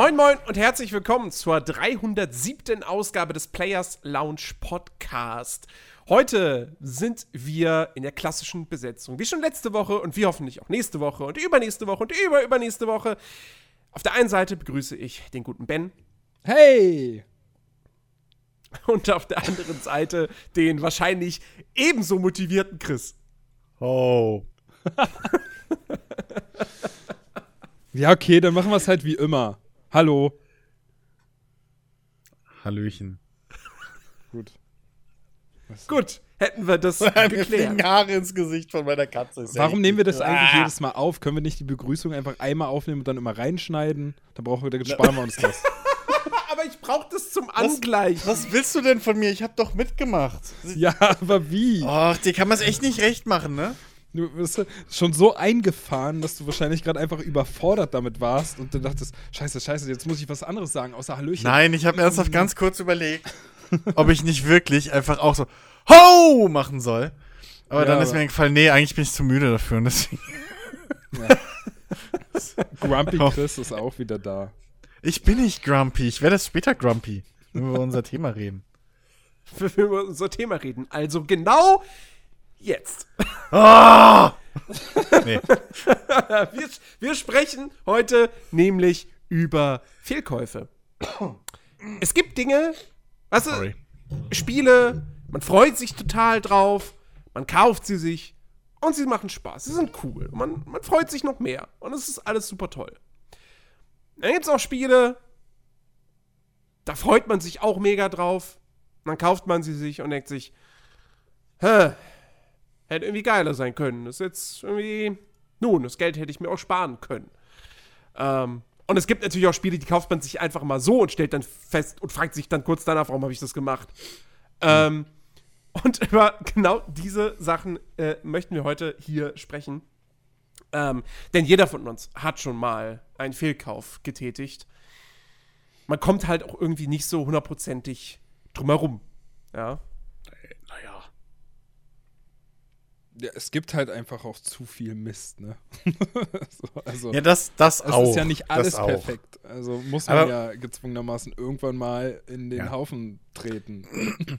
Moin Moin und herzlich willkommen zur 307. Ausgabe des Players Lounge Podcast. Heute sind wir in der klassischen Besetzung, wie schon letzte Woche und wie hoffentlich auch nächste Woche und übernächste Woche und überübernächste Woche. Auf der einen Seite begrüße ich den guten Ben. Hey! Und auf der anderen Seite den wahrscheinlich ebenso motivierten Chris. Oh. ja, okay, dann machen wir es halt wie immer. Hallo. Hallöchen. Gut. Gut, hätten wir das geklärt. Haare ins Gesicht von meiner Katze. Ist Warum nehmen wir das eigentlich Ah. jedes Mal auf? Können wir nicht die Begrüßung einfach einmal aufnehmen und dann immer reinschneiden? Dann brauchen wir, dann sparen wir uns das. Aber ich brauche das zum Angleichen. Was willst du denn von mir? Ich hab doch mitgemacht. ja, aber wie? Och, dir kann man es echt nicht recht machen, ne? Du bist schon so eingefahren, dass du wahrscheinlich gerade einfach überfordert damit warst und dann dachtest, scheiße, scheiße, jetzt muss ich was anderes sagen, außer Hallöchen. Nein, ich habe ernsthaft ganz kurz überlegt, ob ich nicht wirklich einfach auch so Ho machen soll. Aber Ja, dann ist aber- mir eingefallen, nee, eigentlich bin ich zu müde dafür. Und deswegen, Grumpy Oh. Chris ist auch wieder da. ich bin nicht grumpy. Ich werde später grumpy, wenn wir über unser Thema reden. wenn wir über unser Thema reden. Also genau jetzt. Ah! nee. Wir, wir sprechen heute nämlich über Fehlkäufe. Es gibt Dinge, weißt du, Sorry. Spiele, man freut sich total drauf, man kauft sie sich und sie machen Spaß. Sie sind cool. Man, man freut sich noch mehr. Und es ist alles super toll. Dann gibt es auch Spiele, da freut man sich auch mega drauf. Dann kauft man sie sich und denkt sich, hä, hätte irgendwie geiler sein können. Das ist jetzt irgendwie, nun, das Geld hätte ich mir auch sparen können. Ähm, und es gibt natürlich auch Spiele, die kauft man sich einfach mal so und stellt dann fest und fragt sich dann kurz danach, warum habe ich das gemacht. Ähm, und über genau diese Sachen äh, möchten wir heute hier sprechen. Ähm, denn jeder von uns hat schon mal einen Fehlkauf getätigt. Man kommt halt auch irgendwie nicht so hundertprozentig drumherum. Ja. Naja. Ja, es gibt halt einfach auch zu viel Mist, ne? so, also, Ja, das, das es auch. ist ja nicht alles perfekt. Also muss man Aber- ja gezwungenermaßen irgendwann mal in den Ja. Haufen treten.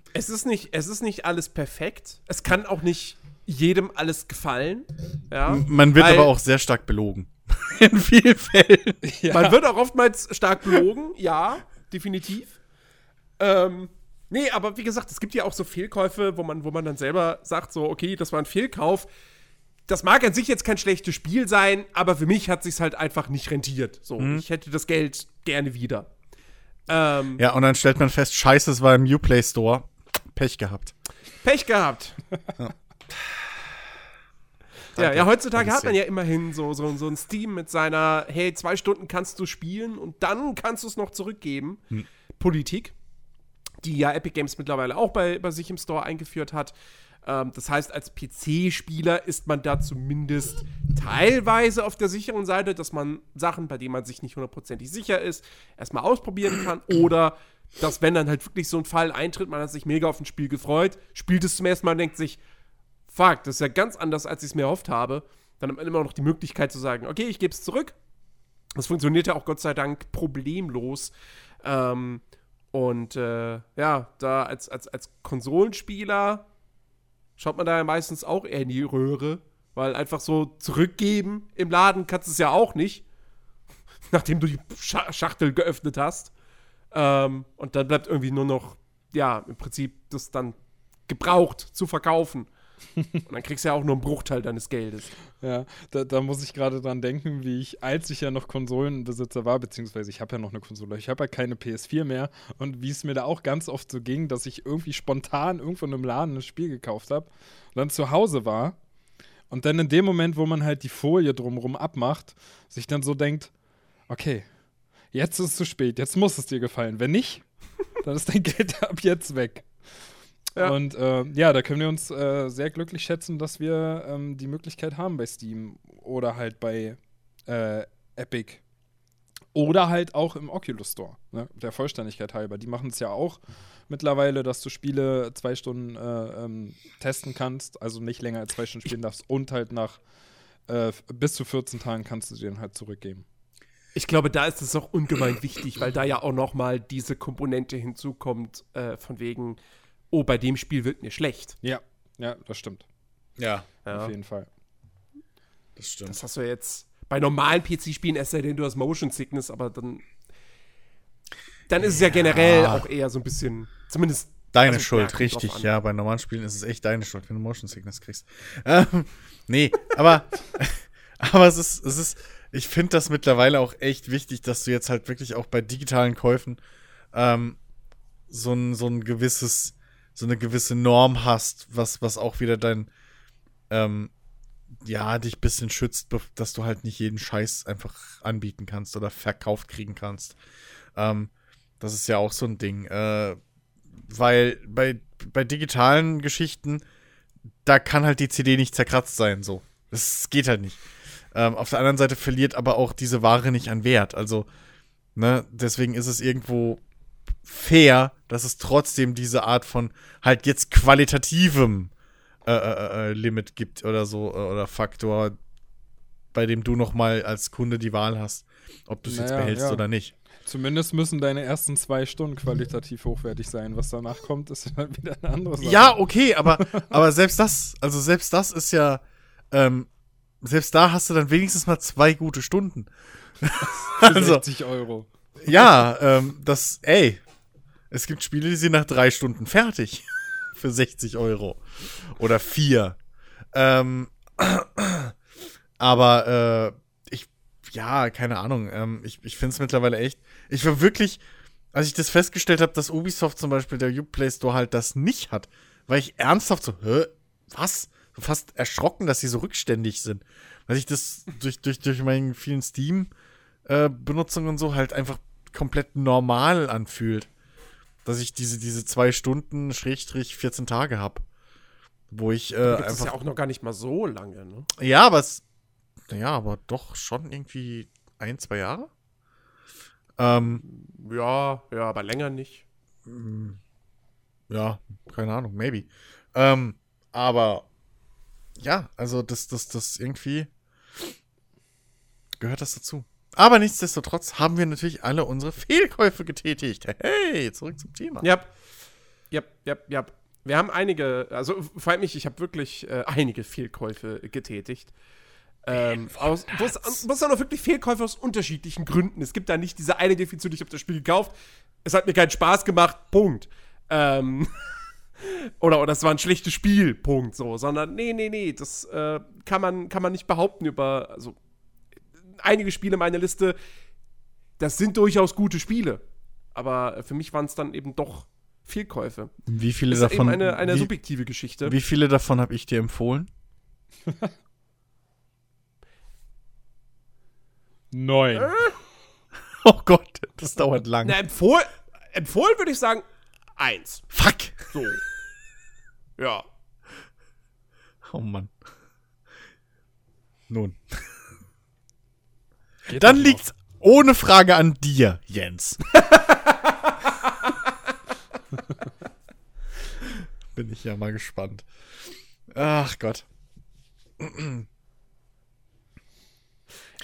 Es ist nicht, es ist nicht alles perfekt. Es kann auch nicht jedem alles gefallen. Ja. Man wird Weil- aber auch sehr stark belogen. In vielen Fällen. Ja. Man wird auch oftmals stark belogen, ja, definitiv. Ähm, nee, aber wie gesagt, es gibt ja auch so Fehlkäufe, wo man, wo man dann selber sagt, so, okay, das war ein Fehlkauf. Das mag an sich jetzt kein schlechtes Spiel sein, aber für mich hat sich's halt einfach nicht rentiert. So, ich hätte das Geld gerne wieder. Ähm, Ja, und dann stellt man fest, scheiße, es war im Uplay Store. Pech gehabt. Pech gehabt. Ja, Danke. ja, heutzutage hat man ja immerhin so, so, so ein Steam mit seiner, hey, zwei Stunden kannst du spielen und dann kannst du es noch zurückgeben. Hm. Politik, die ja Epic Games mittlerweile auch bei, bei sich im Store eingeführt hat. Ähm, das heißt, als PC-Spieler ist man da zumindest teilweise auf der sicheren Seite, dass man Sachen, bei denen man sich nicht hundertprozentig sicher ist, erstmal ausprobieren kann oder dass, wenn dann halt wirklich so ein Fall eintritt, man hat sich mega auf ein Spiel gefreut, spielt es zum ersten Mal und denkt sich, fuck, das ist ja ganz anders, als ich es mir erhofft habe. Dann hat man immer noch die Möglichkeit zu sagen, okay, ich gebe es zurück. Das funktioniert ja auch Gott sei Dank problemlos. Ähm, und äh, ja, da als, als, als Konsolenspieler schaut man da ja meistens auch eher in die Röhre, weil einfach so zurückgeben im Laden kannst du es ja auch nicht, nachdem du die Scha Schachtel geöffnet hast. Ähm, und dann bleibt irgendwie nur noch, ja, im Prinzip das dann gebraucht zu verkaufen. Und dann kriegst du ja auch nur einen Bruchteil deines Geldes. Ja, da, da muss ich gerade dran denken, wie ich, als ich ja noch Konsolenbesitzer war, beziehungsweise ich habe ja noch eine Konsole, ich habe ja keine PS4 mehr und wie es mir da auch ganz oft so ging, dass ich irgendwie spontan irgendwo in einem Laden ein Spiel gekauft habe dann zu Hause war und dann in dem Moment, wo man halt die Folie drumrum abmacht, sich dann so denkt, okay, jetzt ist es zu spät, jetzt muss es dir gefallen. Wenn nicht, dann ist dein Geld ab jetzt weg. Ja. Und äh, ja, da können wir uns äh, sehr glücklich schätzen, dass wir ähm, die Möglichkeit haben bei Steam oder halt bei äh, Epic oder halt auch im Oculus Store, ne? der Vollständigkeit halber. Die machen es ja auch mittlerweile, dass du Spiele zwei Stunden äh, ähm, testen kannst, also nicht länger als zwei Stunden spielen darfst und halt nach äh, bis zu 14 Tagen kannst du sie dann halt zurückgeben. Ich glaube, da ist es auch ungemein wichtig, weil da ja auch noch mal diese Komponente hinzukommt, äh, von wegen, oh, bei dem Spiel wird mir schlecht. Ja, ja, das stimmt. Ja, Ja. Auf jeden Fall. das stimmt. Das hast du jetzt bei normalen PC-Spielen, es sei denn, du hast Motion Sickness, aber dann. Dann ist es ja generell auch eher so ein bisschen, zumindest. Deine also, Schuld, richtig. Ja, bei normalen Spielen ist es echt deine Schuld, wenn du Motion Sickness kriegst. Ähm, nee, aber, aber es ist, es ist, ich finde das mittlerweile auch echt wichtig, dass du jetzt halt wirklich auch bei digitalen Käufen ähm, so ein, so ein gewisses, so eine gewisse Norm hast, was, was auch wieder dein, ähm, ja, dich ein bisschen schützt, dass du halt nicht jeden Scheiß einfach anbieten kannst oder verkauft kriegen kannst. Ähm, das ist ja auch so ein Ding. Äh, weil bei, bei digitalen Geschichten, da kann halt die CD nicht zerkratzt sein, so. Das geht halt nicht. Ähm, auf der anderen Seite verliert aber auch diese Ware nicht an Wert. Also, ne, deswegen ist es irgendwo fair, dass es trotzdem diese Art von halt jetzt qualitativem äh, äh, äh, Limit gibt oder so äh, oder Faktor, bei dem du noch mal als Kunde die Wahl hast, ob du es jetzt Naja, behältst ja. oder nicht. Zumindest müssen deine ersten zwei Stunden qualitativ hochwertig sein. Was danach kommt, ist dann wieder eine andere Sache. Ja, okay, aber, aber selbst das, also selbst das ist ja, ähm, selbst da hast du dann wenigstens mal zwei gute Stunden. Also, 60 Euro. ja, ähm, das, ey, es gibt Spiele, die sind nach drei Stunden fertig. Für 60 Euro. Oder vier. Ähm, aber, äh, ich, ja, keine Ahnung, ähm, ich, ich finde es mittlerweile echt, ich war wirklich, als ich das festgestellt habe, dass Ubisoft zum Beispiel, der Uplay Store halt das nicht hat, war ich ernsthaft so, hä, was? So fast erschrocken, dass sie so rückständig sind. Weil sich das durch, durch, durch meinen vielen Steam-Benutzungen und so halt einfach komplett normal anfühlt. Dass ich diese, diese zwei Stunden, Schrägstrich, 14 Tage habe. Wo ich äh, Das ist einfach. ja auch noch gar nicht mal so lange, ne? Ja, aber es. Ja, aber doch schon irgendwie ein, zwei Jahre. Ähm, Ja, ja, aber länger nicht. ja, keine Ahnung, maybe. Ähm, aber ja, also das, das, das irgendwie gehört das dazu. Aber nichtsdestotrotz haben wir natürlich alle unsere Fehlkäufe getätigt. Hey, zurück zum Thema. Ja. Ja, ja, ja. Wir haben einige, also vor allem ich, ich habe wirklich äh, einige Fehlkäufe getätigt. Ähm, aus, es dann auch wirklich Fehlkäufe aus unterschiedlichen Gründen. Es gibt da nicht diese eine Definition, ich habe das Spiel gekauft, es hat mir keinen Spaß gemacht, Punkt. Ähm, oder, oder es war ein schlechtes Spiel, Punkt, so. Sondern, nee, nee, nee, das äh, kann, man, kann man nicht behaupten über, also einige Spiele in meiner Liste, das sind durchaus gute Spiele. Aber für mich waren es dann eben doch Fehlkäufe. Wie viele Das ist davon? eben eine, eine wie, subjektive Geschichte. wie viele davon habe ich dir empfohlen? Neun. Oh Gott, das dauert lang. Na, empfohlen, empfohlen würde ich sagen, eins. Fuck. So. ja. Oh Mann. Nun. Geht Dann liegt's ohne Frage an dir, Jens. Bin ich ja mal gespannt. Ach Gott.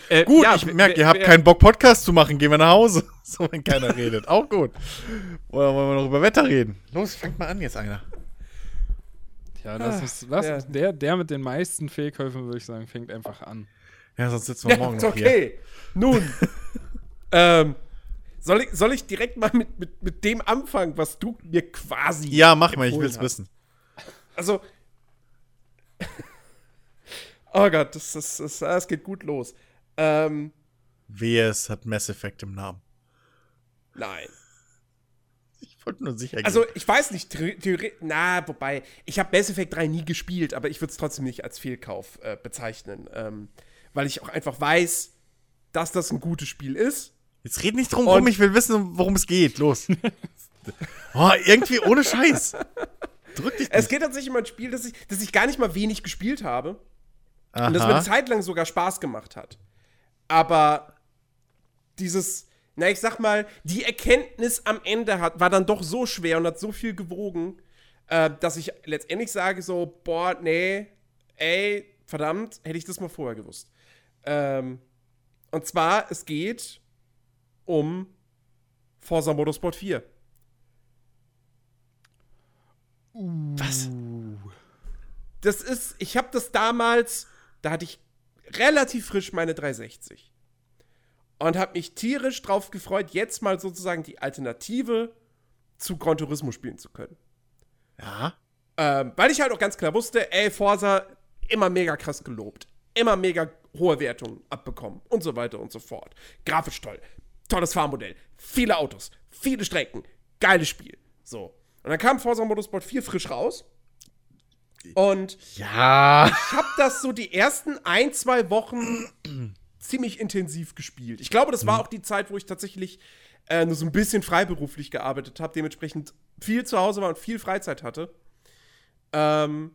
Äh, Gut, ja, ich merke, ihr habt keinen Bock, Podcast zu machen. Gehen wir nach Hause. So, wenn keiner redet. Auch gut. Oder wollen wir noch über Wetter reden? Los, fangt mal an jetzt einer. Ja, das ist, das ja. der, der mit den meisten Fehlkäufen, würde ich sagen, fängt einfach an. Ja, sonst sitzen wir Ja, morgen noch hier. okay. Nun. ähm, soll, ich, soll ich direkt mal mit, mit, mit dem anfangen, was du mir quasi. Ja, mach mal, ich will's hast? wissen. Also. oh Gott, das, das, das, das geht gut los. Ähm, Wehe, es hat Mass Effect im Namen. nein. Ich wollte nur sicher gehen. Also, ich weiß nicht, theoretisch. Na, wobei, ich habe Mass Effect 3 nie gespielt, aber ich würde es trotzdem nicht als Fehlkauf äh, bezeichnen. Ähm, weil ich auch einfach weiß, dass das ein gutes Spiel ist. Jetzt red nicht drum rum, ich will wissen, worum es geht. Los. oh, irgendwie ohne Scheiß. Drück dich Es nicht. geht tatsächlich um ein Spiel, das ich, das ich gar nicht mal wenig gespielt habe. Und das mir Aha. eine Zeit lang sogar Spaß gemacht hat. Aber dieses, na, ich sag mal, die Erkenntnis am Ende hat, war dann doch so schwer und hat so viel gewogen, äh, dass ich letztendlich sage so, boah, nee, ey, verdammt, hätte ich das mal vorher gewusst. Ähm, Und zwar, es geht um Forza Motorsport 4. Was? Das ist, ich habe das damals, da hatte ich relativ frisch meine 360. Und habe mich tierisch drauf gefreut, jetzt mal sozusagen die Alternative zu Gran Turismo spielen zu können. Ja. Ähm, weil ich halt auch ganz klar wusste, ey, Forza immer mega krass gelobt. Immer mega hohe Wertungen abbekommen und so weiter und so fort. Grafisch toll. Tolles Fahrmodell. Viele Autos. Viele Strecken. Geiles Spiel. So. Und dann kam Forza Motorsport 4 frisch raus. Und Ja. ich habe das so die ersten ein, zwei Wochen ziemlich intensiv gespielt. Ich glaube, das war auch die Zeit, wo ich tatsächlich äh, nur so ein bisschen freiberuflich gearbeitet habe, dementsprechend viel zu Hause war und viel Freizeit hatte. Ähm,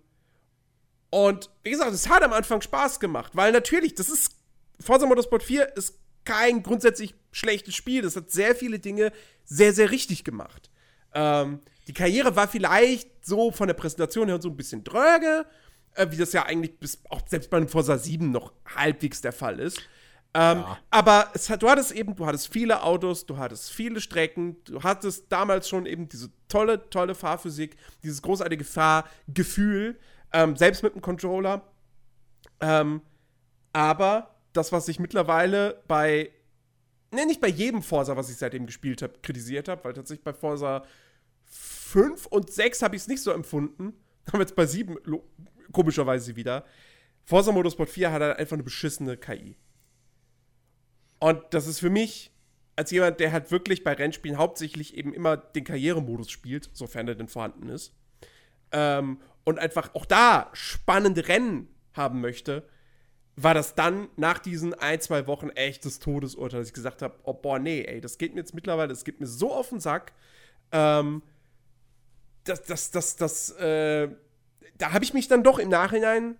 und wie gesagt, es hat am Anfang Spaß gemacht, weil natürlich, das ist Forza Motorsport 4 ist kein grundsätzlich schlechtes Spiel. Das hat sehr viele Dinge sehr, sehr richtig gemacht. Ähm, die Karriere war vielleicht so von der Präsentation her so ein bisschen dröge, äh, wie das ja eigentlich bis auch selbst bei einem Forza 7 noch halbwegs der Fall ist. Ähm, Aber es hat, du hattest eben, du hattest viele Autos, du hattest viele Strecken, du hattest damals schon eben diese tolle, tolle Fahrphysik, dieses großartige Fahrgefühl, ähm, selbst mit dem Controller. Ähm, aber das, was ich mittlerweile bei, ne, nicht bei jedem Forza, was ich seitdem gespielt habe, kritisiert habe, weil tatsächlich bei Forza 5 und 6 habe ich es nicht so empfunden. Aber jetzt bei 7 lo- komischerweise wieder. Forza Motorsport 4 hat halt einfach eine beschissene KI. Und das ist für mich, als jemand, der halt wirklich bei Rennspielen hauptsächlich eben immer den Karrieremodus spielt, sofern er denn vorhanden ist, ähm, und einfach auch da spannende Rennen haben möchte, war das dann nach diesen ein, zwei Wochen echt das Todesurteil, dass ich gesagt habe, oh boah, nee, ey, das geht mir jetzt mittlerweile, das geht mir so auf den Sack, ähm, das, das, das, das, äh, da habe ich mich dann doch im Nachhinein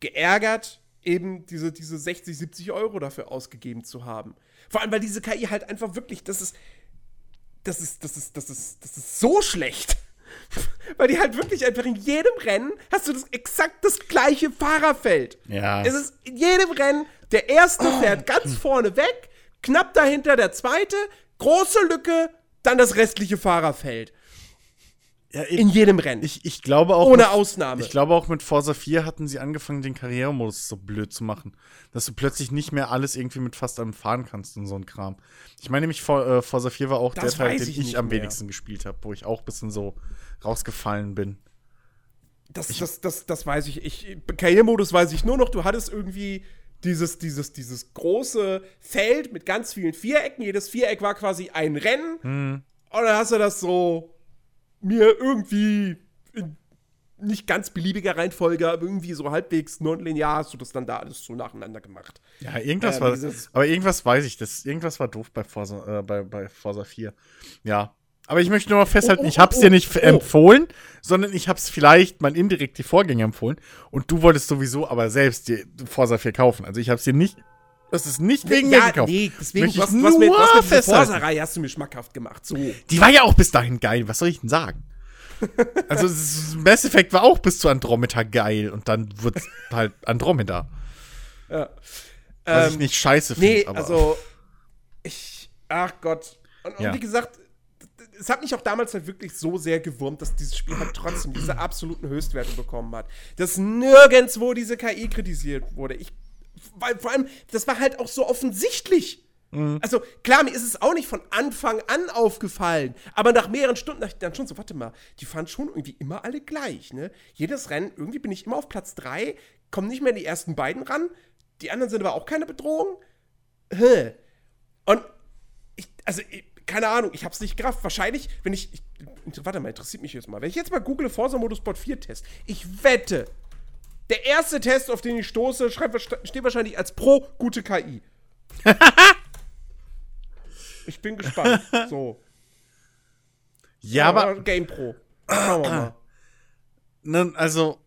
geärgert, eben diese, diese 60, 70 Euro dafür ausgegeben zu haben. Vor allem, weil diese KI halt einfach wirklich, das ist, das ist, das ist, das ist, das ist so schlecht. weil die halt wirklich einfach in jedem Rennen hast du das exakt das gleiche Fahrerfeld. Ja. Es ist in jedem Rennen, der erste fährt ganz vorne weg, knapp dahinter der zweite, große Lücke, dann das restliche Fahrerfeld. Ja In jedem Rennen. ich, ich glaube auch. Ohne mit, Ausnahme. Ich glaube auch mit Forza 4 hatten sie angefangen, den Karrieremodus so blöd zu machen. Dass du plötzlich nicht mehr alles irgendwie mit fast allem fahren kannst und so ein Kram. Ich meine nämlich, äh, Forza 4 war auch Das der Teil, den ich ich, am mehr. wenigsten gespielt habe, wo ich auch ein bisschen so rausgefallen bin. Das, das, das, das weiß ich. ich. Karrieremodus weiß ich nur noch, du hattest irgendwie dieses, dieses, dieses große Feld mit ganz vielen Vierecken. Jedes Viereck war quasi ein Rennen. Und dann hast du das so mir irgendwie in nicht ganz beliebiger Reihenfolge, aber irgendwie so halbwegs nonlinear hast du das dann da alles so nacheinander gemacht. Ja, irgendwas Ähm, war. Aber irgendwas weiß ich. Das, irgendwas war doof bei Forza, äh, bei, bei Forza 4. Ja. Aber ich möchte nur mal festhalten, Oh, oh, ich hab's oh, dir nicht oh. empfohlen, sondern ich hab's vielleicht mal indirekt die Vorgänger empfohlen. Und du wolltest sowieso aber selbst dir Forza 4 kaufen. Also ich hab's dir nicht. Das ist nicht wegen mir gekauft. deswegen, Möchte was, was, mit, nur was mit festhalten. Hast du mir schmackhaft gemacht. So. Die war ja auch bis dahin geil. Was soll ich denn sagen? Also Mass Effect war auch bis zu Andromeda geil und dann wird's halt Andromeda. Ja. Was Ähm, ich nicht scheiße finde. Nee, aber also ich, ach Gott. Und, und Ja. wie gesagt, es hat mich auch damals halt wirklich so sehr gewurmt, dass dieses Spiel halt trotzdem diese absoluten Höchstwerte bekommen hat. Dass nirgendwo diese KI kritisiert wurde. Ich, weil vor allem, das war halt auch so offensichtlich. Also klar, mir ist es auch nicht von Anfang an aufgefallen, aber nach mehreren Stunden dachte ich dann schon so, warte mal, die fahren schon irgendwie immer alle gleich, ne? Jedes Rennen, irgendwie bin ich immer auf Platz 3, komme nicht mehr in die ersten beiden ran, die anderen sind aber auch keine Bedrohung. Hä? Und ich, also, ich, keine Ahnung, ich hab's nicht gerafft. Wahrscheinlich, wenn ich, ich. Warte mal, interessiert mich jetzt mal. Wenn ich jetzt mal google Forza Motorsport 4 Test, ich wette, der erste Test, auf den ich stoße, steht wahrscheinlich als Pro gute KI. ich bin gespannt. So. ja, aber Game Pro. Schauen wir mal. Ne, also,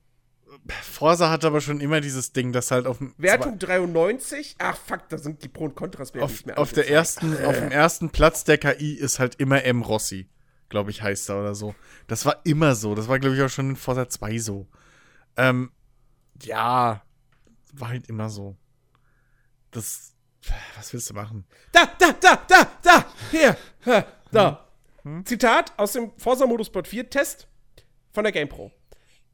Forza hat aber schon immer dieses Ding, das halt auf dem Wertung 93. Ach, fuck, da sind die Pro und Kontras auf, nicht mehr auf der ersten, auf dem ersten Platz der KI ist halt immer M. Rossi, glaube ich, heißt er oder so. Das war immer so. Das war, glaube ich, auch schon in Forza 2 so. Ähm, ja, war halt immer so. Das, Was willst du machen? Da, da, da, da, da, hier, da. Zitat aus dem Forza Motorsport 4 Test von der GamePro.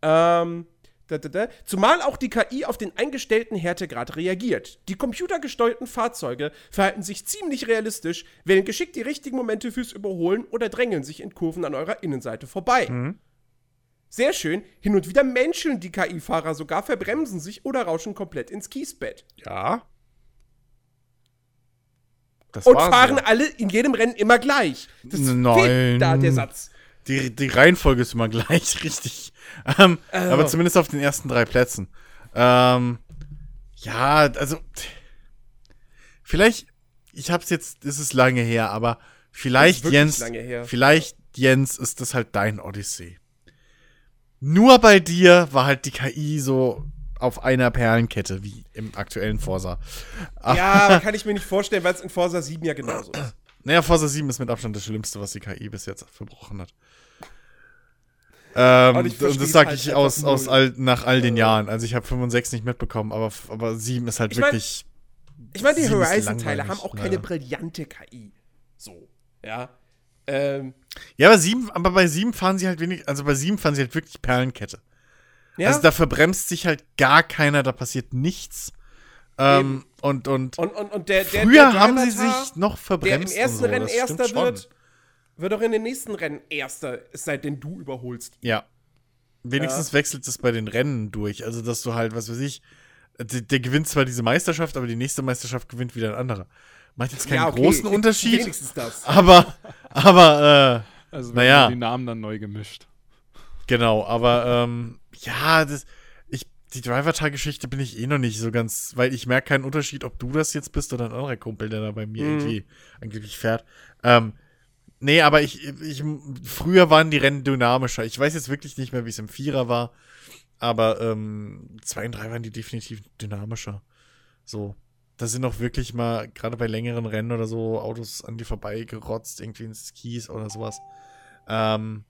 Ähm, da, da, da. Zumal auch die KI auf den eingestellten Härtegrad reagiert. Die computergesteuerten Fahrzeuge verhalten sich ziemlich realistisch, wählen geschickt die richtigen Momente fürs Überholen oder drängeln sich in Kurven an eurer Innenseite vorbei. Sehr schön, hin und wieder menscheln die KI-Fahrer sogar, verbremsen sich oder rauschen komplett ins Kiesbett. Ja. Das Und fahren ja. alle in jedem Rennen immer gleich. Das Nein. fehlt da der Satz. Die, die Reihenfolge ist immer gleich, richtig. Ähm, Also. Aber zumindest auf den ersten drei Plätzen. Ähm, ja, also. Vielleicht, ich hab's jetzt, es ist lange her, aber vielleicht, Jens, vielleicht, Jens, ist das halt dein Odyssey. Nur bei dir war halt die KI so auf einer Perlenkette, wie im aktuellen Forsa. Ja, aber kann ich mir nicht vorstellen, weil es in Forza 7 ja genauso ist. Naja, Forza 7 ist mit Abstand das Schlimmste, was die KI bis jetzt verbrochen hat. Ähm, Und und das sage halt ich aus, aus all, nach all den Jahren. Also ich habe 5 und 6 nicht mitbekommen, aber, aber 7 ist halt Ich mein, wirklich. Ich meine, die Horizon-Teile haben auch ja. keine brillante KI. So, ja. Ähm, Ja, aber 7, aber bei 7 fahren sie halt wenig, also bei 7 fahren sie halt wirklich Perlenkette. ja. Also da verbremst sich halt gar keiner, da passiert nichts. Ähm, und, und, und, und, und der, der, früher der haben sie sich noch der verbremst. im ersten so. Rennen Erster wird, wird auch in den nächsten Rennen Erster, es sei denn, du überholst. Ja. Wenigstens wechselt es bei den Rennen durch. Also, dass du halt, was weiß ich, der, der gewinnt zwar diese Meisterschaft, aber die nächste Meisterschaft gewinnt wieder ein anderer. Macht jetzt keinen Ja, okay, großen Unterschied, Wenigstens das. aber, aber, äh, Also Naja. werden die Namen dann neu gemischt. genau, aber, ähm, ja, das, ich, die Driver-Tar-Geschichte bin ich eh noch nicht so ganz, weil ich merke keinen Unterschied, ob du das jetzt bist oder ein anderer Kumpel, der da bei mir Mhm. irgendwie angeblich fährt. Ähm, nee, aber ich, ich, früher waren die Rennen dynamischer. Ich weiß jetzt wirklich nicht mehr, wie es im Vierer war, aber ähm, zwei und drei waren die definitiv dynamischer. So. Da sind auch wirklich mal, gerade bei längeren Rennen oder so, Autos an die vorbei gerotzt, irgendwie ins Kies oder sowas. Ähm,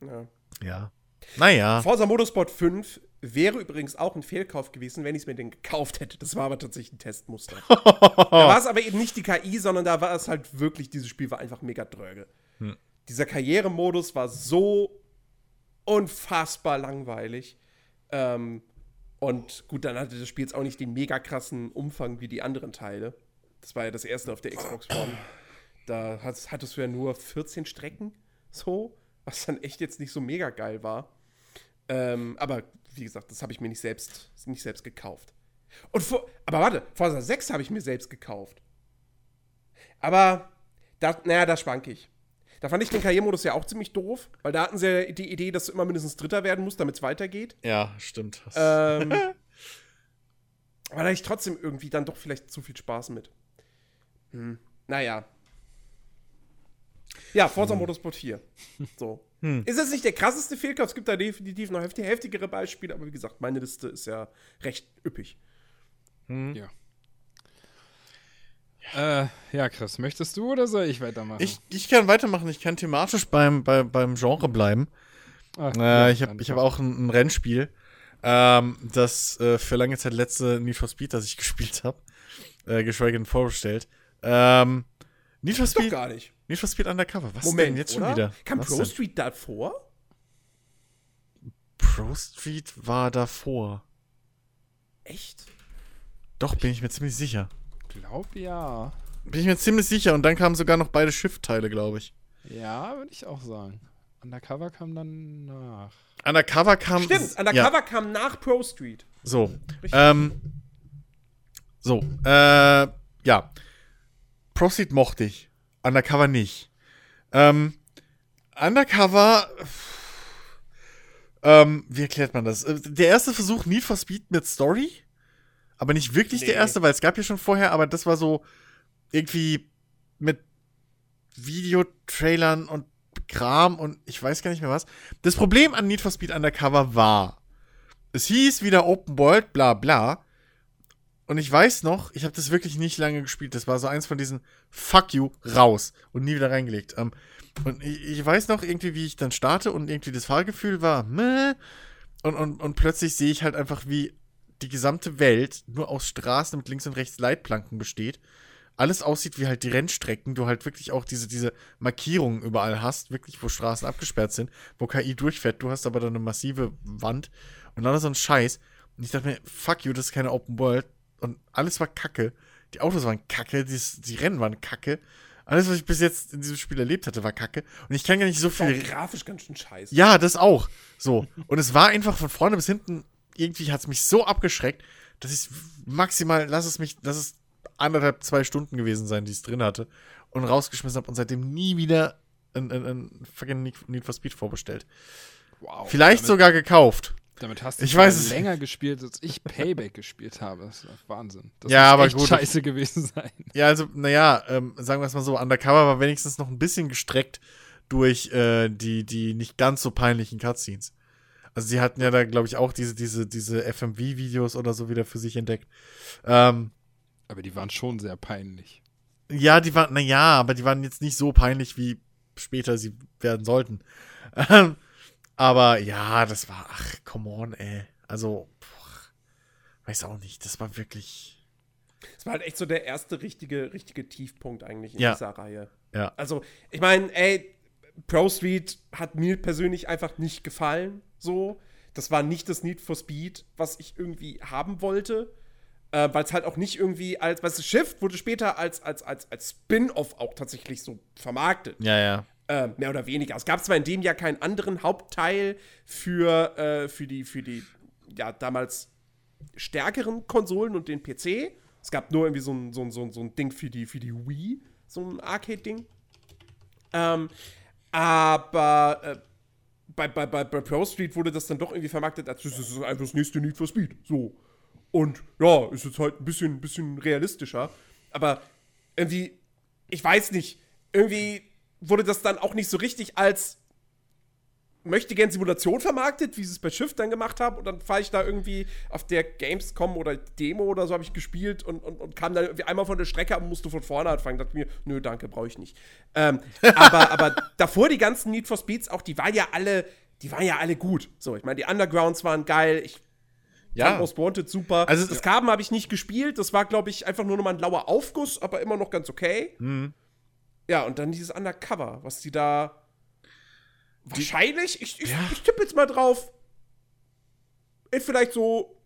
Ja. ja. Naja. Forza Motorsport 5 wäre übrigens auch ein Fehlkauf gewesen, wenn ich es mir denn gekauft hätte. Das war aber tatsächlich ein Testmuster. da war es aber eben nicht die KI, sondern da war es halt wirklich, dieses Spiel war einfach mega dröge. Hm. Dieser Karrieremodus war so unfassbar langweilig. Ähm, und gut, dann hatte das Spiel jetzt auch nicht den mega krassen Umfang wie die anderen Teile. Das war ja das erste auf der Xbox One. Da hattest du ja nur 14 Strecken, so, was dann echt jetzt nicht so mega geil war. Ähm, aber wie gesagt, das habe ich mir nicht selbst, nicht selbst gekauft. Und vor, aber warte, Forza 6 habe ich mir selbst gekauft. Aber, da, naja, da schwank ich. Da fand ich den Karrieremodus ja auch ziemlich doof, weil da hatten sie ja die Idee, dass du immer mindestens Dritter werden musst, damit es weitergeht. Ja, stimmt. Ähm, aber da hatte ich trotzdem irgendwie dann doch vielleicht zu viel Spaß mit. Hm. Naja. Ja, Forza Motorsport 4. So. Ist jetzt nicht der krasseste Fehlkauf, es gibt da definitiv noch heftig, heftigere Beispiele, aber wie gesagt, meine Liste ist ja recht üppig. Ja. Äh, ja, Chris, möchtest du oder soll ich weitermachen? Ich, ich kann weitermachen, ich kann thematisch beim, bei, beim Genre bleiben. Ach, Äh, ich habe ich hab auch ein, ein Rennspiel, ähm, das äh, für lange Zeit letzte Need for Speed, das ich gespielt habe, äh, geschweige denn vorgestellt. Ähm, Need for Doch Speed, gar nicht. Need for Speed Undercover. Was Moment, denn jetzt schon oder? wieder? Kam Was Pro denn? Street davor? Pro Street war davor. Echt? Doch, bin ich mir ziemlich sicher. glaub ja. Bin ich mir ziemlich sicher. Und dann kamen sogar noch beide Schiffteile, glaube ich. Ja, würde ich auch sagen. Undercover kam dann nach. Undercover kam. Stimmt, ja. Undercover kam nach Pro Street. So. Richtig. Ähm, so. Äh, ja. Proceed mochte ich. Undercover nicht. Ähm, Undercover. Ähm, wie erklärt man das? Äh, Der erste Versuch Need for Speed mit Story. Aber nicht wirklich Nee. der erste, weil es gab ja schon vorher, aber das war so irgendwie mit Videotrailern und Kram und ich weiß gar nicht mehr was. Das Problem an Need for Speed Undercover war, es hieß wieder Open World, bla bla. Und ich weiß noch, ich habe das wirklich nicht lange gespielt. Das war so eins von diesen Fuck you, raus und nie wieder reingelegt. Ähm, und ich, weiß noch irgendwie, wie ich dann starte und irgendwie das Fahrgefühl war, meh. Und, und, und plötzlich sehe ich halt einfach, wie die gesamte Welt nur aus Straßen mit links und rechts Leitplanken besteht. Alles aussieht wie halt die Rennstrecken, du halt wirklich auch diese, diese Markierungen überall hast, wirklich, wo Straßen abgesperrt sind, wo KI durchfährt, du hast aber dann eine massive Wand und alles so ein Scheiß. Und ich dachte mir, fuck you, das ist keine Open World. Und alles war kacke. Die Autos waren kacke, die, die Rennen waren kacke. Alles, was ich bis jetzt in diesem Spiel erlebt hatte, war kacke. Und ich kann gar nicht so War viel. grafisch ganz schön scheiße. Ja, das auch. So. Und es war einfach von vorne bis hinten, irgendwie hat es mich so abgeschreckt, dass ich maximal, lass es mich, lass es anderthalb, zwei Stunden gewesen sein, die ich drin hatte. Und rausgeschmissen habe und seitdem nie wieder ein, ein, ein fucking Need for Speed vorbestellt. Wow. Vielleicht sogar gekauft. Damit hast du Ich weiß länger gespielt, als ich Payback gespielt habe. Das ist Wahnsinn. Das Ja, muss aber echt gut. scheiße gewesen sein. Ja, also, naja, ähm, sagen wir es mal so, Undercover war wenigstens noch ein bisschen gestreckt durch äh, die, die nicht ganz so peinlichen Cutscenes. Also sie hatten ja da, glaube ich, auch diese, diese, diese FMV-Videos oder so wieder für sich entdeckt. Ähm, Aber die waren schon sehr peinlich. ja, die waren, naja, aber die waren jetzt nicht so peinlich, wie später sie werden sollten. Ähm, aber ja, das war, ach, come on, ey. Also, boah, weiß auch nicht, das war wirklich, Das war halt echt so der erste richtige, richtige Tiefpunkt eigentlich in Ja. dieser Reihe. ja. Also, ich meine, ey, Pro Street hat mir persönlich einfach nicht gefallen. So. Das war nicht das Need for Speed, was ich irgendwie haben wollte. Äh, Weil es halt auch nicht irgendwie als, weißt du, Shift wurde später als, als, als, als Spin-off auch tatsächlich so vermarktet. Ja, ja. Äh, mehr oder weniger. Es gab zwar in dem Jahr keinen anderen Hauptteil für, äh, für die, für die, ja, damals stärkeren Konsolen und den PC. Es gab nur irgendwie so ein, so ein, so ein, so ein Ding für die, für die Wii, so ein Arcade-Ding. Ähm, aber äh, bei, bei, bei, bei Pro Street wurde das dann doch irgendwie vermarktet, als das ist einfach das nächste Need for Speed. So. Und ja, ist jetzt halt ein bisschen, ein bisschen realistischer. Aber irgendwie, ich weiß nicht, irgendwie wurde das dann auch nicht so richtig als möchte gern Simulation vermarktet, wie sie es bei Shift dann gemacht haben. Und dann fahre ich da irgendwie auf der Gamescom oder Demo oder so habe ich gespielt und, und, und kam dann irgendwie einmal von der Strecke ab und musste von vorne anfangen. Dachte mir, nö, danke, brauche ich nicht. Ähm, aber, aber davor die ganzen Need for Speeds auch, die waren ja alle, die waren ja alle gut. So, ich meine, die Undergrounds waren geil. Ich Ja. Most Wanted super. Also- das Carbon habe ich nicht gespielt. Das war, glaube ich, einfach nur nochmal ein lauer Aufguss, aber immer noch ganz okay. Mhm. Ja, und dann dieses Undercover, was die da. wahrscheinlich, ich, ich, Ja. ich tippe jetzt mal drauf, in vielleicht so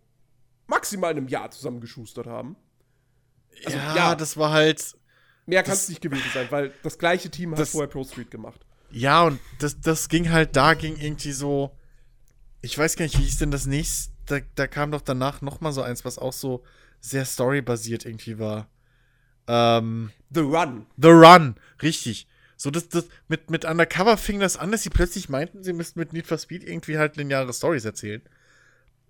maximal einem Jahr zusammengeschustert haben. Also, ja, ja. das war halt. Mehr kann es nicht gewesen sein, weil das gleiche Team hat Das- vorher Pro Street gemacht. Ja, und das, das ging halt, da ging irgendwie so. Ich weiß gar nicht, wie hieß denn das nächste? Da, da kam doch danach noch mal so eins, was auch so sehr storybasiert irgendwie war. Ähm, The Run. The Run, richtig. So, das, das, mit, mit Undercover fing das an, dass sie plötzlich meinten, sie müssten mit Need for Speed irgendwie halt lineare Stories erzählen.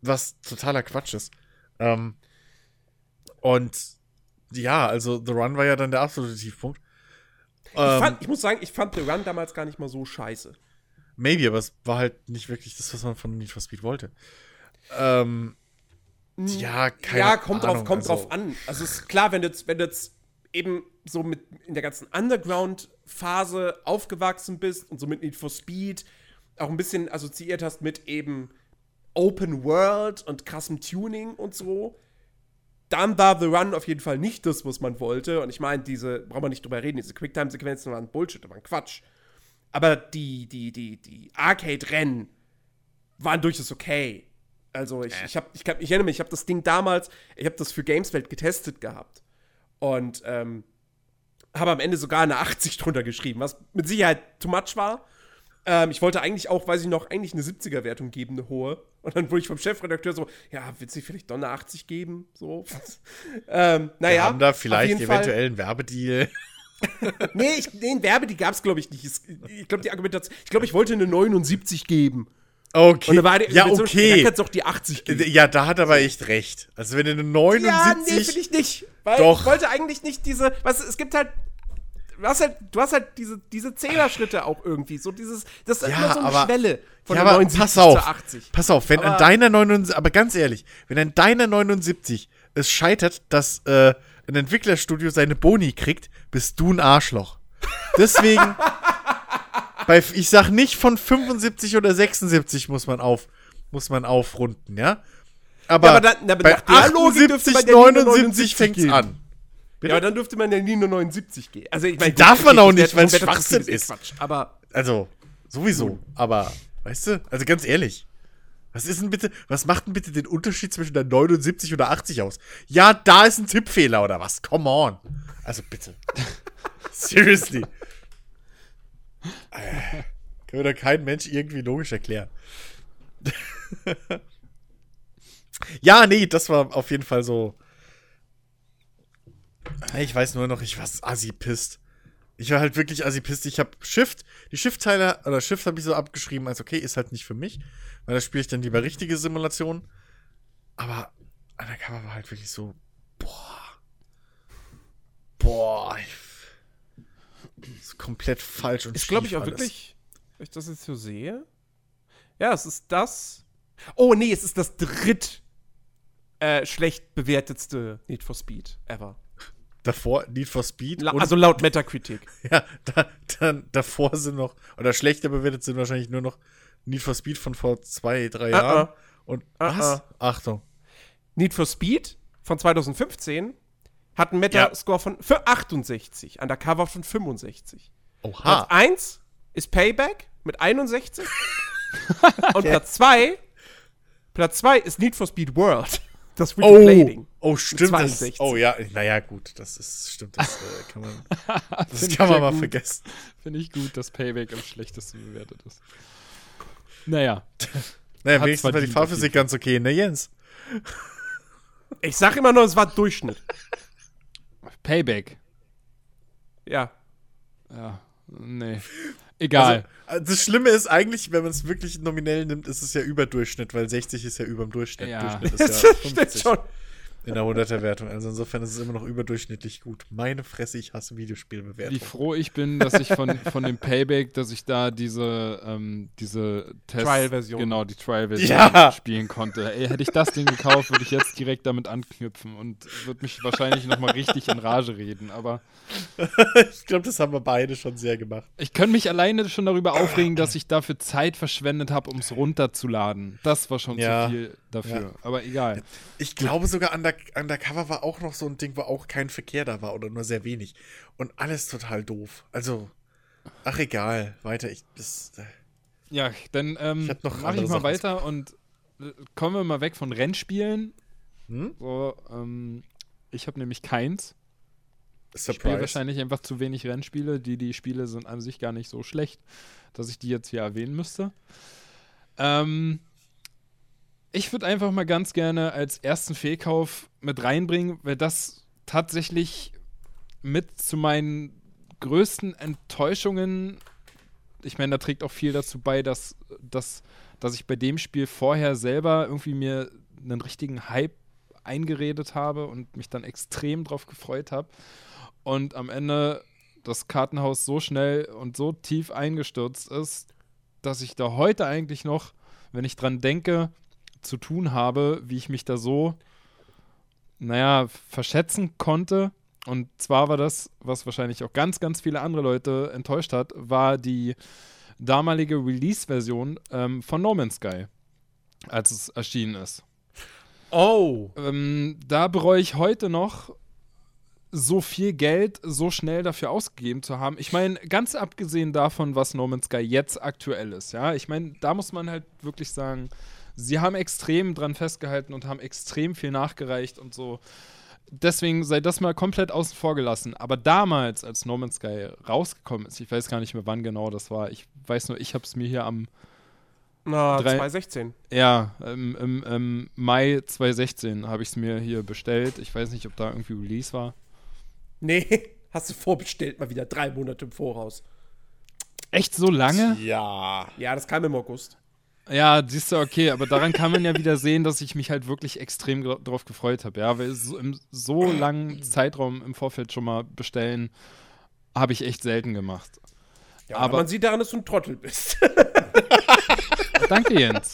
Was totaler Quatsch ist. Ähm, und ja, also The Run war ja dann der absolute Tiefpunkt. Ich, Ähm, fand, ich muss sagen, ich fand The Run damals gar nicht mal so scheiße. Maybe, aber es war halt nicht wirklich das, was man von Need for Speed wollte. Ähm, ja, keine ja, kommt Ahnung, drauf, kommt also- drauf an. Also ist klar, wenn du jetzt, wenn du jetzt eben so mit in der ganzen Underground-Phase aufgewachsen bist und so mit Need for Speed auch ein bisschen assoziiert hast mit eben Open World und krassem Tuning und so, dann war The Run auf jeden Fall nicht das, was man wollte. Und ich meine, diese, brauchen wir nicht drüber reden, diese Quicktime-Sequenzen waren Bullshit, waren Quatsch. Aber die, die, die, die Arcade-Rennen waren durchaus okay. Also ich, ich, hab, ich, kann, ich erinnere mich, ich habe das Ding damals, ich habe das für Gameswelt getestet gehabt. Und ähm, habe am Ende sogar eine 80 drunter geschrieben, was mit Sicherheit too much war. Ähm, ich wollte eigentlich auch, weiß ich noch, eigentlich eine 70er-Wertung geben, eine hohe. Und dann wurde ich vom Chefredakteur so, ja, willst du vielleicht doch eine 80 geben? So. ähm, Wir naja. haben da vielleicht Fall- eventuell einen Werbedeal. Nee, ich, nee, Werbe, die gab es, glaube ich, nicht. Ich glaube, die Argumentation, ich glaube, ich wollte eine 79 geben. Okay. Und da war die ja, okay. Du doch die 80 geben. Ja, da hat er aber echt recht. Also wenn du eine Ja, 79 nee, finde ich nicht. Weil Doch. ich wollte eigentlich nicht diese, was es gibt halt du hast halt, du hast halt diese, diese Zehner-Schritte auch irgendwie. So dieses, das ist Ja, immer so eine aber- Schwelle von ja, der aber 79 pass auf, zu 80. pass auf, wenn an Aber- deiner 79, aber ganz ehrlich, wenn an deiner 79 es scheitert, dass äh, ein Entwicklerstudio seine Boni kriegt, bist du ein Arschloch. Deswegen, bei, ich sag nicht von 75 oder 76 muss man auf, muss man aufrunden, ja? Aber, Ja, aber dann- aber bei nach der Logik dürfte 78, man ja nie nur 79 fängt's gehen. an. Ja, aber dann dürfte man ja nie nur 79 gehen. Also ich meine, Darf man auch nicht, weil's Wetter- Schwachsinn ist. Quatsch, aber Also, sowieso. Aber, weißt du, also ganz ehrlich. Was ist denn bitte, was macht denn bitte den Unterschied zwischen der 79 oder 80 aus? Ja, da ist ein Tippfehler oder was? Come on. Also bitte. Seriously. Äh, Kann mir doch kein Mensch irgendwie logisch erklären. ja, nee, das war auf jeden Fall so. Ich weiß nur noch, ich war assi pisst. Ich war halt wirklich assi pisst. Ich habe Shift, die Shift-Teile, oder Shift habe ich so abgeschrieben, als okay, ist halt nicht für mich, weil da spiele ich dann lieber richtige Simulationen. Aber Undercover war halt wirklich so, boah. Boah. Ich, ist komplett falsch und ist, glaube ich, auch alles. wirklich, wenn ich das jetzt so sehe. Ja, es ist das. Oh, nee, es ist das dritt äh, schlecht bewertetste Need for Speed ever. Davor Need for Speed. La also laut Metacritic. ja, da, dann, davor sind noch, oder schlechter bewertet sind wahrscheinlich nur noch Need for Speed von vor zwei, drei Ah, Jahren. ah. Und Ah, was? Achtung. Need for Speed von 2015 hat einen Metascore von für 68, Undercover von 65. Platz Oha. 1 ist Payback mit 61. Und Platz 2 Platz 2 ist Need for Speed World. Das Free-to-Play-Ding. Oh, oh, stimmt. Das, 62. oh ja, naja, gut, das ist, stimmt, das äh, kann man, das kann man ja mal gut. vergessen. Finde ich gut, dass Payback am schlechtesten bewertet ist. Naja, Naja, Hat's wenigstens war die Fahrphysik ganz okay, ne, Jens? Ich sag immer nur, es war Durchschnitt. Payback. Ja. Ja, nee. Egal. Also, äh, das Schlimme ist eigentlich, wenn man es wirklich nominell nimmt, ist es ja Überdurchschnitt, weil 60 ist ja über dem Durchschnitt. Ja. Durchschnitt Das ist ja stimmt 50 schon. In der 100er-Wertung. Also insofern ist es immer noch überdurchschnittlich gut. Meine Fresse, ich hasse Wie Videospielbewertung. froh ich bin, dass ich von, von dem Payback, dass ich da diese, ähm, diese Test Trial-Version. Genau, die Trial-Version Ja. spielen konnte. Ey, hätte ich das Ding gekauft, würde ich jetzt direkt damit anknüpfen und würde mich wahrscheinlich nochmal richtig in Rage reden. Aber ich glaube, das haben wir beide schon sehr gemacht. ich könnte mich alleine schon darüber aufregen, dass ich dafür Zeit verschwendet habe, um es runterzuladen. Das war schon Ja. zu viel dafür. Ja. Aber egal. Ich glaube sogar, Under Undercover war auch noch so ein Ding, wo auch kein Verkehr da war oder nur sehr wenig. Und alles total doof. Also, ach egal, weiter. Ich, das, äh, Ja, dann ähm, mache ich mal Sachen. weiter und äh, kommen wir mal weg von Rennspielen. hm? So, ähm, ich habe nämlich keins. Ich spiele Surprise. wahrscheinlich einfach zu wenig Rennspiele. Die, die Spiele sind an sich gar nicht so schlecht, dass ich die jetzt hier erwähnen müsste. Ähm, ich würde einfach mal ganz gerne als ersten Fehlkauf mit reinbringen, weil das tatsächlich mit zu meinen größten Enttäuschungen, ich meine, da trägt auch viel dazu bei, dass, dass, dass ich bei dem Spiel vorher selber irgendwie mir einen richtigen Hype eingeredet habe und mich dann extrem drauf gefreut habe. Und am Ende das Kartenhaus so schnell und so tief eingestürzt ist, dass ich da heute eigentlich noch, wenn ich dran denke, zu tun habe, wie ich mich da so, naja, verschätzen konnte. Und zwar war das, was wahrscheinlich auch ganz, ganz viele andere Leute enttäuscht hat, war die damalige Release-Version ähm, von No Man's Sky, als es erschienen ist. Oh. Ähm, da bereue ich heute noch, so viel Geld so schnell dafür ausgegeben zu haben. Ich meine, ganz abgesehen davon, was No Man's Sky jetzt aktuell ist, ja, ich meine, da muss man halt wirklich sagen, sie haben extrem dran festgehalten und haben extrem viel nachgereicht und so. Deswegen sei das mal komplett außen vor gelassen. Aber damals, als No Man's Sky rausgekommen ist, ich weiß gar nicht mehr, wann genau das war. Ich weiß nur, ich habe es mir hier am Na, Drei- 2016. ja, im, im, im Mai 2016 habe ich es mir hier bestellt. Ich weiß nicht, ob da irgendwie Release war. Nee, hast du vorbestellt mal wieder drei Monate im Voraus. Echt so lange? Ja. Ja, das kam im August. Ja, siehst du, okay, aber daran kann man ja wieder sehen, dass ich mich halt wirklich extrem drauf gefreut habe. Ja, weil so, im so langen Zeitraum im Vorfeld schon mal bestellen, habe ich echt selten gemacht. Ja, Aber- aber man sieht daran, dass du ein Trottel bist. Danke, Jens.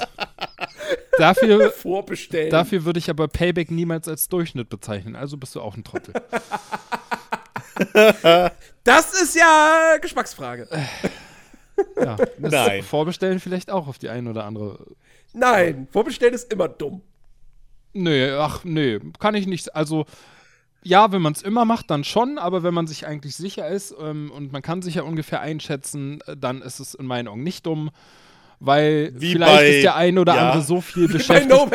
Dafür, Vorbestellen. dafür würde ich aber Payback niemals als Durchschnitt bezeichnen. Also bist du auch ein Trottel. Das ist ja Geschmacksfrage. Ja, Nein. Vorbestellen vielleicht auch auf die eine oder andere Nein, vorbestellen ist immer dumm. Nee, ach, nee, kann ich nicht. Also, ja, wenn man es immer macht, dann schon, aber wenn man sich eigentlich sicher ist ähm, und man kann sich ja ungefähr einschätzen, äh, dann ist es in meinen Augen nicht dumm. Weil Wie vielleicht bei- ist der ein oder ja. andere so viel Bei beschäftigt. No.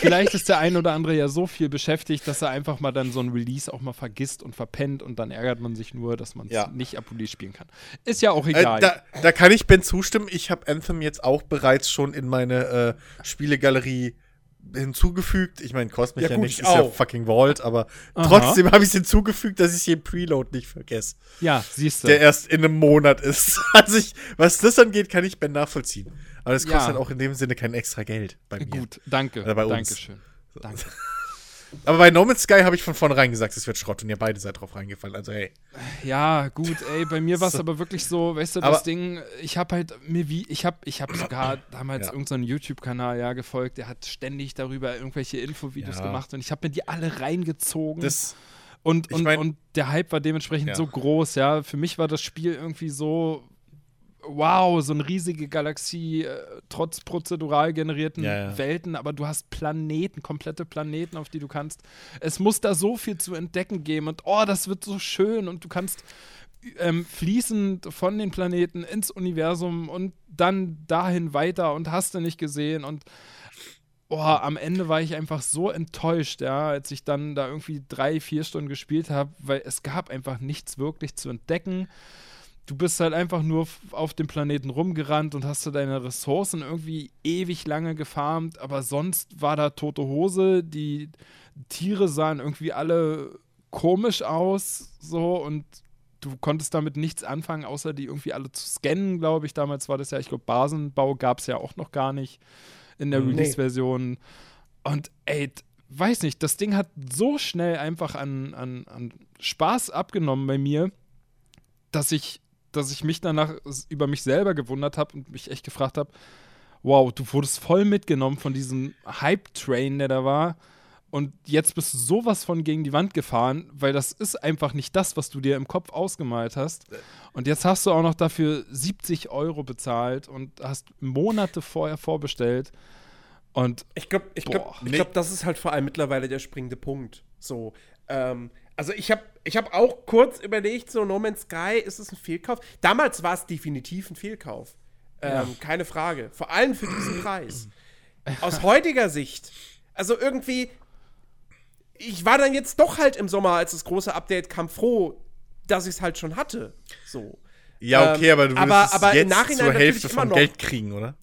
Vielleicht ist der ein oder andere ja so viel beschäftigt, dass er einfach mal dann so ein Release auch mal vergisst und verpennt und dann ärgert man sich nur, dass man es Ja. nicht ab Release spielen kann. Ist ja auch Äh, egal. da, da kann ich Ben zustimmen. Ich habe Anthem jetzt auch bereits schon in meine äh, Spielegalerie hinzugefügt. Ich meine, kostet mich Ja, ja, nichts, ich ist ja fucking Vault, aber Aha. trotzdem habe ich es hinzugefügt, dass ich den Preload nicht vergesse, ja, siehst du. der erst in einem Monat ist. Also ich, was das angeht, kann ich Ben nachvollziehen. Aber das kostet Ja. halt auch in dem Sinne kein extra Geld bei mir. Gut, danke. Oder bei uns. Dankeschön. Danke. Aber bei No Man's Sky habe ich von vornherein gesagt, es wird Schrott und ihr beide seid drauf reingefallen. Also hey. Ja, gut, ey, bei mir war es aber wirklich so, weißt du, Aber- das Ding, ich habe halt mir wie, ich habe ich hab sogar damals Ja. irgendeinen YouTube-Kanal ja gefolgt, der hat ständig darüber irgendwelche Infovideos Ja. gemacht und ich habe mir die alle reingezogen. Das, und, ich und, mein- und der Hype war dementsprechend Ja. so groß, ja. Für mich war das Spiel irgendwie so, wow, so eine riesige Galaxie, äh, trotz prozedural generierten Ja, ja. Welten, aber du hast Planeten, komplette Planeten, auf die du kannst. Es muss da so viel zu entdecken geben und oh, das wird so schön und du kannst ähm, fließend von den Planeten ins Universum und dann dahin weiter und hast du nicht gesehen und Boah, am Ende war ich einfach so enttäuscht, ja, als ich dann da irgendwie drei, vier Stunden gespielt habe, weil es gab einfach nichts wirklich zu entdecken. Du bist halt einfach nur auf dem Planeten rumgerannt und hast du deine Ressourcen irgendwie ewig lange gefarmt, aber sonst war da tote Hose, die Tiere sahen irgendwie alle komisch aus, so und du konntest damit nichts anfangen, außer die irgendwie alle zu scannen, glaube ich. Damals war das ja, ich glaube, Basenbau gab es ja auch noch gar nicht in der Nee. Release-Version. Und ey, weiß nicht, das Ding hat so schnell einfach an, an, an Spaß abgenommen bei mir, dass ich, dass ich mich danach über mich selber gewundert habe und mich echt gefragt habe, wow, du wurdest voll mitgenommen von diesem Hype-Train, der da war. Und jetzt bist du sowas von gegen die Wand gefahren, weil das ist einfach nicht das, was du dir im Kopf ausgemalt hast. Und jetzt hast du auch noch dafür 70 Euro bezahlt und hast Monate vorher vorbestellt. Und Ich glaube, ich glaube, Boah. ich Nee. glaube, das ist halt vor allem mittlerweile der springende Punkt. So, ähm, also ich habe, ich habe auch kurz überlegt, so No Man's Sky, ist es ein Fehlkauf? Damals war es definitiv ein Fehlkauf, ähm, keine Frage. Vor allem für diesen Preis. Aus heutiger Sicht, also irgendwie, ich war dann jetzt doch halt im Sommer, als das große Update kam, froh, dass ich es halt schon hatte. So. ja, okay, Ähm, aber du würdest aber- es aber im jetzt Nachhinein zur natürlich Hälfte vom. Geld kriegen, oder?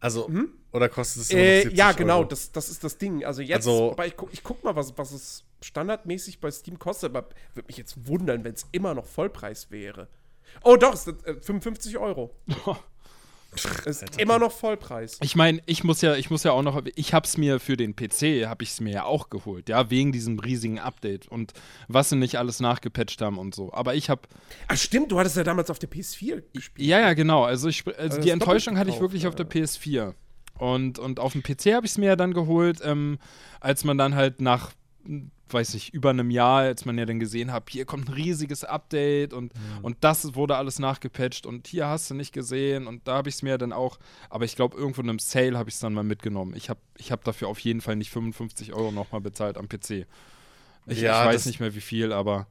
Also, oder kostet es Äh, 70 ja, genau, Euro? das, das ist das Ding. Also jetzt, Also- ich, guck, ich guck mal, was, was es standardmäßig bei Steam kostet, aber würde mich jetzt wundern, wenn es immer noch Vollpreis wäre. Oh doch, es sind äh, 55 Euro. Es ist immer noch Vollpreis. ich meine, ich muss ja, ich muss ja auch noch, ich hab's mir für den PC, habe ich es mir ja auch geholt, ja, wegen diesem riesigen Update und was sie nicht alles nachgepatcht haben und so. Aber ich habe Ach stimmt, du hattest ja damals auf der PS4 gespielt. Ja, ja, genau. Also, ich, also Also die Enttäuschung hatte ich wirklich auf der ja. PS4. Und, und auf dem PC habe ich es mir ja dann geholt, ähm, als man dann halt nach, weiß nicht, über einem Jahr, als man ja dann gesehen hat, hier kommt ein riesiges Update und, Mhm. und das wurde alles nachgepatcht und hier hast du nicht gesehen und da habe ich es mir dann auch, aber ich glaube, irgendwo in einem Sale habe ich es dann mal mitgenommen. Ich habe ich hab dafür auf jeden Fall nicht 55 Euro nochmal bezahlt am PC. Ich, Ja, ich weiß nicht mehr wie viel, aber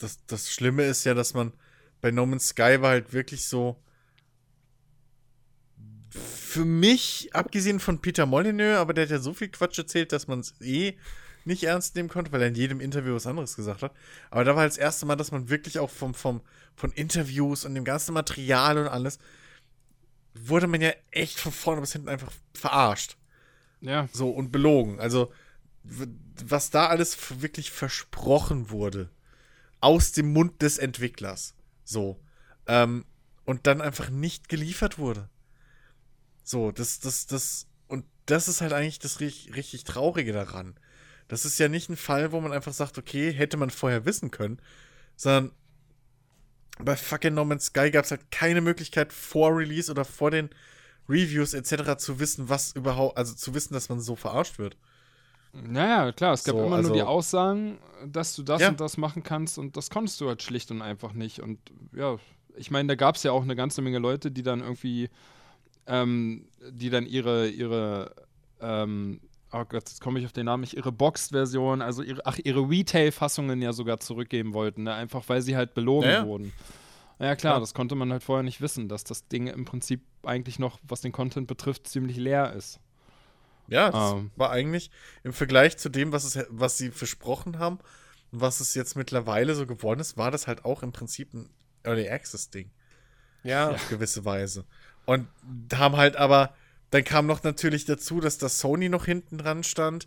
das, das Schlimme ist ja, dass man bei No Man's Sky war halt wirklich so. Für mich, abgesehen von Peter Molyneux, aber der hat ja so viel Quatsch erzählt, dass man es eh nicht ernst nehmen konnte, weil er in jedem Interview was anderes gesagt hat. Aber da war halt das erste Mal, dass man wirklich auch vom, vom, von Interviews und dem ganzen Material und alles, wurde man ja echt von vorne bis hinten einfach verarscht. ja. So und belogen. Also, was da alles wirklich versprochen wurde, aus dem Mund des Entwicklers. So. Ähm, und dann einfach nicht geliefert wurde. So, das, das, das, und das ist halt eigentlich das richtig, richtig Traurige daran. Das ist ja nicht ein Fall, wo man einfach sagt, okay, hätte man vorher wissen können, sondern bei fucking No Man's Sky gab es halt keine Möglichkeit vor Release oder vor den Reviews etc. zu wissen, was überhaupt, also zu wissen, dass man so verarscht wird. Naja, klar, es gab So, immer also- nur die Aussagen, dass du das Ja. und das machen kannst und das konntest du halt schlicht und einfach nicht. Und ja, ich meine, da gab es ja auch eine ganze Menge Leute, die dann irgendwie, ähm, die dann ihre, ihre ähm, oh Gott, jetzt komme ich auf den Namen nicht, ihre Boxed-Version, also ihre, ach, ihre Retail-Fassungen ja sogar zurückgeben wollten, ne? einfach weil sie halt belogen Ja, ja. wurden. Ja klar, Ja. das konnte man halt vorher nicht wissen, dass das Ding im Prinzip eigentlich noch, was den Content betrifft, ziemlich leer ist. Ja, das Ähm. war eigentlich im Vergleich zu dem, was, es, was sie versprochen haben was es jetzt mittlerweile so geworden ist, war das halt auch im Prinzip ein Early Access Ding. Ja. Auf gewisse Weise. Und haben halt aber, dann kam noch natürlich dazu, dass das Sony noch hinten dran stand.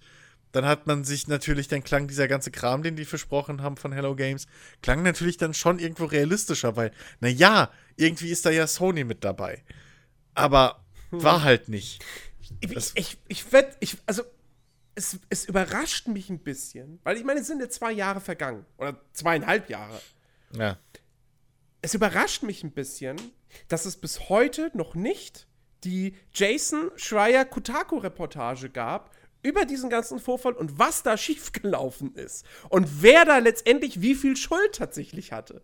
Dann hat man sich natürlich, dann klang dieser ganze Kram, den die versprochen haben von Hello Games, klang natürlich dann schon irgendwo realistischer, weil, na ja, irgendwie ist da ja Sony mit dabei. Aber war halt nicht. Ich, Das- ich, ich werd, ich, also, es, es überrascht mich ein bisschen, weil ich meine, es sind jetzt zwei Jahre vergangen. Oder zweieinhalb Jahre. Ja. Es überrascht mich ein bisschen, dass es bis heute noch nicht die Jason Schreier Kotaku-Reportage gab über diesen ganzen Vorfall und was da schiefgelaufen ist. Und wer da letztendlich wie viel Schuld tatsächlich hatte.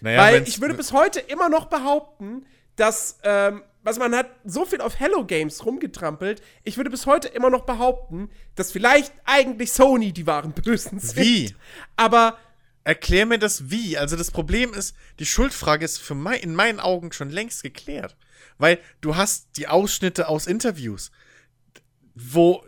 Naja, Weil ich würde bis heute immer noch behaupten, dass, ähm, was man hat so viel auf Hello Games rumgetrampelt, ich würde bis heute immer noch behaupten, dass vielleicht eigentlich Sony die wahren Bösen sind. Wie? Aber Erklär mir das wie. Also das Problem ist, die Schuldfrage ist für mein, in meinen Augen schon längst geklärt. Weil du hast die Ausschnitte aus Interviews, wo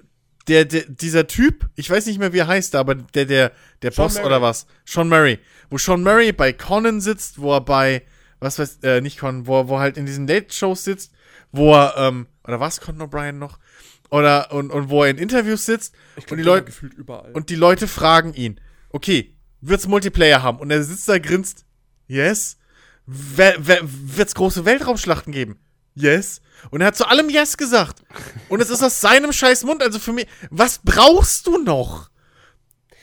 der, der dieser Typ, ich weiß nicht mehr, wie er heißt, aber der, der, der Sean Boss Murray. oder was, Sean Murray, wo Sean Murray bei Conan sitzt, wo er bei, was weiß, äh, nicht Conan, wo er, wo er halt in diesen Late-Shows sitzt, wo er, ähm, oder was, Conan O'Brien noch? Oder, und, und wo er in Interviews sitzt und die Leute, gefühlt überall. und die Leute fragen ihn, okay, wird's Multiplayer haben? Und er sitzt da, grinst, yes. Wer, wer, wird's große Weltraumschlachten geben? Yes. Und er hat zu allem Yes gesagt. Und es ist aus seinem scheiß Mund. Also für mich, was brauchst du noch?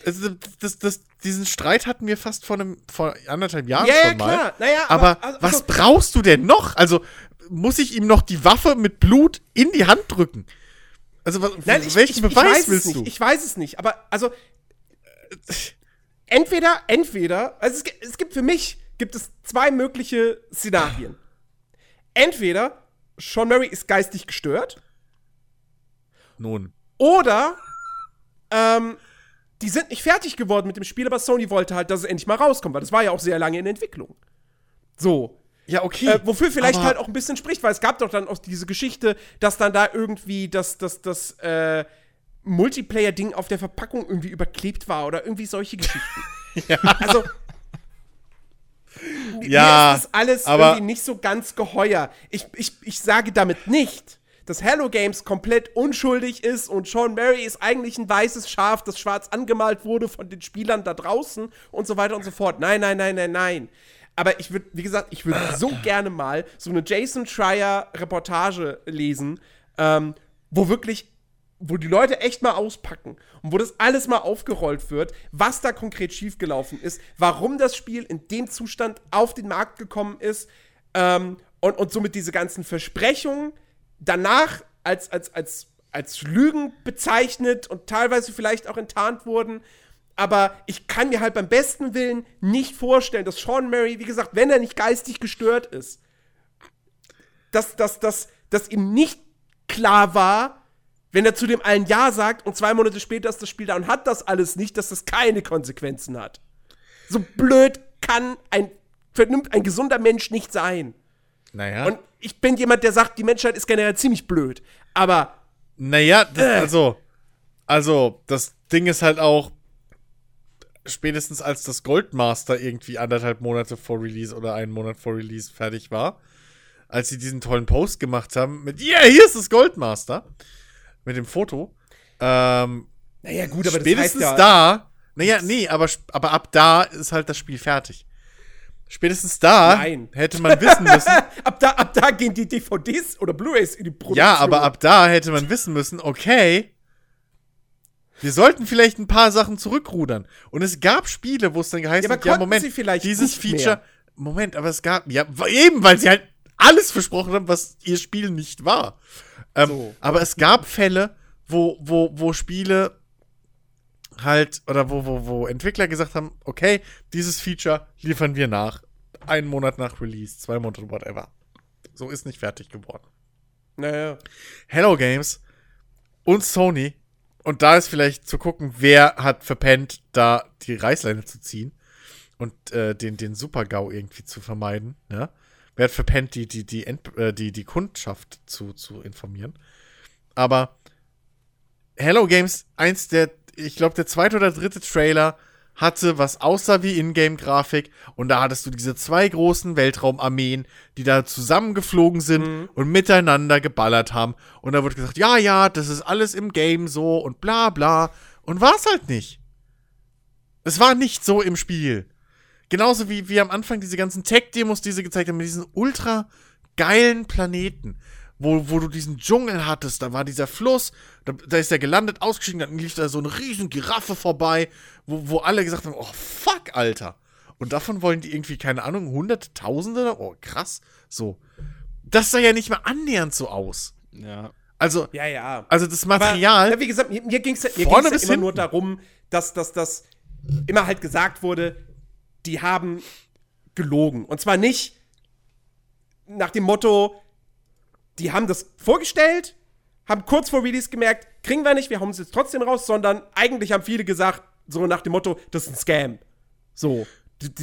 Also das, das, diesen Streit hatten wir fast vor, einem, vor anderthalb Jahren ja, ja, schon mal. klar. Naja, Aber, also- was also- brauchst du denn noch? Also muss ich ihm noch die Waffe mit Blut in die Hand drücken? Also Nein, ich, welchen ich, Beweis ich weiß willst es du? nicht. Ich weiß es nicht. Aber also entweder, entweder, also es, gibt- es gibt für mich gibt es zwei mögliche Szenarien. Entweder Sean Murray ist geistig gestört Nun. oder ähm, die sind nicht fertig geworden mit dem Spiel, aber Sony wollte halt, dass es endlich mal rauskommt, weil das war ja auch sehr lange in Entwicklung. So. Ja, okay. Äh, wofür vielleicht aber- halt auch ein bisschen spricht, weil es gab doch dann auch diese Geschichte, dass dann da irgendwie das, das, das äh, Multiplayer-Ding auf der Verpackung irgendwie überklebt war oder irgendwie solche Geschichten. Also. Ja, mir ist das alles aber- irgendwie nicht so ganz geheuer. Ich, ich, ich sage damit nicht, dass Hello Games komplett unschuldig ist und Sean Murray ist eigentlich ein weißes Schaf, das schwarz angemalt wurde von den Spielern da draußen und so weiter und so fort. Nein, nein, nein, nein, nein. Aber ich würde, wie gesagt, ich würde so gerne mal so eine Jason Schreier Reportage lesen, ähm, wo wirklich, wo die Leute echt mal auspacken und wo das alles mal aufgerollt wird, was da konkret schiefgelaufen ist, warum das Spiel in dem Zustand auf den Markt gekommen ist ähm, und, und somit diese ganzen Versprechungen danach als, als, als, als Lügen bezeichnet und teilweise vielleicht auch enttarnt wurden. Aber ich kann mir halt beim besten Willen nicht vorstellen, dass Sean Murray, wie gesagt, wenn er nicht geistig gestört ist, dass, dass, dass, dass ihm nicht klar war, wenn er zu dem allen Ja sagt und zwei Monate später ist das Spiel da und hat das alles nicht, dass das keine Konsequenzen hat. So blöd kann ein, ein gesunder Mensch nicht sein. Naja. Und ich bin jemand, der sagt, die Menschheit ist generell ziemlich blöd. Aber Naja, das, Äh. also, also, das Ding ist halt auch, spätestens als das Goldmaster irgendwie anderthalb Monate vor Release oder einen Monat vor Release fertig war, als sie diesen tollen Post gemacht haben mit, yeah, hier ist das Goldmaster, mit dem Foto, ähm, naja, gut, spätestens da, naja, nee, aber, aber ab da ist halt das Spiel fertig. Spätestens da Nein. hätte man wissen müssen, ab, da, ab da gehen die DVDs oder Blu-rays in die Produktion. Ja, aber ab da hätte man wissen müssen, okay, wir sollten vielleicht ein paar Sachen zurückrudern. Und es gab Spiele, wo es dann geheißen Ja, aber hat, ja, Moment, sie vielleicht dieses Feature, mehr? Moment, aber es gab, ja, eben, weil sie halt alles versprochen haben, was ihr Spiel nicht war. Ähm, So. Aber es gab Fälle, wo, wo, wo Spiele halt, oder wo, wo, wo Entwickler gesagt haben, okay, dieses Feature liefern wir nach. Einen Monat nach Release, zwei Monate, whatever. So ist nicht fertig geworden. Naja. Hello Games und Sony und da ist vielleicht zu gucken, wer hat verpennt, da die Reißleine zu ziehen und äh, den, den Super-GAU irgendwie zu vermeiden. Ja? Wer hat verpennt, die, die, die, End, äh, die, die Kundschaft zu, zu informieren. Aber Hello Games, eins der, ich glaube, der zweite oder dritte Trailer hatte, was aussah wie Ingame-Grafik. Und da hattest du diese zwei großen Weltraumarmeen, die da zusammengeflogen sind Mhm. und miteinander geballert haben. Und da wurde gesagt, ja, ja, das ist alles im Game so und bla bla. Und war es halt nicht. Es war nicht so im Spiel. Genauso wie, wie am Anfang diese ganzen Tech-Demos, die sie gezeigt haben, mit diesen ultra geilen Planeten, wo, wo du diesen Dschungel hattest, da war dieser Fluss, da, da ist er gelandet, ausgestiegen, dann lief da so eine riesen Giraffe vorbei, wo, wo alle gesagt haben, oh fuck, Alter. Und davon wollen die irgendwie, keine Ahnung, hunderte, tausende, oh krass, so. Das sah ja nicht mal annähernd so aus. Ja. Also, Ja, ja. also das Aber, Material, ja, wie gesagt, mir, mir ging es ja immer nur hinten. darum, dass, dass, dass immer halt gesagt wurde, die haben gelogen. Und zwar nicht nach dem Motto, die haben das vorgestellt, haben kurz vor Release gemerkt, kriegen wir nicht, wir hauen es jetzt trotzdem raus, sondern eigentlich haben viele gesagt, so nach dem Motto, das ist ein Scam. So.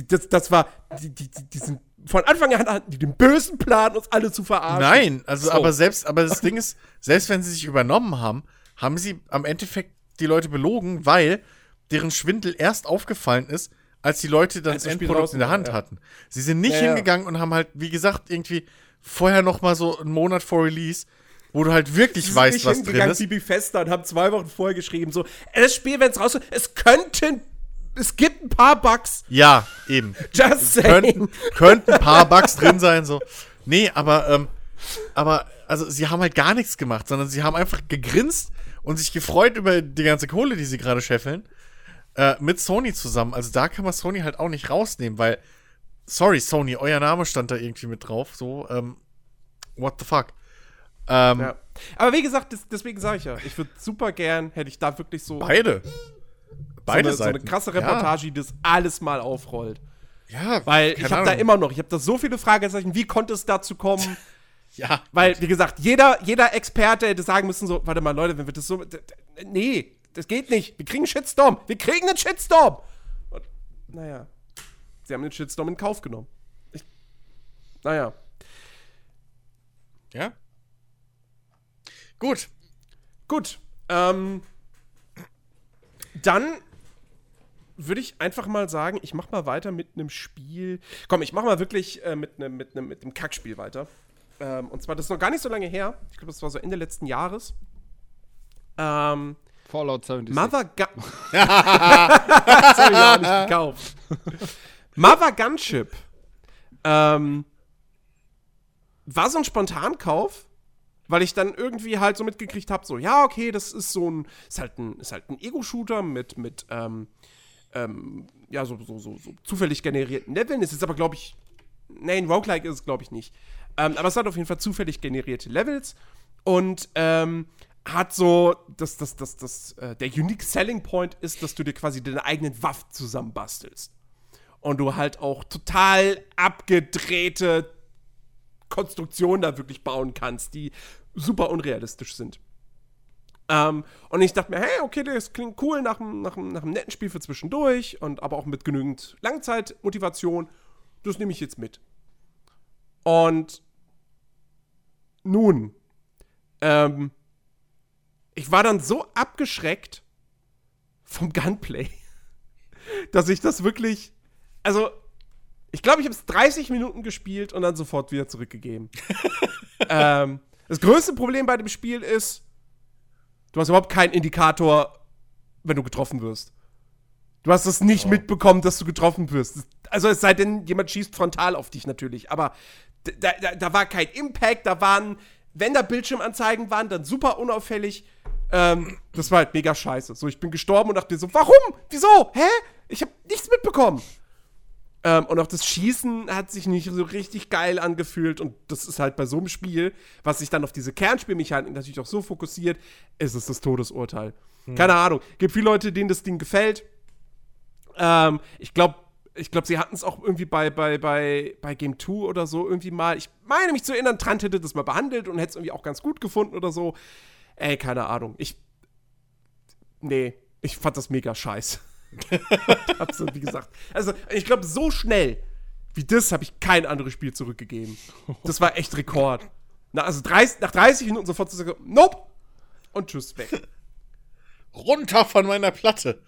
Das, das war, die, die, die, die sind von Anfang an hatten die den bösen Plan, uns alle zu verarschen. Nein, also So. aber selbst, aber das Ding ist, selbst wenn sie sich übernommen haben, haben sie am Endeffekt die Leute belogen, weil deren Schwindel erst aufgefallen ist, als die Leute dann das Endprodukt in der Hand ja. hatten. Sie sind nicht Ja, hingegangen und haben halt, wie gesagt, irgendwie vorher noch mal so einen Monat vor Release, wo du halt wirklich sind weißt, was drin ist. wie Bethesda und haben zwei Wochen vorher geschrieben, so, das Spiel, wenn es rauskommt, es könnten, es gibt ein paar Bugs, Ja, eben. just saying. könnten, könnten ein paar Bugs drin sein, so. Nee, aber, ähm, aber, also, sie haben halt gar nichts gemacht, sondern sie haben einfach gegrinst und sich gefreut über die ganze Kohle, die sie gerade scheffeln, äh, mit Sony zusammen. Also, da kann man Sony halt auch nicht rausnehmen, weil, sorry, Sony, euer Name stand da irgendwie mit drauf, so, ähm, what the fuck. Ähm, Ja. Aber wie gesagt, das, deswegen sage ich ja, ich würde super gern, hätte ich da wirklich so, beide. Beide so, eine, so eine Seiten. krasse Reportage, die das alles mal aufrollt. Ja, ja Weil ich habe da immer noch, ich habe da so viele Fragezeichen, wie konnte es dazu kommen? Ja, Weil, wie gesagt, jeder, jeder Experte hätte sagen müssen, so, warte mal, Leute, wenn wir das so. Nee, das geht nicht. Wir kriegen einen Shitstorm. Wir kriegen einen Shitstorm. Und, naja. Sie haben den Shitstorm in Kauf genommen. Ich, naja. ja. Gut. Gut. Ähm, dann würde ich einfach mal sagen, ich mach mal weiter mit einem Spiel. Komm, ich mach mal wirklich äh, mit einem mit einem mit einem Kackspiel weiter. Ähm, und zwar, das ist noch gar nicht so lange her. Ich glaube, das war so Ende letzten Jahres. Ähm, Fallout 76. Mother Gun. das habe ich auch nicht gekauft. Mother Gunship. Ähm, war so ein Spontankauf, weil ich dann irgendwie halt so mitgekriegt habe, so, ja, okay, das ist so ein, ist halt ein, halt ein Ego-Shooter mit, mit, ähm, ähm, ja, so, so, so, so zufällig generierten Leveln. Es ist aber, glaube ich, nein, Roguelike ist es, glaube ich, nicht. Ähm, aber es hat auf jeden Fall zufällig generierte Levels und ähm, hat so, das, das, das, das, äh, der Unique Selling Point ist, dass du dir quasi deine eigenen Waffen zusammenbastelst. Und du halt auch total abgedrehte Konstruktionen da wirklich bauen kannst, die super unrealistisch sind. Ähm, und ich dachte mir, hey, okay, das klingt cool nach einem, nach, nach netten Spiel für zwischendurch und aber auch mit genügend Langzeitmotivation. Das nehme ich jetzt mit. Und nun, ähm, ich war dann so abgeschreckt vom Gunplay, dass ich das wirklich, also ich glaube, ich habe es 30 Minuten gespielt und dann sofort wieder zurückgegeben. ähm, das größte Problem bei dem Spiel ist, du hast überhaupt keinen Indikator, wenn du getroffen wirst. Du hast es nicht mitbekommen, dass du getroffen wirst. Also es sei denn, jemand schießt frontal auf dich natürlich. Aber da, da, da war kein Impact, da waren, wenn da Bildschirmanzeigen waren, dann super unauffällig. Ähm, das war halt mega scheiße. So, ich bin gestorben und dachte mir so, warum? Wieso? Hä? Ich habe nichts mitbekommen. Ähm, und auch das Schießen hat sich nicht so richtig geil angefühlt. Und das ist halt bei so einem Spiel, was sich dann auf diese Kernspielmechanik natürlich auch so fokussiert, ist es das Todesurteil. Keine Ahnung. Gibt viele Leute, denen das Ding gefällt. Ähm, ich glaube, ich glaube, sie hatten es auch irgendwie bei, bei, bei, bei Game 2 oder so irgendwie mal. Ich meine mich zu erinnern, Trant hätte das mal behandelt und hätte es irgendwie auch ganz gut gefunden oder so. Ey, keine Ahnung. Ich. nee, ich fand das mega scheiße. Absolut, wie gesagt. Also, ich glaube, so schnell wie das habe ich kein anderes Spiel zurückgegeben. Das war echt Rekord. Na, also 30, nach 30 Minuten sofort zu sagen, nope. Und tschüss, weg. Runter von meiner Platte.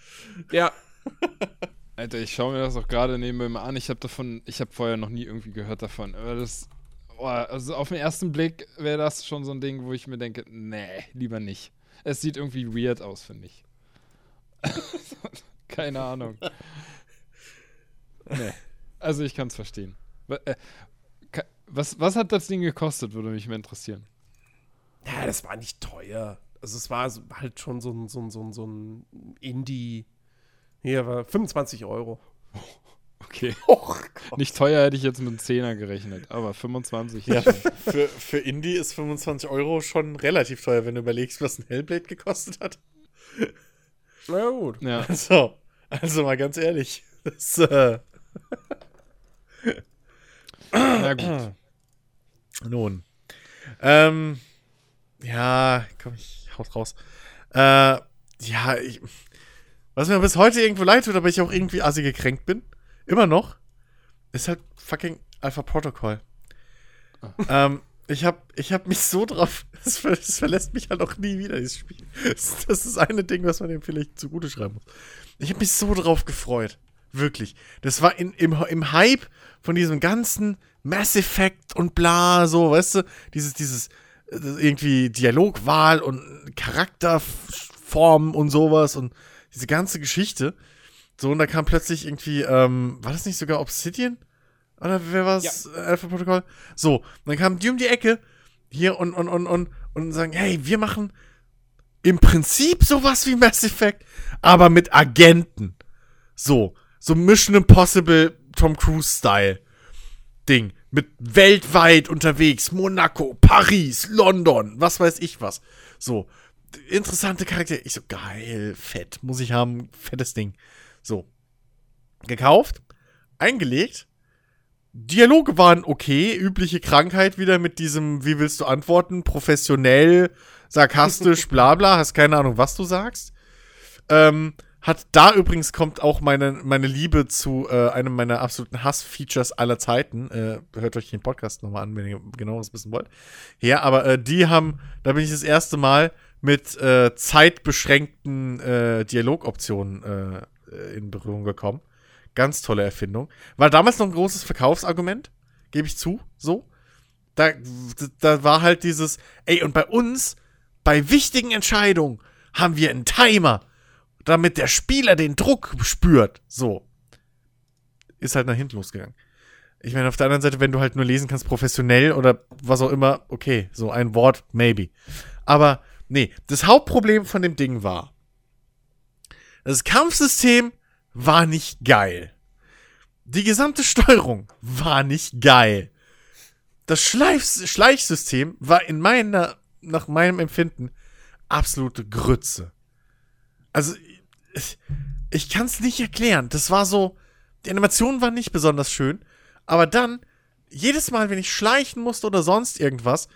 Ja. Alter, ich schaue mir das auch gerade nebenbei mal an. Ich habe davon, ich habe vorher noch nie irgendwie gehört davon. Aber das, oh, also auf den ersten Blick wäre das schon so ein Ding, wo ich mir denke, nee, lieber nicht. Es sieht irgendwie weird aus, finde ich. Keine Ahnung. Nee. Also ich kann es verstehen. Äh, was, was hat das Ding gekostet, würde mich mal interessieren. Ja, das war nicht teuer. Also es war halt schon so ein, so ein, so ein, so ein Indie. Hier war 25 Euro. Okay. Oh nicht teuer hätte ich jetzt mit einem Zehner gerechnet, aber 25. Ja, für, für Indie ist 25 Euro schon relativ teuer, wenn du überlegst, was ein Hellblade gekostet hat. Na ja, gut. Ja. Also, also mal ganz ehrlich. Das, äh Na gut. Nun. Ähm, ja, komm, ich haut raus. Äh, ja, ich, was mir bis heute irgendwo leid tut, aber ich auch irgendwie assi gekränkt bin, immer noch, ist halt fucking Alpha Protocol. Ah. Ähm, ich hab, ich hab mich so drauf, es ver verlässt mich halt auch nie wieder, dieses Spiel. Das, das ist das eine Ding, was man dem vielleicht zugute schreiben muss. Ich hab mich so drauf gefreut. Wirklich. Das war in, im, im Hype von diesem ganzen Mass Effect und bla, so, weißt du, dieses, dieses äh, irgendwie Dialogwahl und Charakterformen und sowas und diese ganze Geschichte. So, und da kam plötzlich irgendwie, ähm, war das nicht sogar Obsidian? Oder wer war es? Ja. Alpha Protokoll? So, und dann kamen die um die Ecke hier und, und, und, und, und sagen, hey, wir machen im Prinzip sowas wie Mass Effect, aber mit Agenten. So, so Mission Impossible Tom Cruise-Style. Ding. Mit weltweit unterwegs. Monaco, Paris, London, was weiß ich was. So. Interessante Charaktere. Ich so, geil, fett. Muss ich haben. Fettes Ding. So. Gekauft. Eingelegt. Dialoge waren okay. Übliche Krankheit wieder mit diesem, wie willst du antworten? Professionell, sarkastisch, bla bla. Hast keine Ahnung, was du sagst. Ähm, hat da übrigens kommt auch meine, meine Liebe zu äh, einem meiner absoluten Hass-Features aller Zeiten. Äh, hört euch den Podcast nochmal an, wenn ihr genaueres wissen wollt. Ja, aber äh, die haben, da bin ich das erste Mal mit äh, zeitbeschränkten äh, Dialogoptionen äh, in Berührung gekommen. Ganz tolle Erfindung. War damals noch ein großes Verkaufsargument, gebe ich zu, so. Da, da war halt dieses, ey, und bei uns, bei wichtigen Entscheidungen, haben wir einen Timer damit der Spieler den Druck spürt. So. Ist halt nach hinten losgegangen. Ich meine, auf der anderen Seite, wenn du halt nur lesen kannst, professionell oder was auch immer, okay, so ein Wort, maybe. Aber nee, das Hauptproblem von dem Ding war, das Kampfsystem war nicht geil. Die gesamte Steuerung war nicht geil. Das Schleif Schleichsystem war in meiner, nach meinem Empfinden absolute Grütze. Also, ich kann es nicht erklären. Das war so, die Animation war nicht besonders schön, aber dann, jedes Mal, wenn ich schleichen musste oder sonst irgendwas,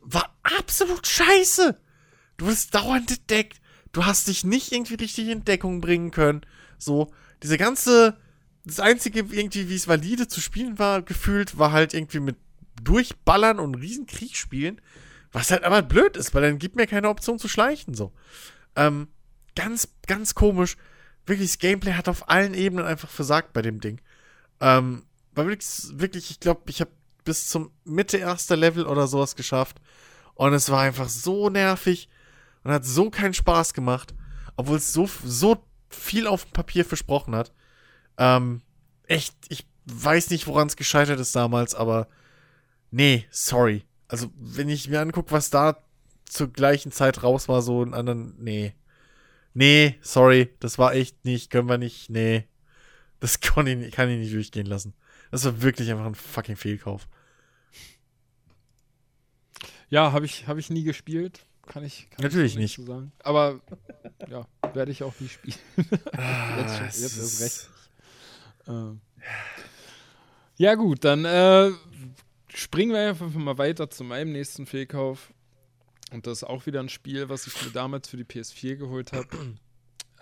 war absolut scheiße. Du wirst dauernd entdeckt. Du hast dich nicht irgendwie richtig in Deckung bringen können. So, diese ganze, das einzige irgendwie, wie es valide zu spielen war, gefühlt, war halt irgendwie mit Durchballern und Riesenkrieg spielen. Was halt aber blöd ist, weil dann gibt mir keine Option zu schleichen, so. Ähm, ganz, ganz komisch. Wirklich, das Gameplay hat auf allen Ebenen einfach versagt bei dem Ding. Ähm, war wirklich, wirklich, ich glaube, ich habe bis zum Mitte erster Level oder sowas geschafft. Und es war einfach so nervig und hat so keinen Spaß gemacht, obwohl es so, so viel auf dem Papier versprochen hat. Ähm, echt, ich weiß nicht, woran es gescheitert ist damals, aber nee, sorry. Also, wenn ich mir angucke, was da zur gleichen Zeit raus war, so in anderen, nee nee, sorry, das war echt nicht, können wir nicht, nee. Das kann ich, kann ich nicht durchgehen lassen. Das war wirklich einfach ein fucking Fehlkauf. Ja, habe ich, hab ich nie gespielt. Kann ich. Kann Natürlich ich nicht. Sagen. Aber ja, werde ich auch nie spielen. Ah, jetzt, schon, jetzt ist recht. Äh, ja, gut, dann äh, springen wir einfach mal weiter zu meinem nächsten Fehlkauf. Und das ist auch wieder ein Spiel, was ich mir damals für die PS4 geholt habe.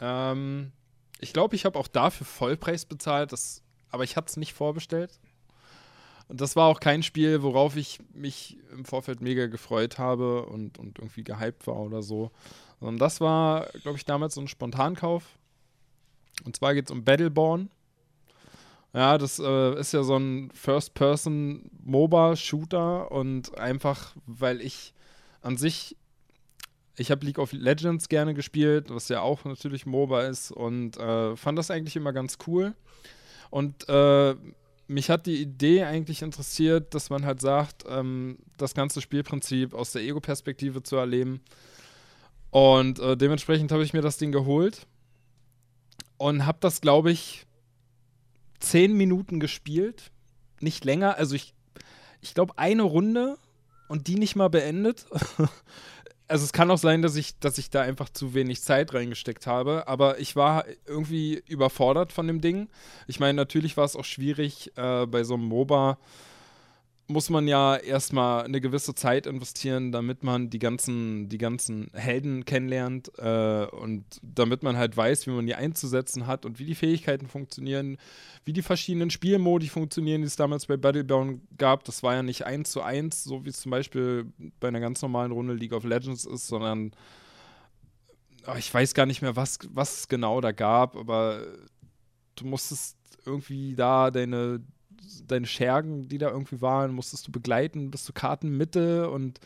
Ähm, ich glaube, ich habe auch dafür Vollpreis bezahlt, das, aber ich hatte es nicht vorbestellt. Und das war auch kein Spiel, worauf ich mich im Vorfeld mega gefreut habe und, und irgendwie gehypt war oder so. Sondern das war, glaube ich, damals so ein Spontankauf. Und zwar geht es um Battleborn. Ja, das äh, ist ja so ein First-Person-MOBA-Shooter und einfach, weil ich an sich, ich habe League of Legends gerne gespielt, was ja auch natürlich MOBA ist und äh, fand das eigentlich immer ganz cool. Und äh, mich hat die Idee eigentlich interessiert, dass man halt sagt, ähm, das ganze Spielprinzip aus der Ego-Perspektive zu erleben. Und äh, dementsprechend habe ich mir das Ding geholt und habe das, glaube ich, zehn Minuten gespielt. Nicht länger. Also ich, ich glaube, eine Runde und die nicht mal beendet. also es kann auch sein, dass ich, dass ich da einfach zu wenig Zeit reingesteckt habe, aber ich war irgendwie überfordert von dem Ding. Ich meine, natürlich war es auch schwierig äh, bei so einem MOBA muss man ja erstmal eine gewisse Zeit investieren, damit man die ganzen, die ganzen Helden kennenlernt äh, und damit man halt weiß, wie man die einzusetzen hat und wie die Fähigkeiten funktionieren, wie die verschiedenen Spielmodi funktionieren, die es damals bei Battleborn gab. Das war ja nicht eins zu eins, so wie es zum Beispiel bei einer ganz normalen Runde League of Legends ist, sondern oh, ich weiß gar nicht mehr, was, was es genau da gab, aber du musstest irgendwie da deine deine Schergen, die da irgendwie waren, musstest du begleiten bis zur Kartenmitte und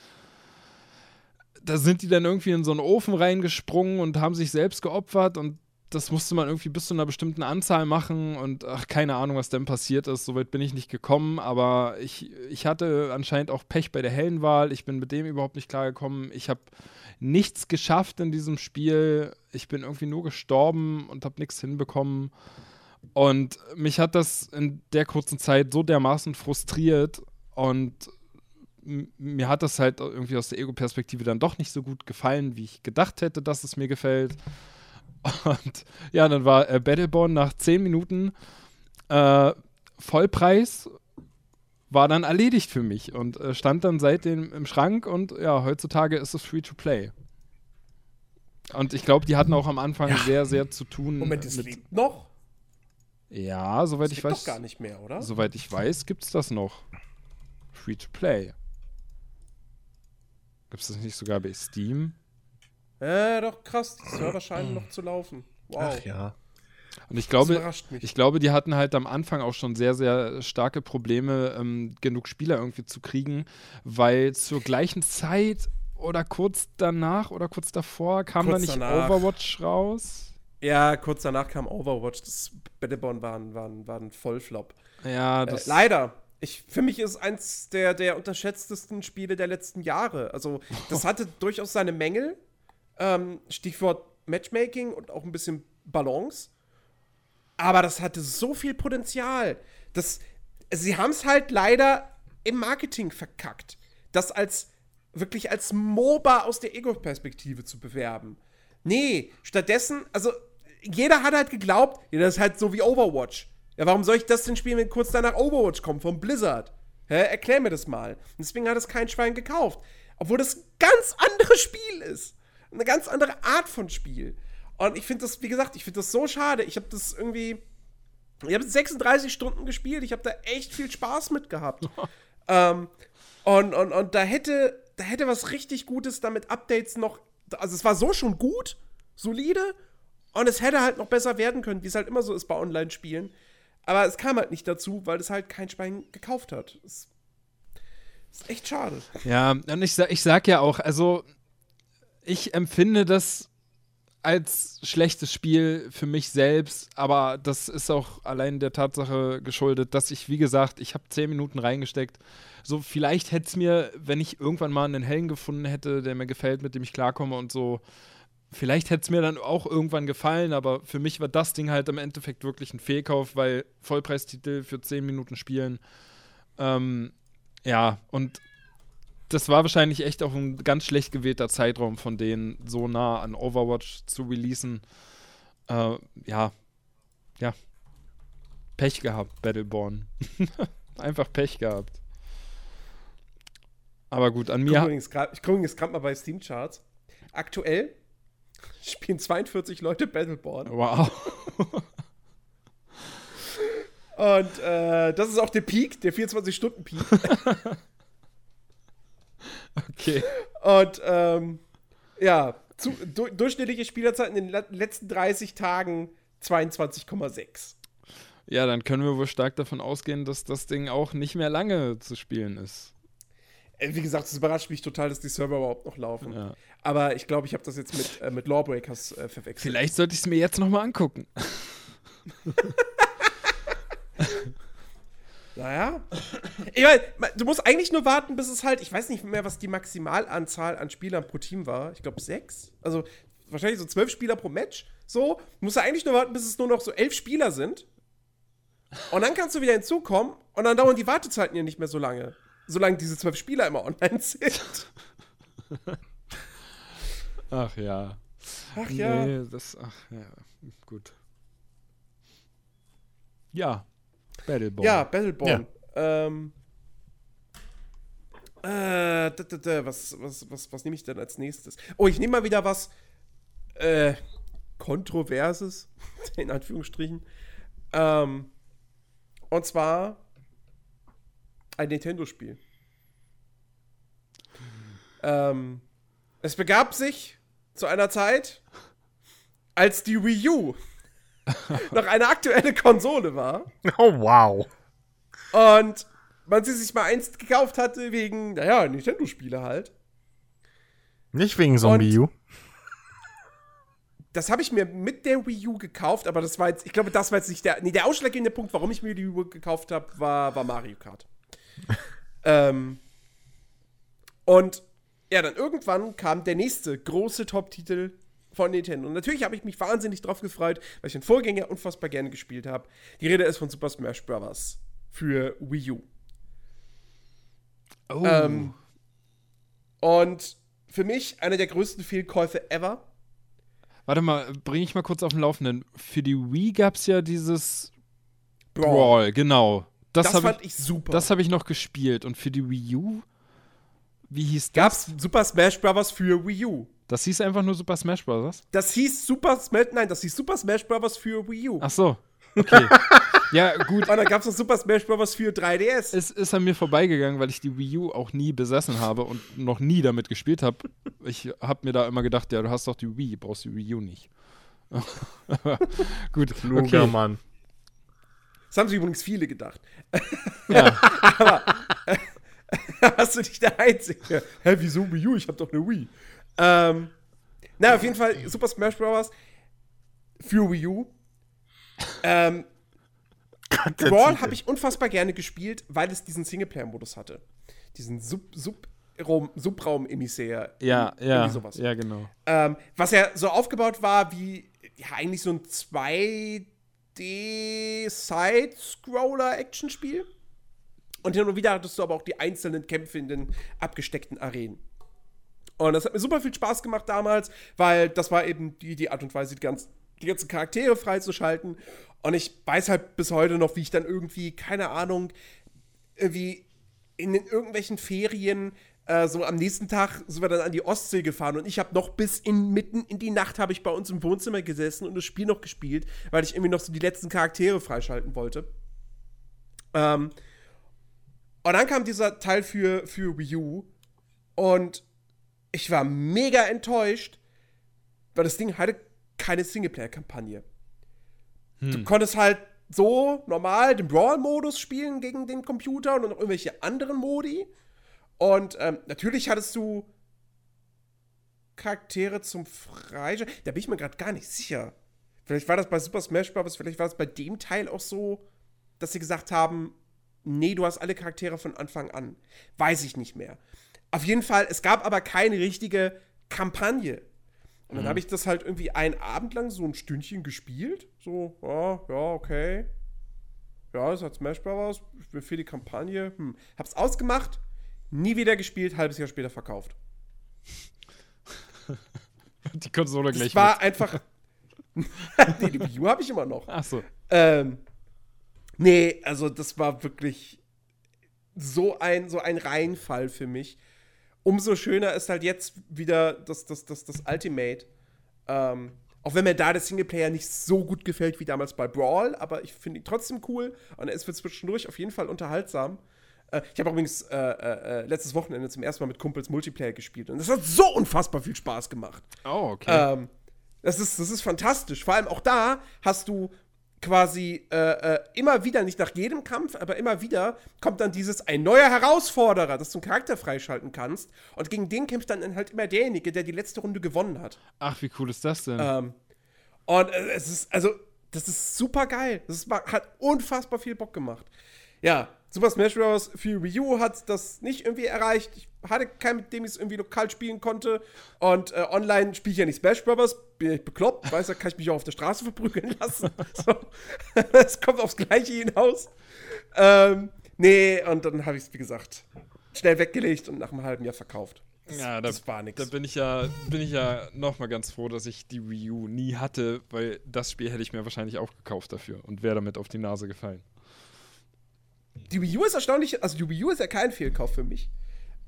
da sind die dann irgendwie in so einen Ofen reingesprungen und haben sich selbst geopfert und das musste man irgendwie bis zu einer bestimmten Anzahl machen und ach, keine Ahnung, was denn passiert ist. Soweit bin ich nicht gekommen, aber ich, ich hatte anscheinend auch Pech bei der Hellenwahl. Ich bin mit dem überhaupt nicht klargekommen. Ich habe nichts geschafft in diesem Spiel. Ich bin irgendwie nur gestorben und habe nichts hinbekommen. Und mich hat das in der kurzen Zeit so dermaßen frustriert und mir hat das halt irgendwie aus der Ego-Perspektive dann doch nicht so gut gefallen, wie ich gedacht hätte, dass es mir gefällt. Und ja, dann war äh, Battleborn nach 10 Minuten äh, Vollpreis, war dann erledigt für mich und äh, stand dann seitdem im Schrank und ja, heutzutage ist es free to play. Und ich glaube, die hatten auch am Anfang ja. sehr, sehr zu tun. Moment, es lebt noch? Ja, soweit das ich weiß. doch gar nicht mehr, oder? Soweit ich weiß, gibt es das noch. Free to play. Gibt es das nicht sogar bei Steam? Äh, doch krass, die Server scheinen noch zu laufen. Wow. Ach ja. Und ich glaube, ich glaube, die hatten halt am Anfang auch schon sehr, sehr starke Probleme, ähm, genug Spieler irgendwie zu kriegen, weil zur gleichen Zeit oder kurz danach oder kurz davor kam kurz da nicht danach. Overwatch raus. Ja, kurz danach kam Overwatch. Das Battleborn war ein, war ein, war ein Vollflop. Ja, äh, das. Äh, leider. Ich, für mich ist es eins der, der unterschätztesten Spiele der letzten Jahre. Also, das hatte durchaus seine Mängel. Ähm, Stichwort Matchmaking und auch ein bisschen Balance. Aber das hatte so viel Potenzial. Das, sie haben es halt leider im Marketing verkackt. Das als wirklich als MOBA aus der Ego-Perspektive zu bewerben. Nee, stattdessen, also jeder hat halt geglaubt, ja, das ist halt so wie Overwatch. Ja, warum soll ich das denn spielen, wenn kurz danach Overwatch kommt vom Blizzard? Hä? Erklär mir das mal. Und deswegen hat es kein Schwein gekauft. Obwohl das ein ganz anderes Spiel ist. Eine ganz andere Art von Spiel. Und ich finde das, wie gesagt, ich finde das so schade. Ich habe das irgendwie. Ich habe 36 Stunden gespielt. Ich habe da echt viel Spaß mit gehabt. ähm, und, und, und da hätte, da hätte was richtig Gutes damit Updates noch. Also es war so schon gut, solide. Und es hätte halt noch besser werden können, wie es halt immer so ist bei Online-Spielen. Aber es kam halt nicht dazu, weil es halt kein Schwein gekauft hat. Das ist echt schade. Ja, und ich, ich sag ja auch, also ich empfinde das als schlechtes Spiel für mich selbst, aber das ist auch allein der Tatsache geschuldet, dass ich, wie gesagt, ich habe zehn Minuten reingesteckt. So, vielleicht hätte es mir, wenn ich irgendwann mal einen Helden gefunden hätte, der mir gefällt, mit dem ich klarkomme und so, Vielleicht hätte es mir dann auch irgendwann gefallen, aber für mich war das Ding halt im Endeffekt wirklich ein Fehlkauf, weil Vollpreistitel für 10 Minuten spielen. Ähm, ja, und das war wahrscheinlich echt auch ein ganz schlecht gewählter Zeitraum von denen, so nah an Overwatch zu releasen. Äh, ja, ja. Pech gehabt, Battleborn. Einfach Pech gehabt. Aber gut, an mir. Ich gucke übrigens gerade mal bei Steam Charts. Aktuell Spielen 42 Leute Battleborn. Wow. Und äh, das ist auch der Peak, der 24-Stunden-Peak. Okay. Und ähm, ja, zu, du, durchschnittliche Spielerzeit in den le- letzten 30 Tagen 22,6. Ja, dann können wir wohl stark davon ausgehen, dass das Ding auch nicht mehr lange zu spielen ist. Äh, Wie gesagt, es überrascht mich total, dass die Server überhaupt noch laufen. Ja. Aber ich glaube, ich habe das jetzt mit, äh, mit Lawbreakers äh, verwechselt. Vielleicht sollte ich es mir jetzt nochmal angucken. Naja. Ich mein, du musst eigentlich nur warten, bis es halt, ich weiß nicht mehr, was die Maximalanzahl an Spielern pro Team war. Ich glaube sechs. Also wahrscheinlich so zwölf Spieler pro Match. So, du musst ja eigentlich nur warten, bis es nur noch so elf Spieler sind. Und dann kannst du wieder hinzukommen und dann dauern die Wartezeiten ja nicht mehr so lange. Solange diese zwölf Spieler immer online sind. Ach ja. Ach ja. Nee, das, ach ja, gut. Ja, Battleborn. Ja, Battleborn. Ähm. Äh, was, was, was, was nehme ich denn als nächstes? Oh, ich nehme mal wieder was äh, Kontroverses, in Anführungsstrichen. Ähm, und zwar ein Nintendo-Spiel. Ähm, es begab sich zu einer Zeit, als die Wii U noch eine aktuelle Konsole war. Oh, wow. Und man sie sich mal einst gekauft hatte wegen, naja, Nintendo-Spiele halt. Nicht wegen Zombie U. Das habe ich mir mit der Wii U gekauft, aber das war jetzt, ich glaube, das war jetzt nicht der, nee, der ausschlaggebende Punkt, warum ich mir die Wii U gekauft habe, war, war Mario Kart. Ähm, und ja, dann irgendwann kam der nächste große Top-Titel von Nintendo. Und natürlich habe ich mich wahnsinnig drauf gefreut, weil ich den Vorgänger unfassbar gerne gespielt habe. Die Rede ist von Super Smash Bros. für Wii U. Oh. Ähm, und für mich einer der größten Fehlkäufe ever. Warte mal, bringe ich mal kurz auf den Laufenden. Für die Wii gab es ja dieses Brawl, genau. Das, Das, habe fand ich, ich, super. das hab ich noch gespielt. Und für die Wii U, wie hieß das? gab's Super Smash Bros. für Wii U. Das hieß einfach nur Super Smash Bros. Das hieß Super Smash, nein, das hieß Super Smash Bros. für Wii U. Ach so. Okay. ja, gut. Und dann gab's noch Super Smash Bros. für 3DS. Es ist an mir vorbeigegangen, weil ich die Wii U auch nie besessen habe und noch nie damit gespielt habe. Ich habe mir da immer gedacht, ja, du hast doch die Wii, brauchst die Wii U nicht. Gut, Kluger okay. Mann. Das haben sich übrigens viele gedacht. Ja. Hast du nicht der Einzige? Hä, wieso Wii U? Ich hab doch eine Wii. Ähm, na, auf jeden Fall Super Smash Bros. für Wii U. Ähm, Brawl habe ich unfassbar gerne gespielt, weil es diesen Singleplayer-Modus hatte. Diesen Sub Sub Raum, Subraum-Emissär. Ja, ja, sowas. ja, genau. Ähm, was ja so aufgebaut war wie, ja, eigentlich so ein 2D-Side-Scroller-Action-Spiel. Und hin und wieder hattest du aber auch die einzelnen Kämpfe in den abgesteckten Arenen. Und das hat mir super viel Spaß gemacht damals, weil das war eben die, die Art und Weise, die, ganz, die ganzen Charaktere freizuschalten. Und ich weiß halt bis heute noch, wie ich dann irgendwie, keine Ahnung, irgendwie in irgendwelchen Ferien äh, so am nächsten Tag sind wir dann an die Ostsee gefahren und ich habe noch bis in mitten in die Nacht habe ich bei uns im Wohnzimmer gesessen und das Spiel noch gespielt, weil ich irgendwie noch so die letzten Charaktere freischalten wollte. Ähm, und dann kam dieser Teil für, für Wii U und ich war mega enttäuscht, weil das Ding hatte keine Singleplayer-Kampagne. Du konntest halt so normal den Brawl-Modus spielen gegen den Computer und noch irgendwelche anderen Modi. Und ähm, natürlich hattest du Charaktere zum Freischalten. Da bin ich mir gerade gar nicht sicher. Vielleicht war das bei Super Smash Bros., vielleicht war das bei dem Teil auch so, dass sie gesagt haben, nee, du hast alle Charaktere von Anfang an. Weiß ich nicht mehr. Auf jeden Fall, es gab aber keine richtige Kampagne. Und dann habe ich das halt irgendwie einen Abend lang so ein Stündchen gespielt. So, ja, ja, okay. Ja, es hat Smash Bros. Ich bin für die Kampagne. Hm. Hab's ausgemacht, nie wieder gespielt, halbes Jahr später verkauft. Die Konsole Das gleich war einfach. nee, die Wii U habe ich immer noch. mit. Ach so. Ähm, nee, also das war wirklich so ein, so ein Reinfall für mich. Umso schöner ist halt jetzt wieder das, das, das, das Ultimate. Ähm, auch wenn mir da der Singleplayer nicht so gut gefällt wie damals bei Brawl, aber ich finde ihn trotzdem cool und er ist für zwischendurch auf jeden Fall unterhaltsam. Äh, ich habe übrigens äh, äh, äh, letztes Wochenende zum ersten Mal mit Kumpels Multiplayer gespielt und das hat so unfassbar viel Spaß gemacht. Oh, okay. Ähm, das, ist, das ist fantastisch. Vor allem auch da hast du quasi äh, äh, immer wieder, nicht nach jedem Kampf, aber immer wieder kommt dann dieses ein neuer Herausforderer, dass du einen Charakter freischalten kannst. Und gegen den kämpft dann halt immer derjenige, der die letzte Runde gewonnen hat. Ach, wie cool ist das denn? Ähm, und es ist, also, das ist super geil. Das ist, hat unfassbar viel Bock gemacht. Ja, Super Smash Bros. für Wii U hat das nicht irgendwie erreicht. Ich hatte keinen, mit dem ich es irgendwie lokal spielen konnte. Und äh, online spiele ich ja nicht Smash Bros. Bin ich bekloppt. Weiß, da kann ich mich auch auf der Straße verprügeln lassen. so. Es kommt aufs Gleiche hinaus. Ähm, nee, und dann habe ich es, wie gesagt, schnell weggelegt und nach einem halben Jahr verkauft. Das, ja, da, das war nichts. Da bin ich ja, bin ich ja noch mal ganz froh, dass ich die Wii U nie hatte, weil das Spiel hätte ich mir wahrscheinlich auch gekauft dafür und wäre damit auf die Nase gefallen. Die Wii U ist erstaunlich, also die Wii U ist ja kein Fehlkauf für mich.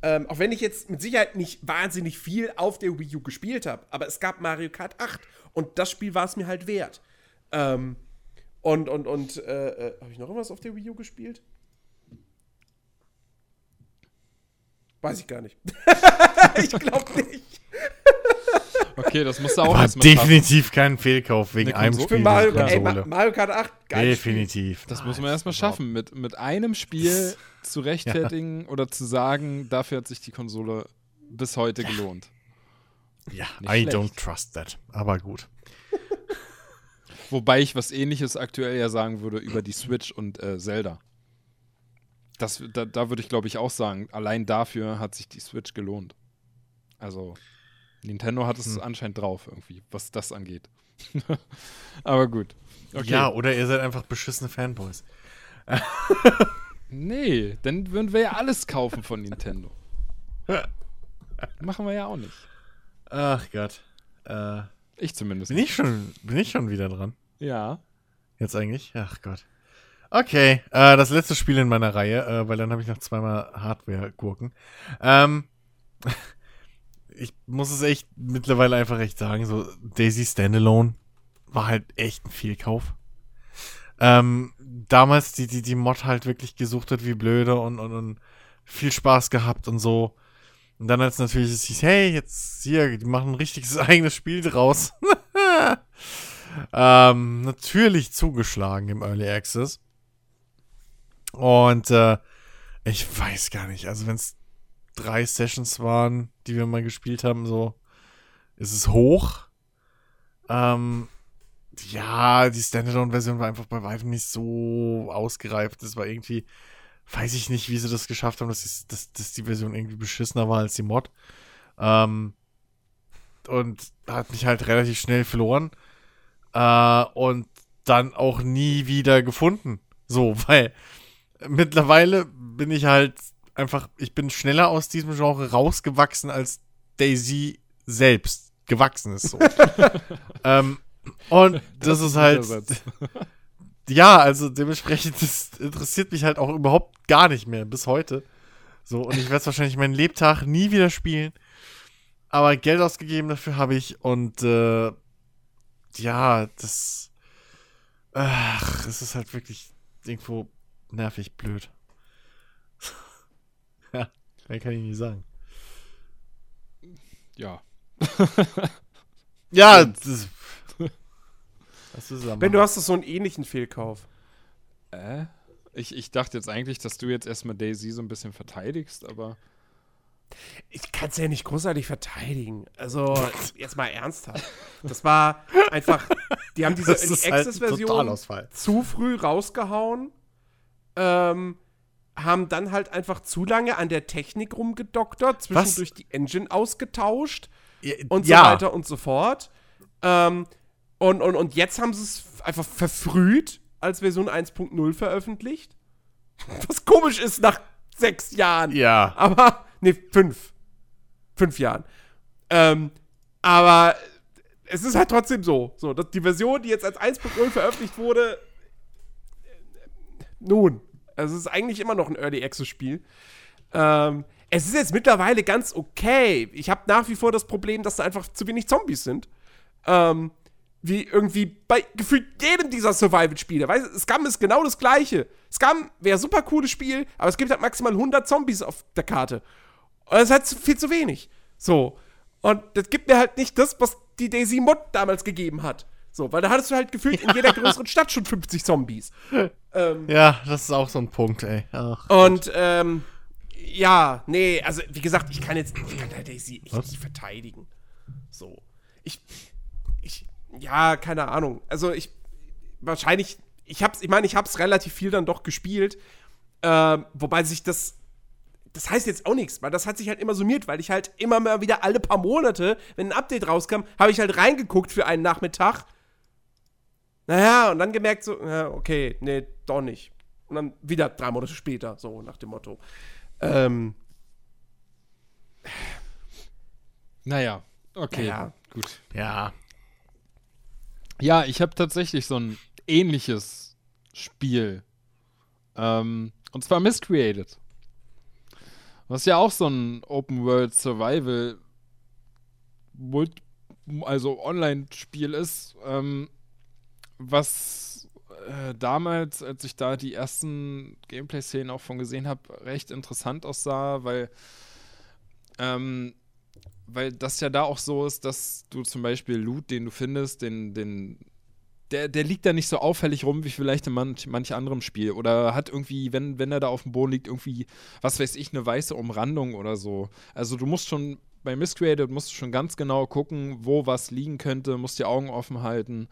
Ähm, auch wenn ich jetzt mit Sicherheit nicht wahnsinnig viel auf der Wii U gespielt habe, aber es gab Mario Kart 8 und das Spiel war es mir halt wert. Ähm, und, und, und, äh, äh, habe ich noch irgendwas auf der Wii U gespielt? Weiß ich gar nicht. ich glaube nicht. Okay, das musst du auch War erstmal definitiv schaffen. kein Fehlkauf wegen Eine einem Spiel. Für Mario, ey, Mario Kart 8, geil. definitiv. Das muss man erstmal schaffen, mit, mit einem Spiel zu rechtfertigen oder zu sagen, dafür hat sich die Konsole bis heute gelohnt. Ja, Nicht I schlecht. don't trust that. Aber gut. Wobei ich was ähnliches aktuell ja sagen würde über die Switch und äh, Zelda. Das, da, da würde ich, glaube ich, auch sagen, allein dafür hat sich die Switch gelohnt. Also, Nintendo hat es Hm. anscheinend drauf, irgendwie, was das angeht. Aber gut. Okay. Ja, oder ihr seid einfach beschissene Fanboys. Nee, dann würden wir ja alles kaufen von Nintendo. Machen wir ja auch nicht. Ach Gott. Äh, Ich zumindest. bin, ich schon, bin ich schon wieder dran? Ja. Jetzt eigentlich? Ach Gott. Okay, äh, das letzte Spiel in meiner Reihe, äh, weil dann habe ich noch zweimal Hardware-Gurken. Ähm, ich muss es echt mittlerweile einfach echt sagen, so Daisy Standalone war halt echt ein Fehlkauf. Ähm, damals die, die, die Mod halt wirklich gesucht hat wie blöde und, und, und viel Spaß gehabt und so. Und dann als natürlich es hieß, hey, jetzt hier, die machen ein richtiges eigenes Spiel draus. ähm, natürlich zugeschlagen im Early Access. Und äh, ich weiß gar nicht, also wenn es drei Sessions waren, die wir mal gespielt haben, so ist es hoch. Ähm, ja, die Standalone-Version war einfach bei weitem nicht so ausgereift. Das war irgendwie, weiß ich nicht, wie sie das geschafft haben, dass, es- dass, dass die Version irgendwie beschissener war als die Mod. Ähm, und hat mich halt relativ schnell verloren. Äh, und dann auch nie wieder gefunden. So, weil mittlerweile bin ich halt einfach, ich bin schneller aus diesem Genre rausgewachsen, als Daisy selbst gewachsen ist. So. ähm, und das, ist halt, ja, also dementsprechend, das interessiert mich halt auch überhaupt gar nicht mehr bis heute. So, und ich werde es wahrscheinlich meinen Lebtag nie wieder spielen. Aber Geld ausgegeben dafür habe ich und äh, ja, das. Ach, es ist halt wirklich irgendwo nervig blöd. Ja, mehr kann ich nicht sagen. Ja. Ja, das, das ist Ben, du hast doch so einen ähnlichen Fehlkauf. Äh? Ich, ich dachte jetzt eigentlich, dass du jetzt erstmal Daisy so ein bisschen verteidigst, aber. Ich kann es ja nicht großartig verteidigen. Also, jetzt mal ernsthaft. Das war einfach, die haben diese halt ein Access-Version Totalausfall. zu früh rausgehauen, ähm, haben dann halt einfach zu lange an der Technik rumgedoktert, zwischendurch die Engine ausgetauscht Ja, und so ja. weiter und so fort. Ähm, und, und, und jetzt haben sie es einfach verfrüht als Version 1.0 veröffentlicht. Was komisch ist nach sechs Jahren. Ja. Aber, nee, fünf. Fünf Jahren. Ähm, aber es ist halt trotzdem so. So, dass die Version, die jetzt als 1.0 veröffentlicht wurde, äh, nun, also es ist eigentlich immer noch ein Early Access Spiel. Ähm, es ist jetzt mittlerweile ganz okay. Ich habe nach wie vor das Problem, dass da einfach zu wenig Zombies sind. Ähm, wie irgendwie bei gefühlt jedem dieser Survival-Spiele. Weißt du, Scum ist genau das gleiche. Scum wäre super cooles Spiel, aber es gibt halt maximal 100 Zombies auf der Karte. Und ist halt viel zu wenig. So. Und das gibt mir halt nicht das, was die Daisy Mod damals gegeben hat. So, weil da hattest du halt gefühlt in jeder größeren Stadt schon 50 Zombies. Ähm, ja, das ist auch so ein Punkt, ey. Ach, und, ähm, ja, nee, also wie gesagt, ich kann jetzt, ich kann halt Daisy echt nicht verteidigen. So. Ich, ich, ja, keine Ahnung. Also ich, wahrscheinlich, ich hab's, ich meine, ich hab's relativ viel dann doch gespielt, ähm, wobei sich das das heißt jetzt auch nichts, weil das hat sich halt immer summiert, weil ich halt immer mal wieder alle paar Monate, wenn ein Update rauskam, habe ich halt reingeguckt für einen Nachmittag. Naja, und dann gemerkt so, ja, okay, nee, doch nicht. Und dann wieder drei Monate später, so nach dem Motto. Ähm. Naja, okay, Ja. gut. ja. Ja, ich habe tatsächlich so ein ähnliches Spiel. Ähm, und zwar Miscreated. Was ja auch so ein Open World Survival Mult also Online-Spiel ist, ähm, was äh, damals, als ich da die ersten Gameplay-Szenen auch von gesehen habe, recht interessant aussah, weil ähm, weil das ja da auch so ist, dass du zum Beispiel Loot, den du findest, den, den, der, der liegt da nicht so auffällig rum wie vielleicht in manch, manch anderem Spiel. Oder hat irgendwie, wenn, wenn er da auf dem Boden liegt, irgendwie, was weiß ich, eine weiße Umrandung oder so. Also du musst schon, bei Miscreated musst du schon ganz genau gucken, wo was liegen könnte, musst die Augen offen halten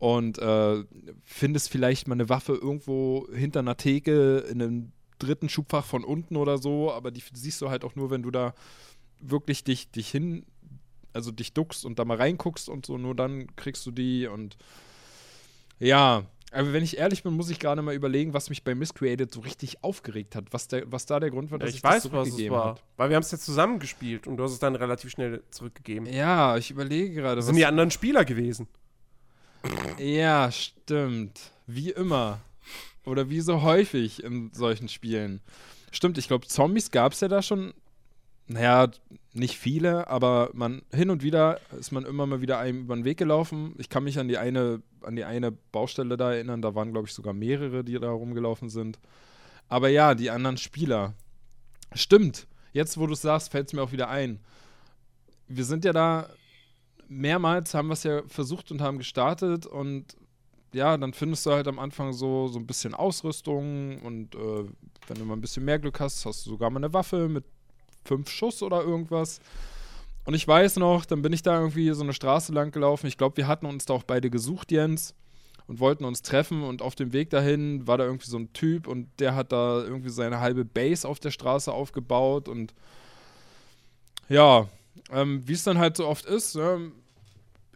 und äh, findest vielleicht mal eine Waffe irgendwo hinter einer Theke in einem dritten Schubfach von unten oder so, aber die siehst du halt auch nur, wenn du da wirklich dich, dich hin, also dich duckst und da mal reinguckst und so, nur dann kriegst du die und ja, aber wenn ich ehrlich bin, muss ich gerade mal überlegen, was mich bei Miscreated so richtig aufgeregt hat, was, der, was da der Grund war, dass ich, ich, weiß, das was es zurückgegeben war. hat. Weil wir haben es ja zusammen gespielt und du hast es dann relativ schnell zurückgegeben. Ja, ich überlege gerade, Das sind die anderen Spieler gewesen. Ja, stimmt. Wie immer. Oder wie so häufig in solchen Spielen. Stimmt, ich glaube, Zombies gab es ja da schon. Naja, nicht viele, aber man hin und wieder ist man immer mal wieder einem über den Weg gelaufen. Ich kann mich an die eine, an die eine Baustelle da erinnern, da waren, glaube ich, sogar mehrere, die da rumgelaufen sind. Aber ja, die anderen Spieler. Stimmt. Jetzt, wo du es sagst, fällt es mir auch wieder ein. Wir sind ja da mehrmals haben wir es ja versucht und haben gestartet und ja, dann findest du halt am Anfang so, so ein bisschen Ausrüstung und äh, wenn du mal ein bisschen mehr Glück hast, hast du sogar mal eine Waffe mit fünf Schuss oder irgendwas. Und ich weiß noch, dann bin ich da irgendwie so eine Straße lang gelaufen. Ich glaube, wir hatten uns da auch beide gesucht, Jens, und wollten uns treffen. Und auf dem Weg dahin war da irgendwie so ein Typ und der hat da irgendwie seine halbe Base auf der Straße aufgebaut. Und ja, ähm, wie es dann halt so oft ist, ähm,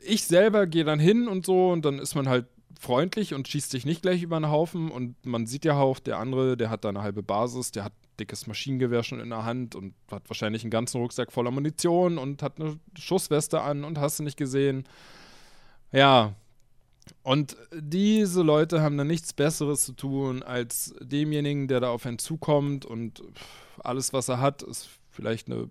ich selber gehe dann hin und so und dann ist man halt freundlich und schießt sich nicht gleich über den Haufen und man sieht ja auch, der andere, der hat da eine halbe Basis, der hat dickes Maschinengewehr schon in der Hand und hat wahrscheinlich einen ganzen Rucksack voller Munition und hat eine Schussweste an und hast du nicht gesehen. Ja. Und diese Leute haben dann nichts Besseres zu tun, als demjenigen, der da auf einen zukommt und alles, was er hat, ist vielleicht eine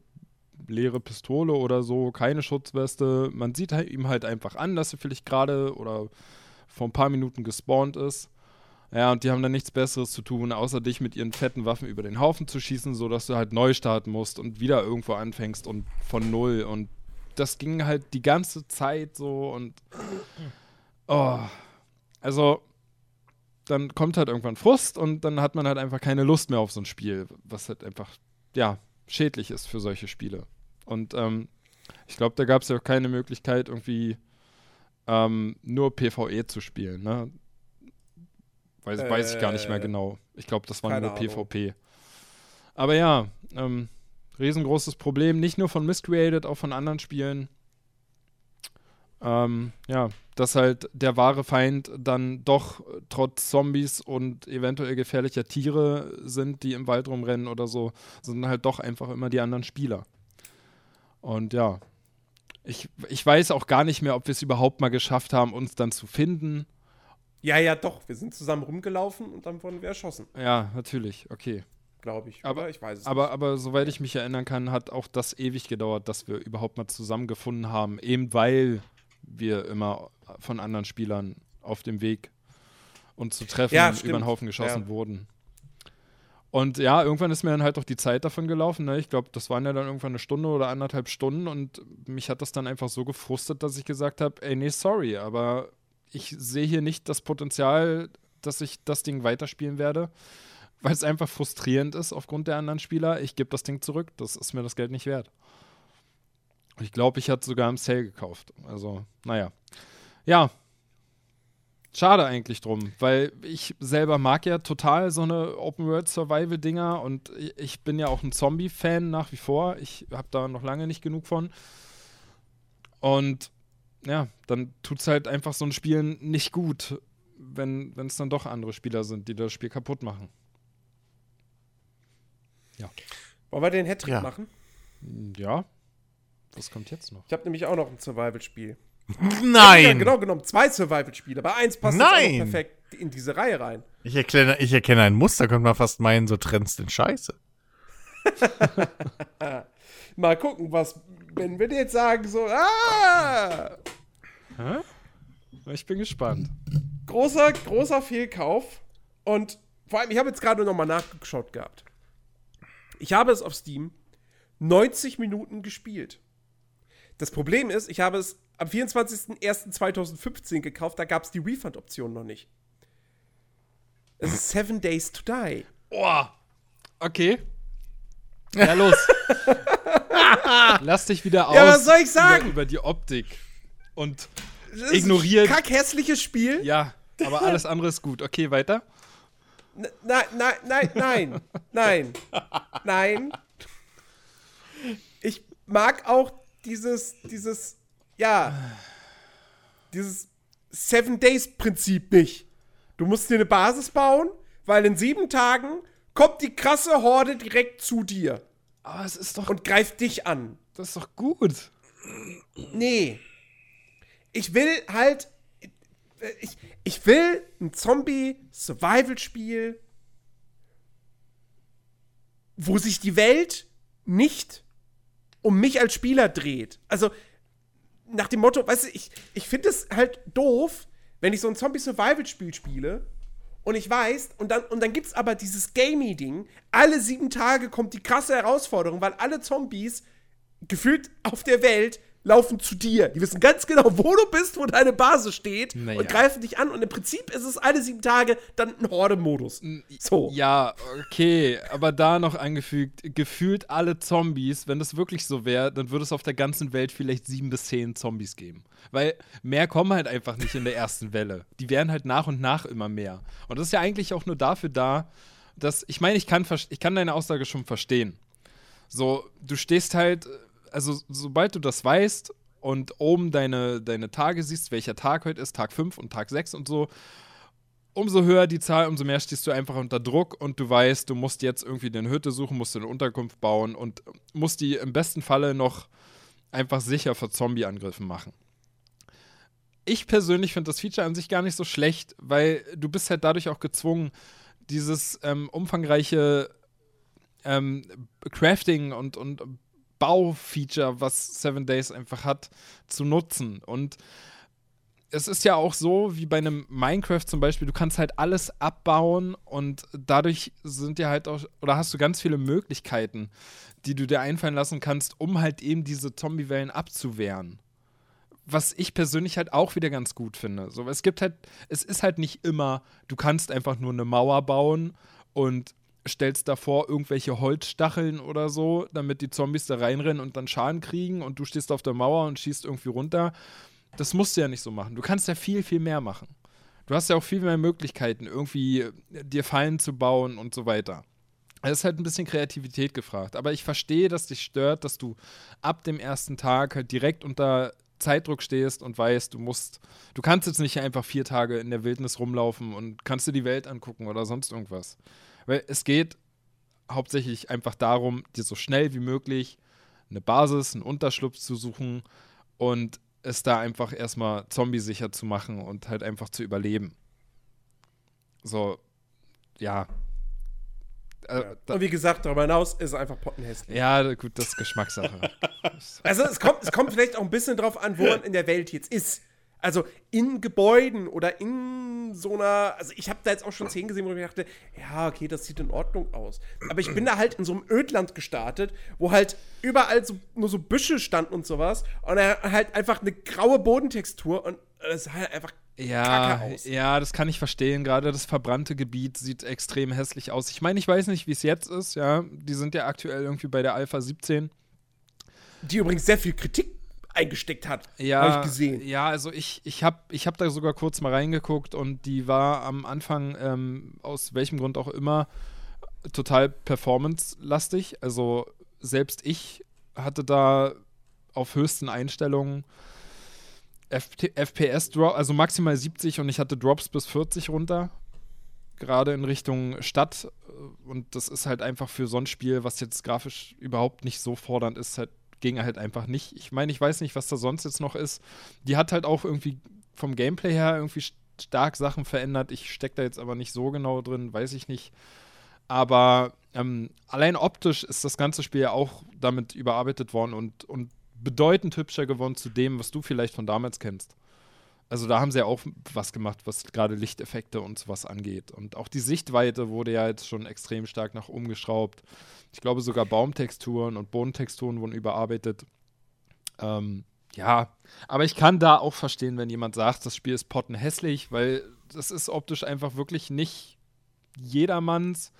leere Pistole oder so, keine Schutzweste. Man sieht halt ihm halt einfach an, dass er vielleicht gerade oder vor ein paar Minuten gespawnt ist. Ja, und die haben dann nichts Besseres zu tun, außer dich mit ihren fetten Waffen über den Haufen zu schießen, sodass du halt neu starten musst und wieder irgendwo anfängst und von null. Und das ging halt die ganze Zeit so und. Oh. Also, dann kommt halt irgendwann Frust und dann hat man halt einfach keine Lust mehr auf so ein Spiel, was halt einfach, ja, schädlich ist für solche Spiele. Und ähm, ich glaube, da gab es ja auch keine Möglichkeit, irgendwie ähm, nur PvE zu spielen. Ne? Weiß, äh, weiß ich gar nicht mehr genau. Ich glaube, das war nur Ahnung. PvP. Aber ja, ähm, riesengroßes Problem, nicht nur von Miscreated, auch von anderen Spielen. Ähm, ja, dass halt der wahre Feind dann doch trotz Zombies und eventuell gefährlicher Tiere sind, die im Wald rumrennen oder so, sind halt doch einfach immer die anderen Spieler. Und ja, ich, ich weiß auch gar nicht mehr, ob wir es überhaupt mal geschafft haben, uns dann zu finden. Ja, ja, doch. Wir sind zusammen rumgelaufen und dann wurden wir erschossen. Ja, natürlich. Okay. Glaube ich. Aber Oder? ich weiß es aber, nicht. aber soweit ich mich erinnern kann, hat auch das ewig gedauert, dass wir überhaupt mal zusammengefunden haben. Eben weil wir immer von anderen Spielern auf dem Weg uns zu treffen Ja, über den Haufen geschossen Ja. wurden. Und ja, irgendwann ist mir dann halt auch die Zeit davon gelaufen. Ne? Ich glaube, das waren ja dann irgendwann eine Stunde oder anderthalb Stunden und mich hat das dann einfach so gefrustet, dass ich gesagt habe, ey, nee, sorry, aber ich sehe hier nicht das Potenzial, dass ich das Ding weiterspielen werde, weil es einfach frustrierend ist aufgrund der anderen Spieler. Ich gebe das Ding zurück, das ist mir das Geld nicht wert. Ich glaube, ich hatte sogar im Sale gekauft. Also, naja. Ja. Schade eigentlich drum, weil ich selber mag ja total so eine Open-World-Survival-Dinger und ich- bin ja auch ein Zombie-Fan nach wie vor. Ich habe da noch lange nicht genug von. Und ja, dann tut es halt einfach so ein Spielen nicht gut, wenn es dann doch andere Spieler sind, die das Spiel kaputt machen. Wollen wir den Hattrick Ja. machen? Ja. Was kommt jetzt noch? Ich habe nämlich auch noch ein Survival-Spiel. Nein! Ja, genau genommen. Zwei Survival-Spiele. Aber eins passt Nein! perfekt in diese Reihe rein. Ich, erkenne, ich erkenne ein Muster, könnte man fast meinen, so trennst den Scheiße. Mal gucken, was, wenn wir jetzt sagen, so, ah, Ich bin gespannt. großer, großer Fehlkauf. Und vor allem, ich habe jetzt gerade noch mal nachgeschaut gehabt. Ich habe es auf Steam 90 Minuten gespielt. Das Problem ist, ich habe es am 24.01.2015 gekauft, da gab es die Refund-Option noch nicht. Es ist Seven Days to Die. Oh. Okay. Ja, los. Lass dich wieder aus. Ja, was soll ich sagen? Über, über die Optik. Und Das ist Ignoriert. Ein kackhässliches Spiel. ja, aber alles andere ist gut. Okay, weiter. Nein, nein, nein, nein, nein, nein. Ich mag auch dieses, dieses, ja, dieses Seven Days Prinzip nicht. Du musst dir eine Basis bauen, weil in sieben Tagen kommt die krasse Horde direkt zu dir Aber es ist doch, und greift dich an. das ist doch gut. Nee. Ich will halt. Ich, ich will ein Zombie-Survival-Spiel, wo sich die Welt nicht um mich als Spieler dreht. Also, nach dem Motto, weißt du, ich, ich finde es halt doof, wenn ich so ein Zombie-Survival-Spiel spiele und ich weiß, und dann, und dann gibt es aber dieses Gamey-Ding, alle sieben Tage kommt die krasse Herausforderung, weil alle Zombies gefühlt auf der Welt laufen zu dir. Die wissen ganz genau, wo du bist, wo deine Basis steht Naja. und greifen dich an. Und im Prinzip ist es alle sieben Tage dann ein Horde-Modus. So. Ja, okay, aber da noch angefügt, gefühlt alle Zombies, wenn das wirklich so wäre, dann würde es auf der ganzen Welt vielleicht sieben bis zehn Zombies geben. Weil mehr kommen halt einfach nicht in der ersten Welle. Die werden halt nach und nach immer mehr. Und das ist ja eigentlich auch nur dafür da, dass, ich meine, ich kann, ich kann deine Aussage schon verstehen. So, du stehst halt, also sobald du das weißt und oben deine, deine Tage siehst, welcher Tag heute ist, Tag 5 und Tag 6 und so, umso höher die Zahl, umso mehr stehst du einfach unter Druck und du weißt, du musst jetzt irgendwie eine Hütte suchen, musst eine Unterkunft bauen und musst die im besten Falle noch einfach sicher vor Zombie-Angriffen machen. Ich persönlich finde das Feature an sich gar nicht so schlecht, weil du bist halt dadurch auch gezwungen, dieses ähm, umfangreiche ähm, Crafting und, und Baufeature, was Seven Days einfach hat, zu nutzen. Und es ist ja auch so, wie bei einem Minecraft zum Beispiel, du kannst halt alles abbauen und dadurch sind ja halt auch, oder hast du ganz viele Möglichkeiten, die du dir einfallen lassen kannst, um halt eben diese Zombie-Wellen abzuwehren. Was ich persönlich halt auch wieder ganz gut finde. So, es gibt halt, es ist halt nicht immer, du kannst einfach nur eine Mauer bauen und stellst davor irgendwelche Holzstacheln oder so, damit die Zombies da reinrennen und dann Schaden kriegen und du stehst auf der Mauer und schießt irgendwie runter. Das musst du ja nicht so machen. Du kannst ja viel, viel mehr machen. Du hast ja auch viel mehr Möglichkeiten, irgendwie dir Fallen zu bauen und so weiter. Es ist halt ein bisschen Kreativität gefragt. Aber ich verstehe, dass dich stört, dass du ab dem ersten Tag halt direkt unter Zeitdruck stehst und weißt, du musst, du kannst jetzt nicht einfach vier Tage in der Wildnis rumlaufen und kannst dir die Welt angucken oder sonst irgendwas. Weil es geht hauptsächlich einfach darum, dir so schnell wie möglich eine Basis, einen Unterschlupf zu suchen und es da einfach erstmal zombiesicher zu machen und halt einfach zu überleben. So, ja. Äh, Ja. Und wie gesagt, darüber hinaus ist es einfach pottenhässlich. ja, gut, das ist Geschmackssache. Also es kommt, es kommt vielleicht auch ein bisschen drauf an, wo man in der Welt jetzt ist. Also in Gebäuden oder in so einer, also ich habe da jetzt auch schon Szenen gesehen, wo ich mir dachte, ja, okay, das sieht in Ordnung aus. Aber ich bin da halt in so einem Ödland gestartet, wo halt überall so, nur so Büsche standen und sowas und er halt einfach eine graue Bodentextur und es sah halt einfach Ja, kacke aus. ja, das kann ich verstehen. Gerade das verbrannte Gebiet sieht extrem hässlich aus. Ich meine, ich weiß nicht, wie es jetzt ist, ja. Die sind ja aktuell irgendwie bei der Alpha 17. Die übrigens sehr viel Kritik eingesteckt hat, Ja, habe ich gesehen. ja, also ich, ich habe ich hab da sogar kurz mal reingeguckt und die war am Anfang, ähm, aus welchem Grund auch immer, total performance-lastig. Also selbst ich hatte da auf höchsten Einstellungen FPS-Drop, also maximal 70 und ich hatte Drops bis 40 runter. Gerade in Richtung Stadt. Und das ist halt einfach für so ein Spiel, was jetzt grafisch überhaupt nicht so fordernd ist, halt, ging halt einfach nicht. Ich meine, ich weiß nicht, was da sonst jetzt noch ist. Die hat halt auch irgendwie vom Gameplay her irgendwie st- stark Sachen verändert. Ich stecke da jetzt aber nicht so genau drin, weiß ich nicht. Aber ähm, allein optisch ist das ganze Spiel ja auch damit überarbeitet worden und, und bedeutend hübscher geworden zu dem, was du vielleicht von damals kennst. Also da haben sie ja auch was gemacht, was gerade Lichteffekte und sowas angeht. Und auch die Sichtweite wurde ja jetzt schon extrem stark nach oben geschraubt. Ich glaube sogar Baumtexturen und Bodentexturen wurden überarbeitet. Ähm, ja, aber ich kann da auch verstehen, wenn jemand sagt, das Spiel ist pottenhässlich, weil das ist optisch einfach wirklich nicht jedermanns.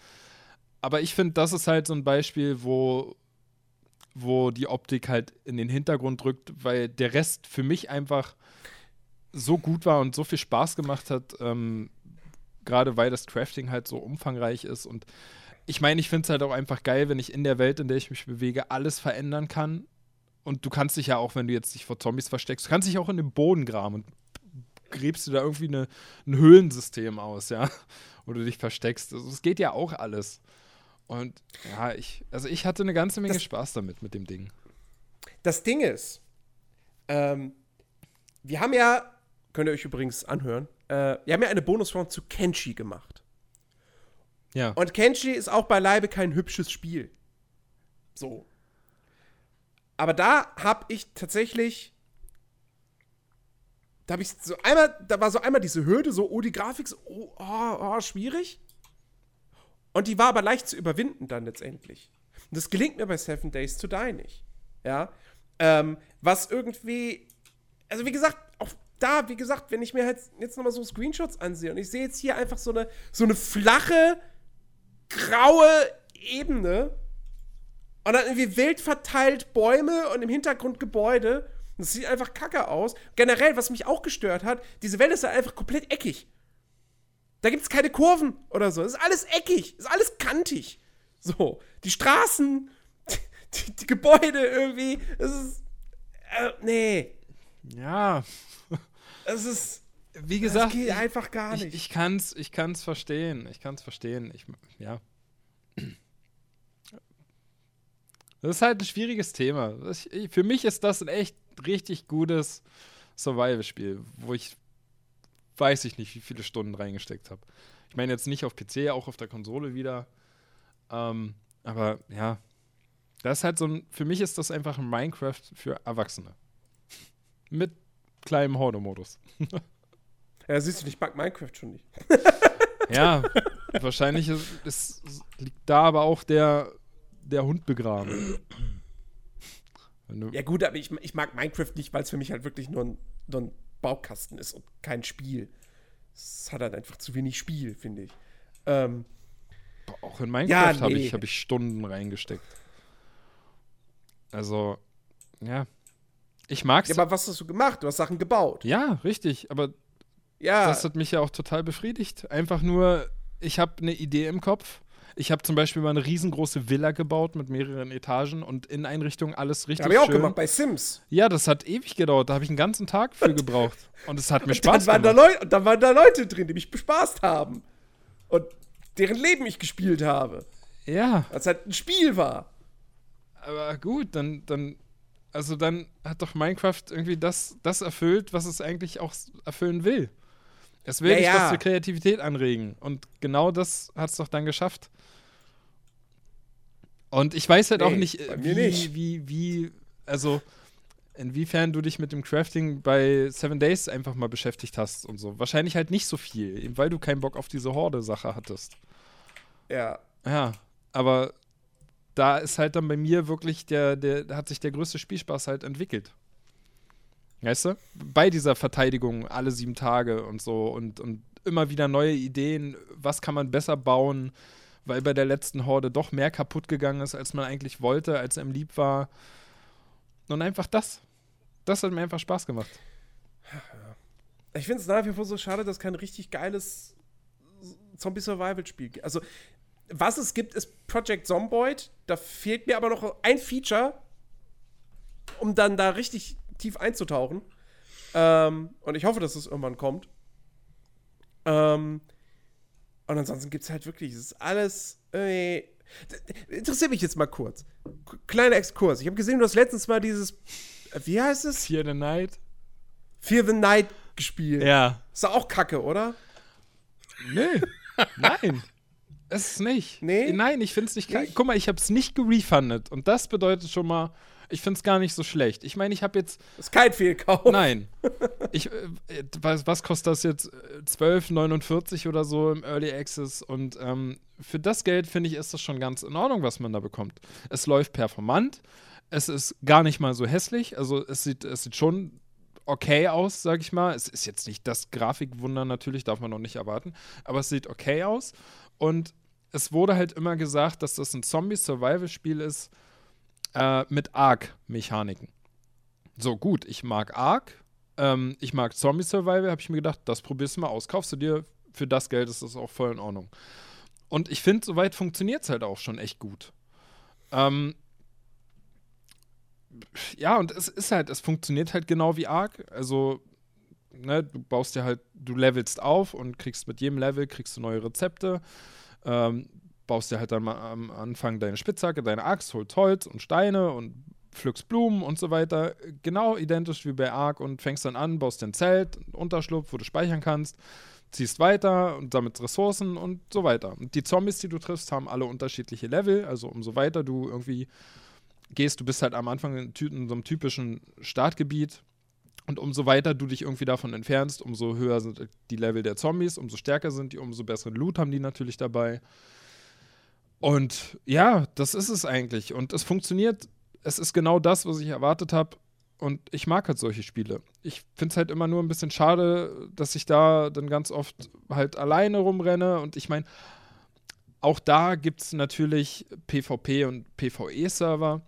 Aber ich finde, das ist halt so ein Beispiel, wo, wo die Optik halt in den Hintergrund rückt, weil der Rest für mich einfach so gut war und so viel Spaß gemacht hat, ähm, gerade weil das Crafting halt so umfangreich ist. Und ich meine, ich finde es halt auch einfach geil, wenn ich in der Welt, in der ich mich bewege, alles verändern kann. Und du kannst dich ja auch, wenn du jetzt dich vor Zombies versteckst, du kannst dich auch in den Boden graben und gräbst du da irgendwie eine, ein Höhlensystem aus, ja, wo du dich versteckst. Also, es geht ja auch alles. Und ja, ich, also ich hatte eine ganze Menge Das- Spaß damit, mit dem Ding. Das Ding ist, ähm, wir haben ja, könnt ihr euch übrigens anhören, äh, wir haben ja eine Bonusform zu Kenshi gemacht. Ja. Und Kenshi ist auch beileibe kein hübsches Spiel. So. Aber da habe ich tatsächlich. Da habe ich so einmal, da war so einmal diese Hürde, so, oh, die Grafik ist oh, oh, oh, schwierig. Und die war aber leicht zu überwinden dann letztendlich. Und das gelingt mir bei Seven Days to Die nicht. Ja. Ähm, was irgendwie, also wie gesagt, auch da, wie gesagt, wenn ich mir halt jetzt nochmal so Screenshots ansehe und ich sehe jetzt hier einfach so eine, so eine flache, graue Ebene und dann irgendwie wild verteilt Bäume und im Hintergrund Gebäude. Das sieht einfach kacke aus. Generell, was mich auch gestört hat, diese Welt ist halt einfach komplett eckig. Da gibt es keine Kurven oder so. Es ist alles eckig, es ist alles kantig. So, die Straßen, die, die Gebäude irgendwie, es ist. Äh, nee, Ja, es ist. wie gesagt, geht ich, einfach gar ich, nicht. ich kann's, ich kann's verstehen. Ich kann's verstehen. Ich, ja. Das ist halt ein schwieriges Thema. Ich, für mich ist das ein echt richtig gutes Survival-Spiel, wo ich weiß ich nicht, wie viele Stunden reingesteckt habe. Ich meine jetzt nicht auf PC, auch auf der Konsole wieder. Ähm, aber ja, das ist halt so ein, für mich ist das einfach ein Minecraft für Erwachsene. Mit kleinem Horde-Modus. Ja, siehst du, ich mag Minecraft schon nicht. Ja, wahrscheinlich ist, ist, liegt da aber auch der, der Hund begraben. Ja, gut, aber ich, ich mag Minecraft nicht, weil es für mich halt wirklich nur ein, nur ein Baukasten ist und kein Spiel. Es hat halt einfach zu wenig Spiel, finde ich. Ähm, auch in Minecraft Ja, habe nee. ich, hab ich Stunden reingesteckt. Also, ja. Ich mag's. ja, Ja, aber was hast du gemacht? Du hast Sachen gebaut. richtig, aber Ja, das hat mich ja auch total befriedigt. Einfach nur, ich habe eine Idee im Kopf. Ich habe zum Beispiel mal eine riesengroße Villa gebaut mit mehreren Etagen und Inneneinrichtung alles richtig habe ich auch schön. gemacht bei Sims. Ja, das hat ewig gedauert. Da habe ich einen ganzen Tag für gebraucht. Und es hat mir Dann Spaß waren, da gemacht. Leu dann waren da Leute drin, die mich bespaßt haben. Und deren Leben ich gespielt habe. Ja, Als halt ein Spiel war. aber gut, dann, dann, also dann hat doch Minecraft irgendwie das, das erfüllt, was es eigentlich auch erfüllen will. Es will Ja, dich ja. was zur Kreativität anregen. Und genau das hat es doch dann geschafft. Und ich weiß halt auch Nee, nicht, bei äh, wie, nicht. wie, wie, also inwiefern du dich mit dem Crafting bei Seven Days einfach mal beschäftigt hast und so. Wahrscheinlich halt nicht so viel, eben weil du keinen Bock auf diese Horde-Sache hattest. Ja. Ja, aber da ist halt dann bei mir wirklich der, der, hat sich der größte Spielspaß halt entwickelt. Weißt du? Bei dieser Verteidigung alle sieben Tage und so und, und immer wieder neue Ideen, was kann man besser bauen, weil bei der letzten Horde doch mehr kaputt gegangen ist, als man eigentlich wollte, als einem lieb war. Und einfach das. Das hat mir einfach Spaß gemacht. Ich finde es nach wie vor so schade, dass kein richtig geiles Zombie-Survival-Spiel. Also, was es gibt, ist Project Zomboid. Da fehlt mir aber noch ein Feature, um dann da richtig tief einzutauchen. Ähm, und ich hoffe, dass es irgendwann kommt. Ähm, und ansonsten gibt es halt wirklich, es ist alles. Äh, interessiert mich jetzt mal kurz. K- Kleiner Exkurs. Ich habe gesehen, du hast letztens mal dieses. Wie heißt es? Fear the Night? Fear the Night gespielt. Ja. Ist doch auch kacke, oder? Nee. Nein. Es ist nicht. Nee? Nein, ich finde es nicht. Nicht? Guck mal, ich habe es nicht gerefundet. Und das bedeutet schon mal, ich finde es gar nicht so schlecht. Ich meine, ich habe jetzt. Das ist kein Fehlkauf. Nein. Ich, äh, was, was kostet das jetzt? Äh, 12,49 oder so im Early Access. Und ähm, für das Geld, finde ich, ist das schon ganz in Ordnung, was man da bekommt. Es läuft performant. Es ist gar nicht mal so hässlich. Also, es sieht, es sieht schon okay aus, sag ich mal. Es ist jetzt nicht das Grafikwunder, natürlich, darf man noch nicht erwarten. Aber es sieht okay aus. Und es wurde halt immer gesagt, dass das ein Zombie-Survival-Spiel ist äh, mit Arc-Mechaniken. So, gut, ich mag Arc, ähm, ich mag Zombie Survival, habe ich mir gedacht, das probierst du mal aus. Kaufst du dir, für das Geld ist das auch voll in Ordnung. Und ich finde, soweit funktioniert es halt auch schon echt gut. Ähm, ja, und es ist halt, es funktioniert halt genau wie Arc. Also, ne, du baust dir halt, du levelst auf und kriegst mit jedem Level kriegst du neue Rezepte. Ähm, baust dir halt dann mal am Anfang deine Spitzhacke, deine Axt, holst Holz und Steine und pflückst Blumen und so weiter. Genau identisch wie bei Ark und fängst dann an, baust dir ein Zelt, Unterschlupf, wo du speichern kannst, ziehst weiter und damit Ressourcen und so weiter. Und die Zombies, die du triffst, haben alle unterschiedliche Level. Also umso weiter du irgendwie gehst, du bist halt am Anfang in so einem typischen Startgebiet. Und umso weiter du dich irgendwie davon entfernst, umso höher sind die Level der Zombies, umso stärker sind die, umso besseren Loot haben die natürlich dabei. Und ja, das ist es eigentlich. Und es funktioniert. Es ist genau das, was ich erwartet habe. Und ich mag halt solche Spiele. Ich finde es halt immer nur ein bisschen schade, dass ich da dann ganz oft halt alleine rumrenne. Und ich meine, auch da gibt es natürlich PvP und PvE-Server.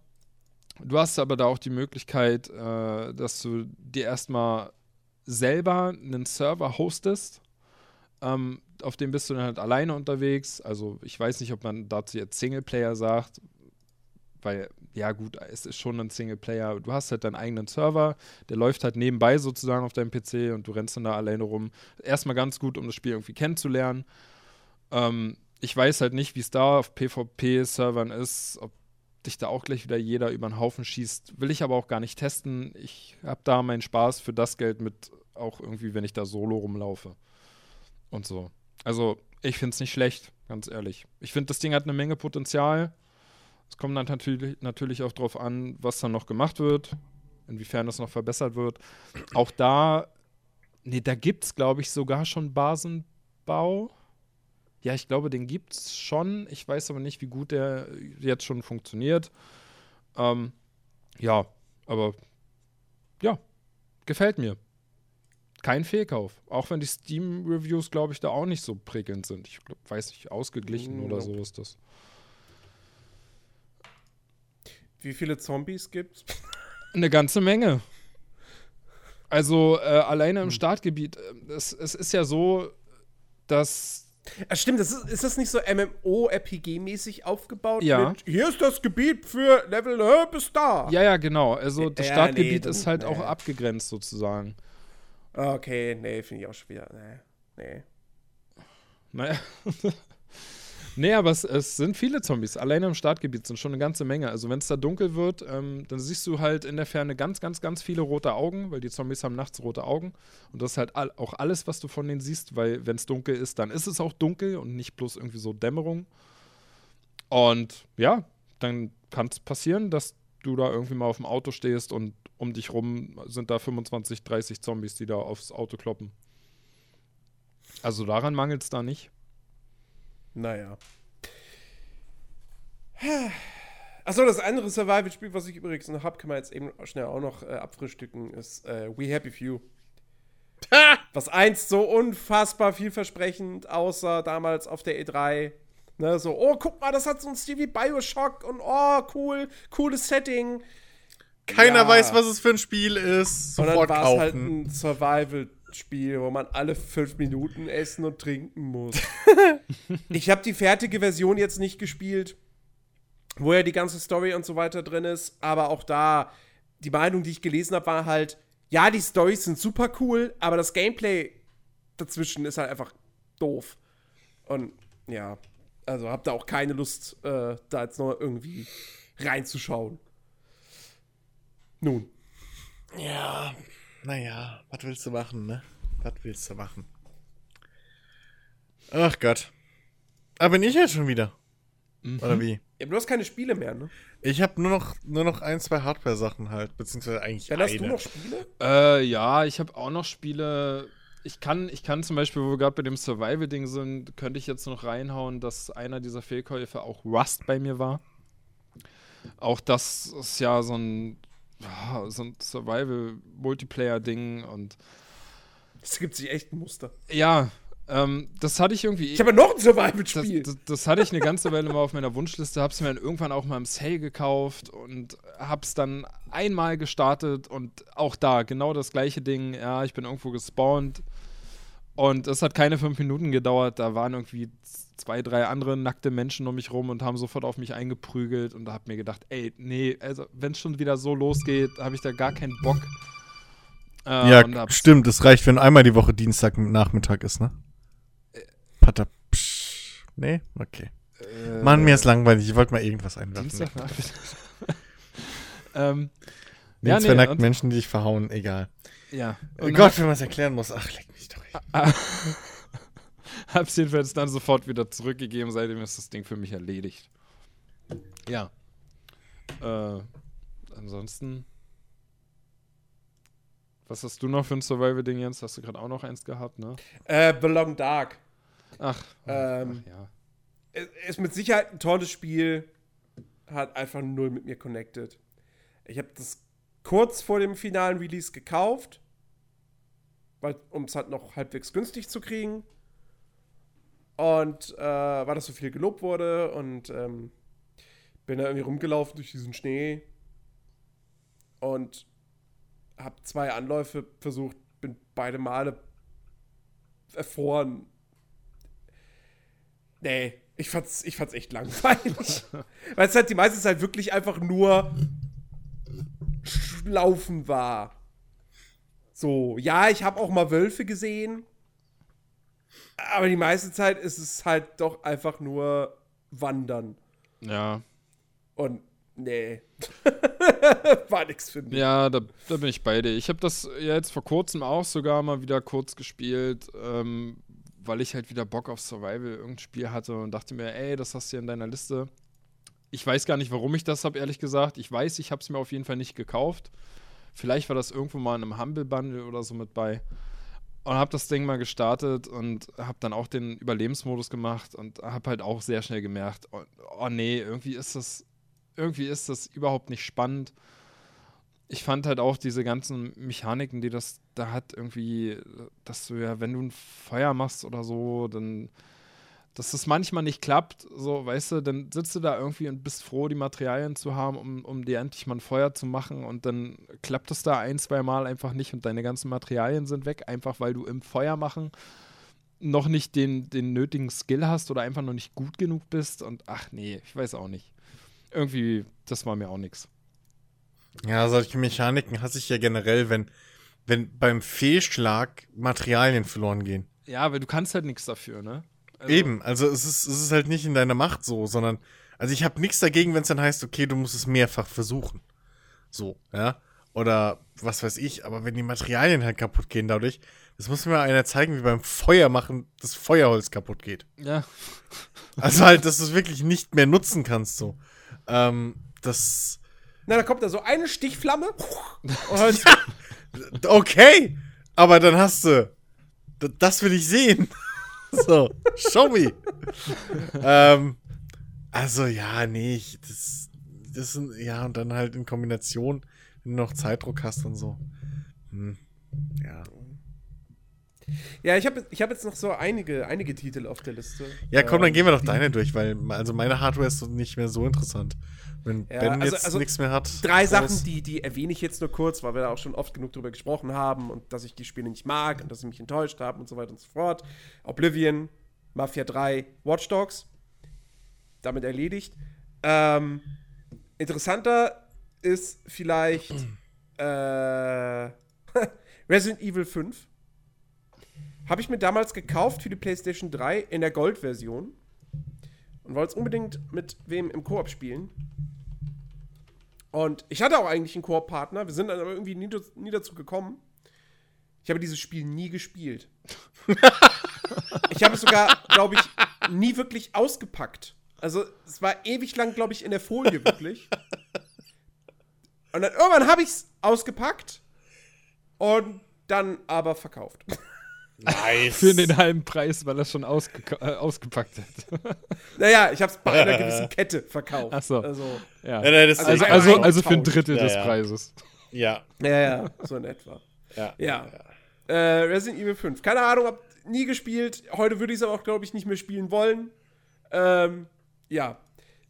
Du hast aber da auch die Möglichkeit, äh, dass du dir erstmal selber einen Server hostest. Ähm, auf dem bist du dann halt alleine unterwegs. Also ich weiß nicht, ob man dazu jetzt Singleplayer sagt, weil, ja gut, es ist schon ein Singleplayer. Du hast halt deinen eigenen Server, der läuft halt nebenbei sozusagen auf deinem PC und du rennst dann da alleine rum. Erstmal ganz gut, um das Spiel irgendwie kennenzulernen. Ähm, ich weiß halt nicht, wie es da auf PvP-Servern ist, ob dich da auch gleich wieder jeder über den Haufen schießt. Will ich aber auch gar nicht testen. Ich habe da meinen Spaß für das Geld mit, auch irgendwie, wenn ich da solo rumlaufe. Und so. Also, ich finde es nicht schlecht, ganz ehrlich. Ich finde, das Ding hat eine Menge Potenzial. Es kommt dann natürlich, natürlich auch drauf an, was dann noch gemacht wird, inwiefern das noch verbessert wird. Auch da, nee, da gibt es, glaube ich, sogar schon Basenbau. Ja, ich glaube, den gibt es schon. Ich weiß aber nicht, wie gut der jetzt schon funktioniert. Ähm, ja, aber ja, gefällt mir. Kein Fehlkauf. Auch wenn die Steam-Reviews, glaube ich, da auch nicht so prickelnd sind. Ich glaub, weiß nicht, ausgeglichen Mm, oder so ist das. Wie viele Zombies gibt's? Eine ganze Menge. Also äh, alleine im Startgebiet. äh, Es, es ist ja so, dass Ah, stimmt, das ist, ist das nicht so MMO-RPG-mäßig aufgebaut? Ja. Mit, hier ist das Gebiet für Level äh, bis da. Ja, ja, genau. Also das Ja, Startgebiet nee, ist halt auch nee. abgegrenzt sozusagen. Okay, nee, finde ich auch schon wieder. Nee. nee. Naja. nee, aber es, es sind viele Zombies. Alleine im Startgebiet sind schon eine ganze Menge. Also wenn es da dunkel wird, ähm, dann siehst du halt in der Ferne ganz, ganz, ganz viele rote Augen, weil die Zombies haben nachts rote Augen. Und das ist halt all, auch alles, was du von denen siehst, weil wenn es dunkel ist, dann ist es auch dunkel und nicht bloß irgendwie so Dämmerung. Und ja, dann kann es passieren, dass du da irgendwie mal auf dem Auto stehst und um dich rum sind da 25, 30 Zombies, die da aufs Auto kloppen. Also daran mangelt es da nicht. Naja. Achso, das andere Survival-Spiel, was ich übrigens noch habe, kann man jetzt eben schnell auch noch äh, abfrühstücken, ist äh, We Happy Few. was einst so unfassbar vielversprechend aussah, damals auf der E3. Ne, so, oh, guck mal, das hat so ein Stil wie Bioshock und oh, cool, cooles Setting. Keiner Ja. weiß, was es für ein Spiel ist. Und dann Sofort war es halt ein Survival-Spiel, wo man alle fünf Minuten essen und trinken muss. ich habe die fertige Version jetzt nicht gespielt, wo ja die ganze Story und so weiter drin ist, aber auch da, die Meinung, die ich gelesen habe, war halt, ja, die Storys sind super cool, aber das Gameplay dazwischen ist halt einfach doof. Und ja, also hab da auch keine Lust, äh, da jetzt noch irgendwie reinzuschauen. Nun. Ja, naja, was willst du machen, ne? Was willst du machen? Ach Gott. Aber bin ich jetzt schon wieder? Oder wie? Ja, du hast keine Spiele mehr, ne? Ich habe nur noch, nur noch ein, zwei Hardware-Sachen halt, beziehungsweise eigentlich Dann eine. hast du noch Spiele? Äh, ja, ich habe auch noch Spiele. Ich kann, ich kann zum Beispiel, wo wir gerade bei dem Survival-Ding sind, könnte ich jetzt noch reinhauen, dass einer dieser Fehlkäufe auch Rust bei mir war. Auch das ist ja so ein, ja, so ein Survival-Multiplayer-Ding und Es gibt sich echt ein Muster. ja, ähm, das hatte ich irgendwie. Ich habe noch ein das, Survival-Spiel. das, das hatte ich eine ganze Weile mal auf meiner Wunschliste, hab's mir dann irgendwann auch mal im Sale gekauft und hab's dann einmal gestartet und auch da genau das gleiche Ding. Ja, ich bin irgendwo gespawnt und es hat keine fünf Minuten gedauert. Da waren irgendwie zwei, drei andere nackte Menschen um mich rum und haben sofort auf mich eingeprügelt und da hab mir gedacht, ey, nee, also wenn es schon wieder so losgeht, habe ich da gar keinen Bock. Äh, Ja, stimmt. Es reicht, wenn einmal die Woche Dienstag Nachmittag ist, ne? Pater. Psch. Nee? Okay. äh, Mann, mir ist langweilig. Ich wollte mal irgendwas einwerfen. Dienstagnachmittag. ähm, Nee, Ja, zwei nee, nackten und- Menschen, die dich verhauen. Egal. Ja. Oh Und Gott, wenn man es erklären muss. Ach, leck mich doch. Hab's jedenfalls dann sofort wieder zurückgegeben, seitdem ist das Ding für mich erledigt. Ja. Äh, ansonsten. Was hast du noch für ein Survival-Ding, Jens? Hast du gerade auch noch eins gehabt, ne? Äh, Belong Dark. Ach, Ähm, ach ja. Ist mit Sicherheit ein tolles Spiel. Hat einfach null mit mir connected. Ich habe das kurz vor dem finalen Release gekauft, um es halt noch halbwegs günstig zu kriegen. Und äh, weil das so viel gelobt wurde und ähm, bin da irgendwie rumgelaufen durch diesen Schnee und habe zwei Anläufe versucht, bin beide Male erfroren. Nee, ich fand's, ich fand's echt langweilig. Weil es halt die meiste Zeit wirklich einfach nur Laufen war. So, ja, ich habe auch mal Wölfe gesehen. Aber die meiste Zeit ist es halt doch einfach nur Wandern. Ja, Und nee. war nix für mich. ja da, da bin ich bei dir. Ich habe das ja jetzt vor kurzem auch sogar mal wieder kurz gespielt, ähm, weil ich halt wieder Bock auf Survival irgendein Spiel hatte und dachte mir, ey, das hast du ja in deiner Liste. Ich weiß gar nicht, warum ich das habe, ehrlich gesagt. Ich weiß, ich habe es mir auf jeden Fall nicht gekauft. Vielleicht war das irgendwo mal in einem Humble Bundle oder so mit bei. Und habe das Ding mal gestartet und habe dann auch den Überlebensmodus gemacht und habe halt auch sehr schnell gemerkt, oh, oh nee, irgendwie ist das, irgendwie ist das überhaupt nicht spannend. Ich fand halt auch diese ganzen Mechaniken, die das da hat, irgendwie, dass du ja, wenn du ein Feuer machst oder so, dann, dass das manchmal nicht klappt, so, weißt du, dann sitzt du da irgendwie und bist froh, die Materialien zu haben, um, um dir endlich mal ein Feuer zu machen und dann klappt es da ein, zwei Mal einfach nicht und deine ganzen Materialien sind weg, einfach weil du im Feuer machen noch nicht den, den nötigen Skill hast oder einfach noch nicht gut genug bist und ach nee, ich weiß auch nicht. Irgendwie, das war mir auch nichts. Ja, solche Mechaniken hasse ich ja generell, wenn, wenn beim Fehlschlag Materialien verloren gehen. Ja, weil du kannst halt nichts dafür, ne? Also- Eben, also es ist, es ist halt nicht in deiner Macht so, sondern, also ich habe nichts dagegen, wenn es dann heißt, okay, du musst es mehrfach versuchen. So, ja. Oder was weiß ich, aber wenn die Materialien halt kaputt gehen dadurch, das muss mir mal einer zeigen, wie beim Feuer machen das Feuerholz kaputt geht. Ja. Also halt, dass du es wirklich nicht mehr nutzen kannst, so. Ähm, das. Na, da kommt da so eine Stichflamme. Und Okay, aber dann hast du. Das will ich sehen. So, show me. ähm, also, ja, nee, ich, das, das sind, ja, und dann halt in Kombination, wenn du noch Zeitdruck hast und so. Hm, ja. ja, ich habe ich hab jetzt noch so einige, einige Titel auf der Liste. Ja, komm, dann Ähm, gehen wir doch deine durch, weil also meine Hardware ist nicht mehr so interessant. Wenn Ja, Ben also- jetzt also nichts mehr hat. Drei. Sachen, die, die erwähne ich jetzt nur kurz, weil wir da auch schon oft genug drüber gesprochen haben und dass ich die Spiele nicht mag und dass sie mich enttäuscht haben und so weiter und so fort. Oblivion, Mafia 3, Watch Dogs. Damit erledigt. Ähm, interessanter ist vielleicht äh, Resident Evil 5. Habe ich mir damals gekauft für die PlayStation 3 in der Gold-Version und wollte es unbedingt mit wem im Koop spielen. Und ich hatte auch eigentlich einen Koop-Partner. Wir sind dann aber irgendwie nie, nie dazu gekommen. Ich habe dieses Spiel nie gespielt. ich habe es sogar, glaube ich, nie wirklich ausgepackt. Also es war ewig lang, glaube ich, in der Folie wirklich. Und dann irgendwann habe ich es ausgepackt und dann aber verkauft. Nice. Für den halben Preis, weil er schon ausge äh, ausgepackt hat. naja, ich habe es bei einer gewissen Kette verkauft. Ach so. Also, ja. Ja, Also Also, also, also für ein Drittel Ja, des ja. Preises. ja, ja, ja, so in etwa. ja. Ja. Äh, Resident Evil 5. Keine Ahnung, hab nie gespielt. Heute würde ich es aber auch, glaube ich, nicht mehr spielen wollen. Ähm, ja,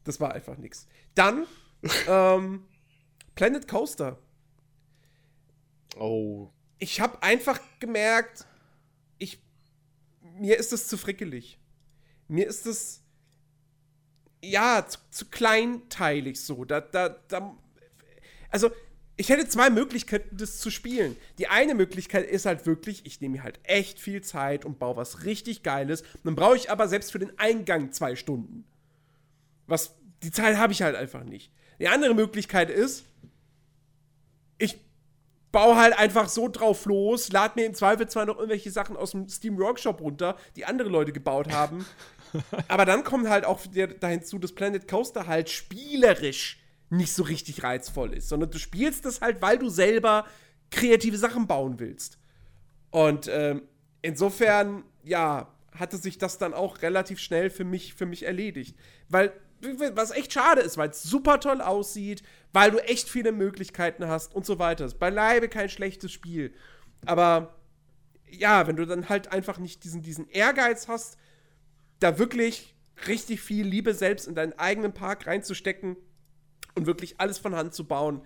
das war einfach nix. Dann ähm, Planet Coaster. Oh. Ich habe einfach gemerkt, mir ist das zu frickelig. Mir ist das, ja, zu, zu kleinteilig so. Da, da, da, also, ich hätte zwei Möglichkeiten, das zu spielen. Die eine Möglichkeit ist halt wirklich, ich nehme mir halt echt viel Zeit und baue was richtig Geiles. Dann brauche ich aber selbst für den Eingang zwei Stunden. Was, die Zeit habe ich halt einfach nicht. Die andere Möglichkeit ist, baue halt einfach so drauf los, lad mir im Zweifel zwar noch irgendwelche Sachen aus dem Steam Workshop runter, die andere Leute gebaut haben. aber dann kommt halt auch wieder dahin zu, dass Planet Coaster halt spielerisch nicht so richtig reizvoll ist, sondern du spielst das halt, weil du selber kreative Sachen bauen willst. Und ähm, insofern, ja, hatte sich das dann auch relativ schnell für mich, für mich erledigt. Weil, was echt schade ist, weil es super toll aussieht, weil du echt viele Möglichkeiten hast und so weiter. Ist beileibe kein schlechtes Spiel. Aber ja, wenn du dann halt einfach nicht diesen, diesen Ehrgeiz hast, da wirklich richtig viel Liebe selbst in deinen eigenen Park reinzustecken und wirklich alles von Hand zu bauen,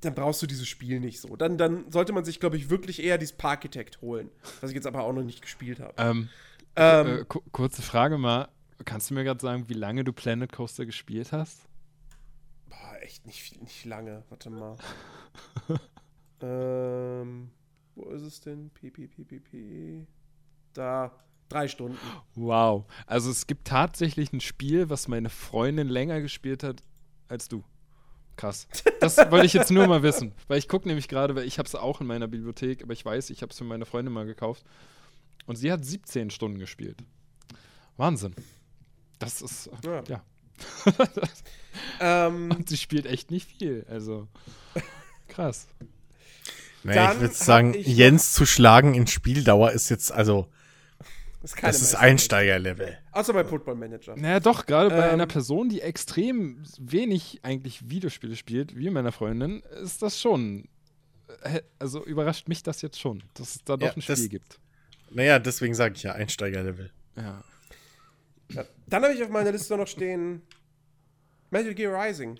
dann brauchst du dieses Spiel nicht so. Dann, dann sollte man sich, glaube ich, wirklich eher dieses Parkitect holen, was ich jetzt aber auch noch nicht gespielt habe. Ähm, Ähm, äh, ku- kurze Frage mal. Kannst du mir gerade sagen, wie lange du Planet Coaster gespielt hast? boah, echt nicht, nicht lange. Warte mal. ähm, wo ist es denn? PPPPP. Da. Drei Stunden. Wow. Also es gibt tatsächlich ein Spiel, was meine Freundin länger gespielt hat als du. Krass. Das wollte ich jetzt nur mal wissen. Weil ich gucke nämlich gerade, weil ich habe es auch in meiner Bibliothek, aber ich weiß, ich habe es für meine Freundin mal gekauft. Und sie hat 17 Stunden gespielt. Wahnsinn. Das ist, Ja. ja. Ähm, Und sie spielt echt nicht viel. Also, krass. Nee, Dann ich würde sagen, ich Jens zu schlagen in Spieldauer ist jetzt, also, ist keine das ist. Einsteigerlevel. Außer bei Football Manager. Naja, doch, gerade bei Ähm. einer Person, die extrem wenig eigentlich Videospiele spielt, wie meiner Freundin, ist das schon. Also überrascht mich das jetzt schon, dass es da doch Ja, ein das- Spiel gibt. Naja, deswegen sage ich ja Einsteigerlevel. Ja. Ja. Dann habe ich auf meiner Liste noch stehen Metal Gear Rising.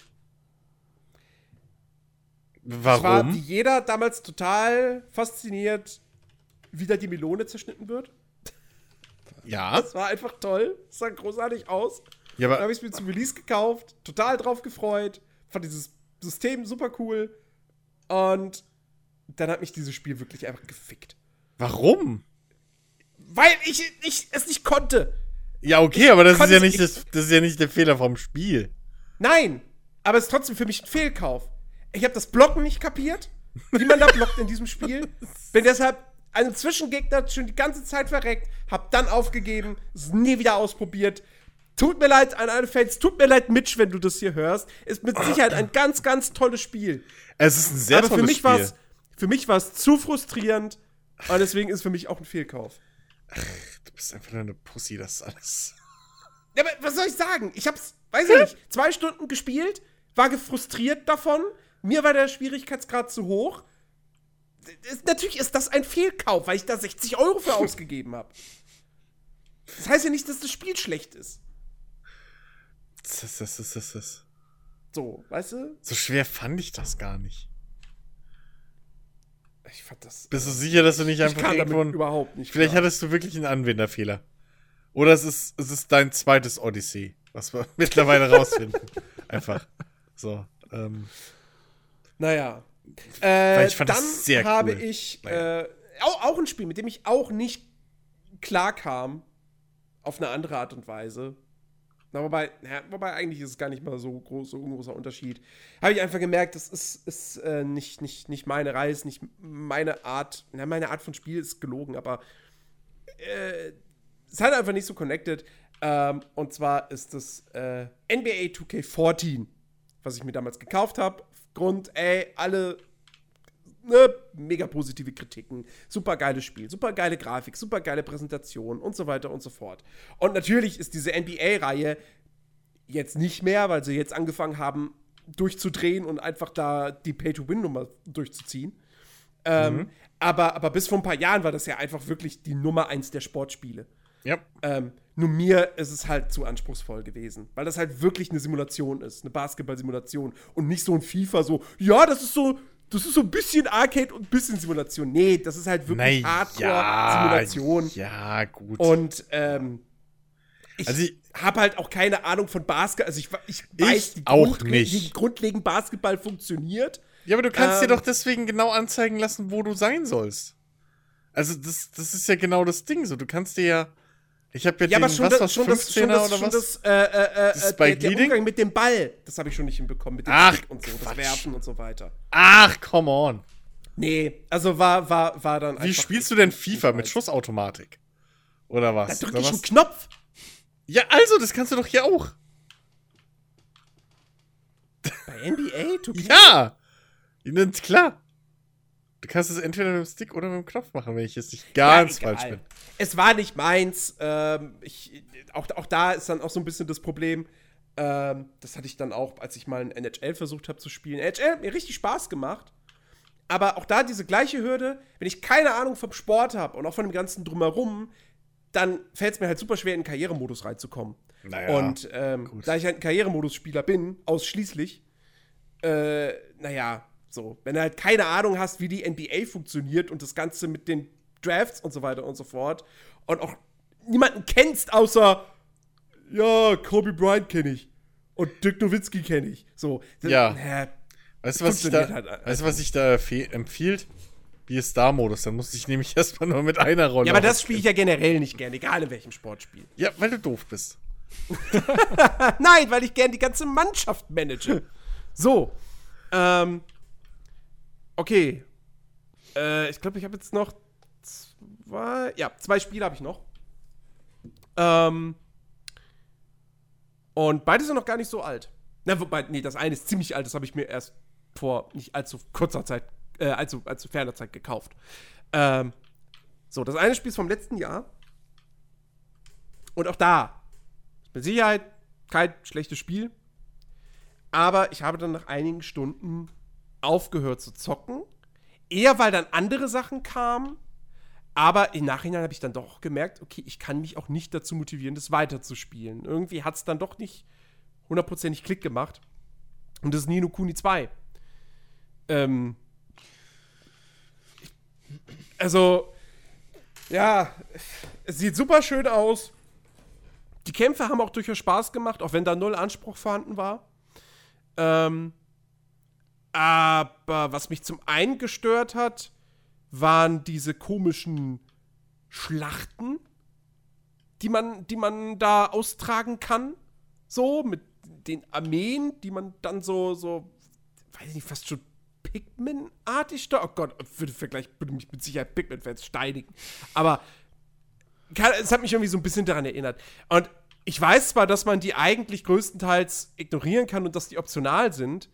Ich war wie Warum? jeder damals total fasziniert, wie da die Melone zerschnitten wird. Ja, Das war einfach toll. Das sah großartig aus. ja Dann aber habe ich es mir zum Release gekauft, total drauf gefreut, fand dieses System super cool. Und dann hat mich dieses Spiel wirklich einfach gefickt. warum? Weil ich, ich es nicht konnte. Ja, okay, aber das ist ja nicht ich- das, das ist ja nicht der Fehler vom Spiel. Nein, aber es ist trotzdem für mich ein Fehlkauf. Ich habe das Blocken nicht kapiert, wie man da blockt in diesem Spiel. Bin deshalb einem Zwischengegner schon die ganze Zeit verreckt, hab dann aufgegeben, es nie wieder ausprobiert. Tut mir leid an alle Fans, tut mir leid, Mitch, wenn du das hier hörst. Ist mit Sicherheit ein ganz, ganz tolles Spiel. Es ist ein sehr Aber für tolles mich Spiel. war's, für mich war es zu frustrierend und deswegen ist für mich auch ein Fehlkauf. Du bist einfach nur eine Pussy, das ist alles. Ja, aber was soll ich sagen? Ich hab's, weiß ich nicht, zwei Stunden gespielt, war gefrustriert davon. Mir war der Schwierigkeitsgrad zu hoch. Ist- Natürlich ist das ein Fehlkauf, weil ich da 60 Euro für ausgegeben habe. Das heißt ja nicht, dass das Spiel schlecht ist. Das, das, das, das, das, das. So, weißt du? So schwer fand ich das gar nicht. Ich fand das. Bist du sicher, dass du nicht Ich einfach kann irgendwo. damit überhaupt nicht. Vielleicht klar. hattest du wirklich einen Anwenderfehler. Oder es ist, es ist dein zweites Odyssey, was wir mittlerweile rausfinden. Einfach. So. Ähm, Naja. Äh, ich fand dann das sehr habe cool. ich Naja. äh, auch, auch ein Spiel, mit dem ich auch nicht klar kam. Auf eine andere Art und Weise. Na, wobei, na, wobei eigentlich ist es gar nicht mal so groß, so ein großer Unterschied. Habe ich einfach gemerkt, das ist, ist äh, nicht, nicht, nicht meine Reise, nicht meine Art. Na, meine Art von Spiel ist gelogen, aber äh, es hat einfach nicht so connected. Ähm, und zwar ist das äh, NBA 2K14, was ich mir damals gekauft habe. Grund, ey, alle ne, mega positive Kritiken, super geiles Spiel, super geile Grafik, super geile Präsentation und so weiter und so fort. Und natürlich ist diese NBA-Reihe jetzt nicht mehr, weil sie jetzt angefangen haben, durchzudrehen und einfach da die Pay-to-Win-Nummer durchzuziehen. Ähm, aber, aber bis vor ein paar Jahren war das ja einfach wirklich die Nummer eins der Sportspiele. ja. Ähm, nur mir ist es halt zu anspruchsvoll gewesen, weil das halt wirklich eine Simulation ist, eine Basketball-Simulation und nicht so ein FIFA so, ja, das ist so, das ist so ein bisschen Arcade und ein bisschen Simulation. Nee, das ist halt wirklich Na Hardcore-Simulation. Ja, gut. Und ähm, ich Also ich- habe halt auch keine Ahnung von Basketball. Also ich, ich weiß, Ich auch Grundre- nicht. wie grundlegend Basketball funktioniert. ja, aber du kannst dir ähm, doch deswegen genau anzeigen lassen, wo du sein sollst. Also, das, das ist ja genau das Ding. So, du kannst dir ja. Ich habe ja, Ja, aber schon was das, schon das, 15er schon das, oder schon was? das, äh, äh, äh, Das äh, der, der? Umgang mit dem Ball, das habe ich schon nicht hinbekommen, mit dem Ach, Stick und so, das Quatsch. Werfen und so weiter. Ach, come on. Nee, also war, war, war dann Wie spielst du denn FIFA mit Schussautomatik? Oder was? Da drücke Oder ich einen? Knopf. Ja, also, das kannst du doch hier auch. Bei NBA? Du Ja! Ja, Klar. Du kannst es entweder mit dem Stick oder mit dem Knopf machen, wenn ich jetzt nicht ganz Ja, falsch bin. Es war nicht meins. Ähm, ich, auch, auch da ist dann auch so ein bisschen das Problem. Ähm, das hatte ich dann auch, als ich mal ein NHL versucht habe zu spielen. NHL hat mir richtig Spaß gemacht. Aber auch da diese gleiche Hürde, wenn ich keine Ahnung vom Sport habe und auch von dem ganzen Drumherum, dann fällt es mir halt super schwer, in den Karrieremodus reinzukommen. Naja, und ähm, da ich halt ein Karrieremodus-Spieler bin, ausschließlich, äh, naja, so, wenn du halt keine Ahnung hast, wie die NBA funktioniert und das Ganze mit den Drafts und so weiter und so fort und auch niemanden kennst, außer, ja, Kobe Bryant kenne ich und Dirk Nowitzki kenne ich. So, dann- Ja. naja, Weißt du, was ich da, halt weißt du, was ich da empfiehlt? Wie ist Star-Modus? Da musste ich nämlich erstmal nur mit einer Rolle. ja, aber das spiele ich ja generell nicht gern, egal in welchem Sportspiel. Ja, weil du doof bist. Nein, weil ich gern die ganze Mannschaft manage. So. Ähm. Okay. Äh, ich glaube, ich habe jetzt noch zwei. Ja, zwei Spiele habe ich noch. Ähm. Und beide sind noch gar nicht so alt. Na, wobei, nee, das eine ist ziemlich alt, das habe ich mir erst vor nicht allzu kurzer Zeit, äh, allzu, allzu ferner Zeit gekauft. Ähm. So, das eine Spiel ist vom letzten Jahr. Und auch da mit Sicherheit kein schlechtes Spiel. Aber ich habe dann nach einigen Stunden aufgehört zu zocken. Eher weil dann andere Sachen kamen. Aber im Nachhinein habe ich dann doch gemerkt, okay, ich kann mich auch nicht dazu motivieren, das weiterzuspielen. Irgendwie hat es dann doch nicht hundertprozentig Klick gemacht. Und das ist Nino Kuni 2. Ähm. Also, ja, es sieht super schön aus. Die Kämpfe haben auch durchaus Spaß gemacht, auch wenn da null Anspruch vorhanden war. Ähm, aber was mich zum einen gestört hat, waren diese komischen Schlachten, die man, die man da austragen kann. So, mit den Armeen, die man dann so, so, weiß ich nicht, fast schon Pikmin-artig da. Oh Gott, für den würde mich mit Sicherheit Pikmin-Fans steinigen. Aber es hat mich irgendwie so ein bisschen daran erinnert. Und ich weiß zwar, dass man die eigentlich größtenteils ignorieren kann und dass die optional sind,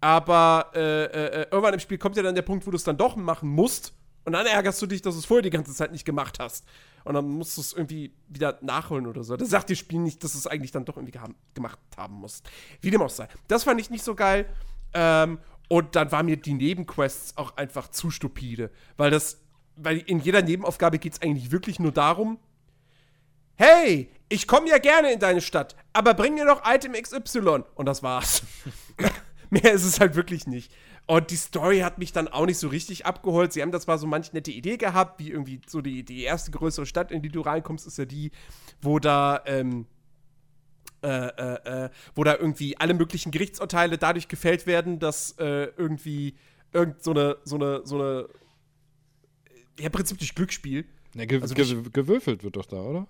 aber äh, äh, äh irgendwann im Spiel kommt ja dann der Punkt, wo du es dann doch machen musst. Und dann ärgerst du dich, dass du es vorher die ganze Zeit nicht gemacht hast. Und dann musst du es irgendwie wieder nachholen oder so. Das sagt dir Spiel nicht, dass du es eigentlich dann doch irgendwie gemacht haben musst. Wie dem auch sei. Das fand ich nicht so geil. Ähm, und dann waren mir die Nebenquests auch einfach zu stupide. Weil das, weil in jeder Nebenaufgabe geht es eigentlich wirklich nur darum, hey, ich komme ja gerne in deine Stadt, aber bring mir doch Item XY. Und das war's. Mehr ist es halt wirklich nicht. Und die Story hat mich dann auch nicht so richtig abgeholt. Sie haben das zwar so manche nette Idee gehabt, wie irgendwie so die, die erste größere Stadt, in die du reinkommst, ist ja die, wo da, ähm, äh, äh, äh, wo da irgendwie alle möglichen Gerichtsurteile dadurch gefällt werden, dass äh, irgendwie irgend so eine, so eine, so eine, ja, im Prinzip durch Glücksspiel. Ja, ge also ge gewürfelt wird doch da, oder?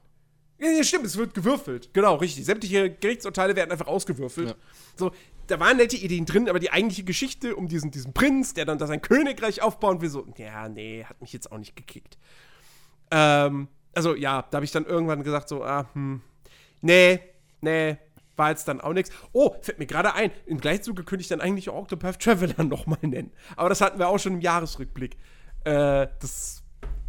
Ja, stimmt, es wird gewürfelt. Genau, richtig. Sämtliche Gerichtsurteile werden einfach ausgewürfelt. Ja. So, da waren nette Ideen drin, aber die eigentliche Geschichte um diesen, diesen Prinz, der dann da sein Königreich aufbauen will, so, ja, nee, hat mich jetzt auch nicht gekickt. Ähm, also ja, da habe ich dann irgendwann gesagt, so, ah, hm, nee, nee, war jetzt dann auch nichts. Oh, fällt mir gerade ein, im gleichen Zuge könnte ich dann eigentlich auch Octopath Traveler nochmal nennen. Aber das hatten wir auch schon im Jahresrückblick. Äh, das,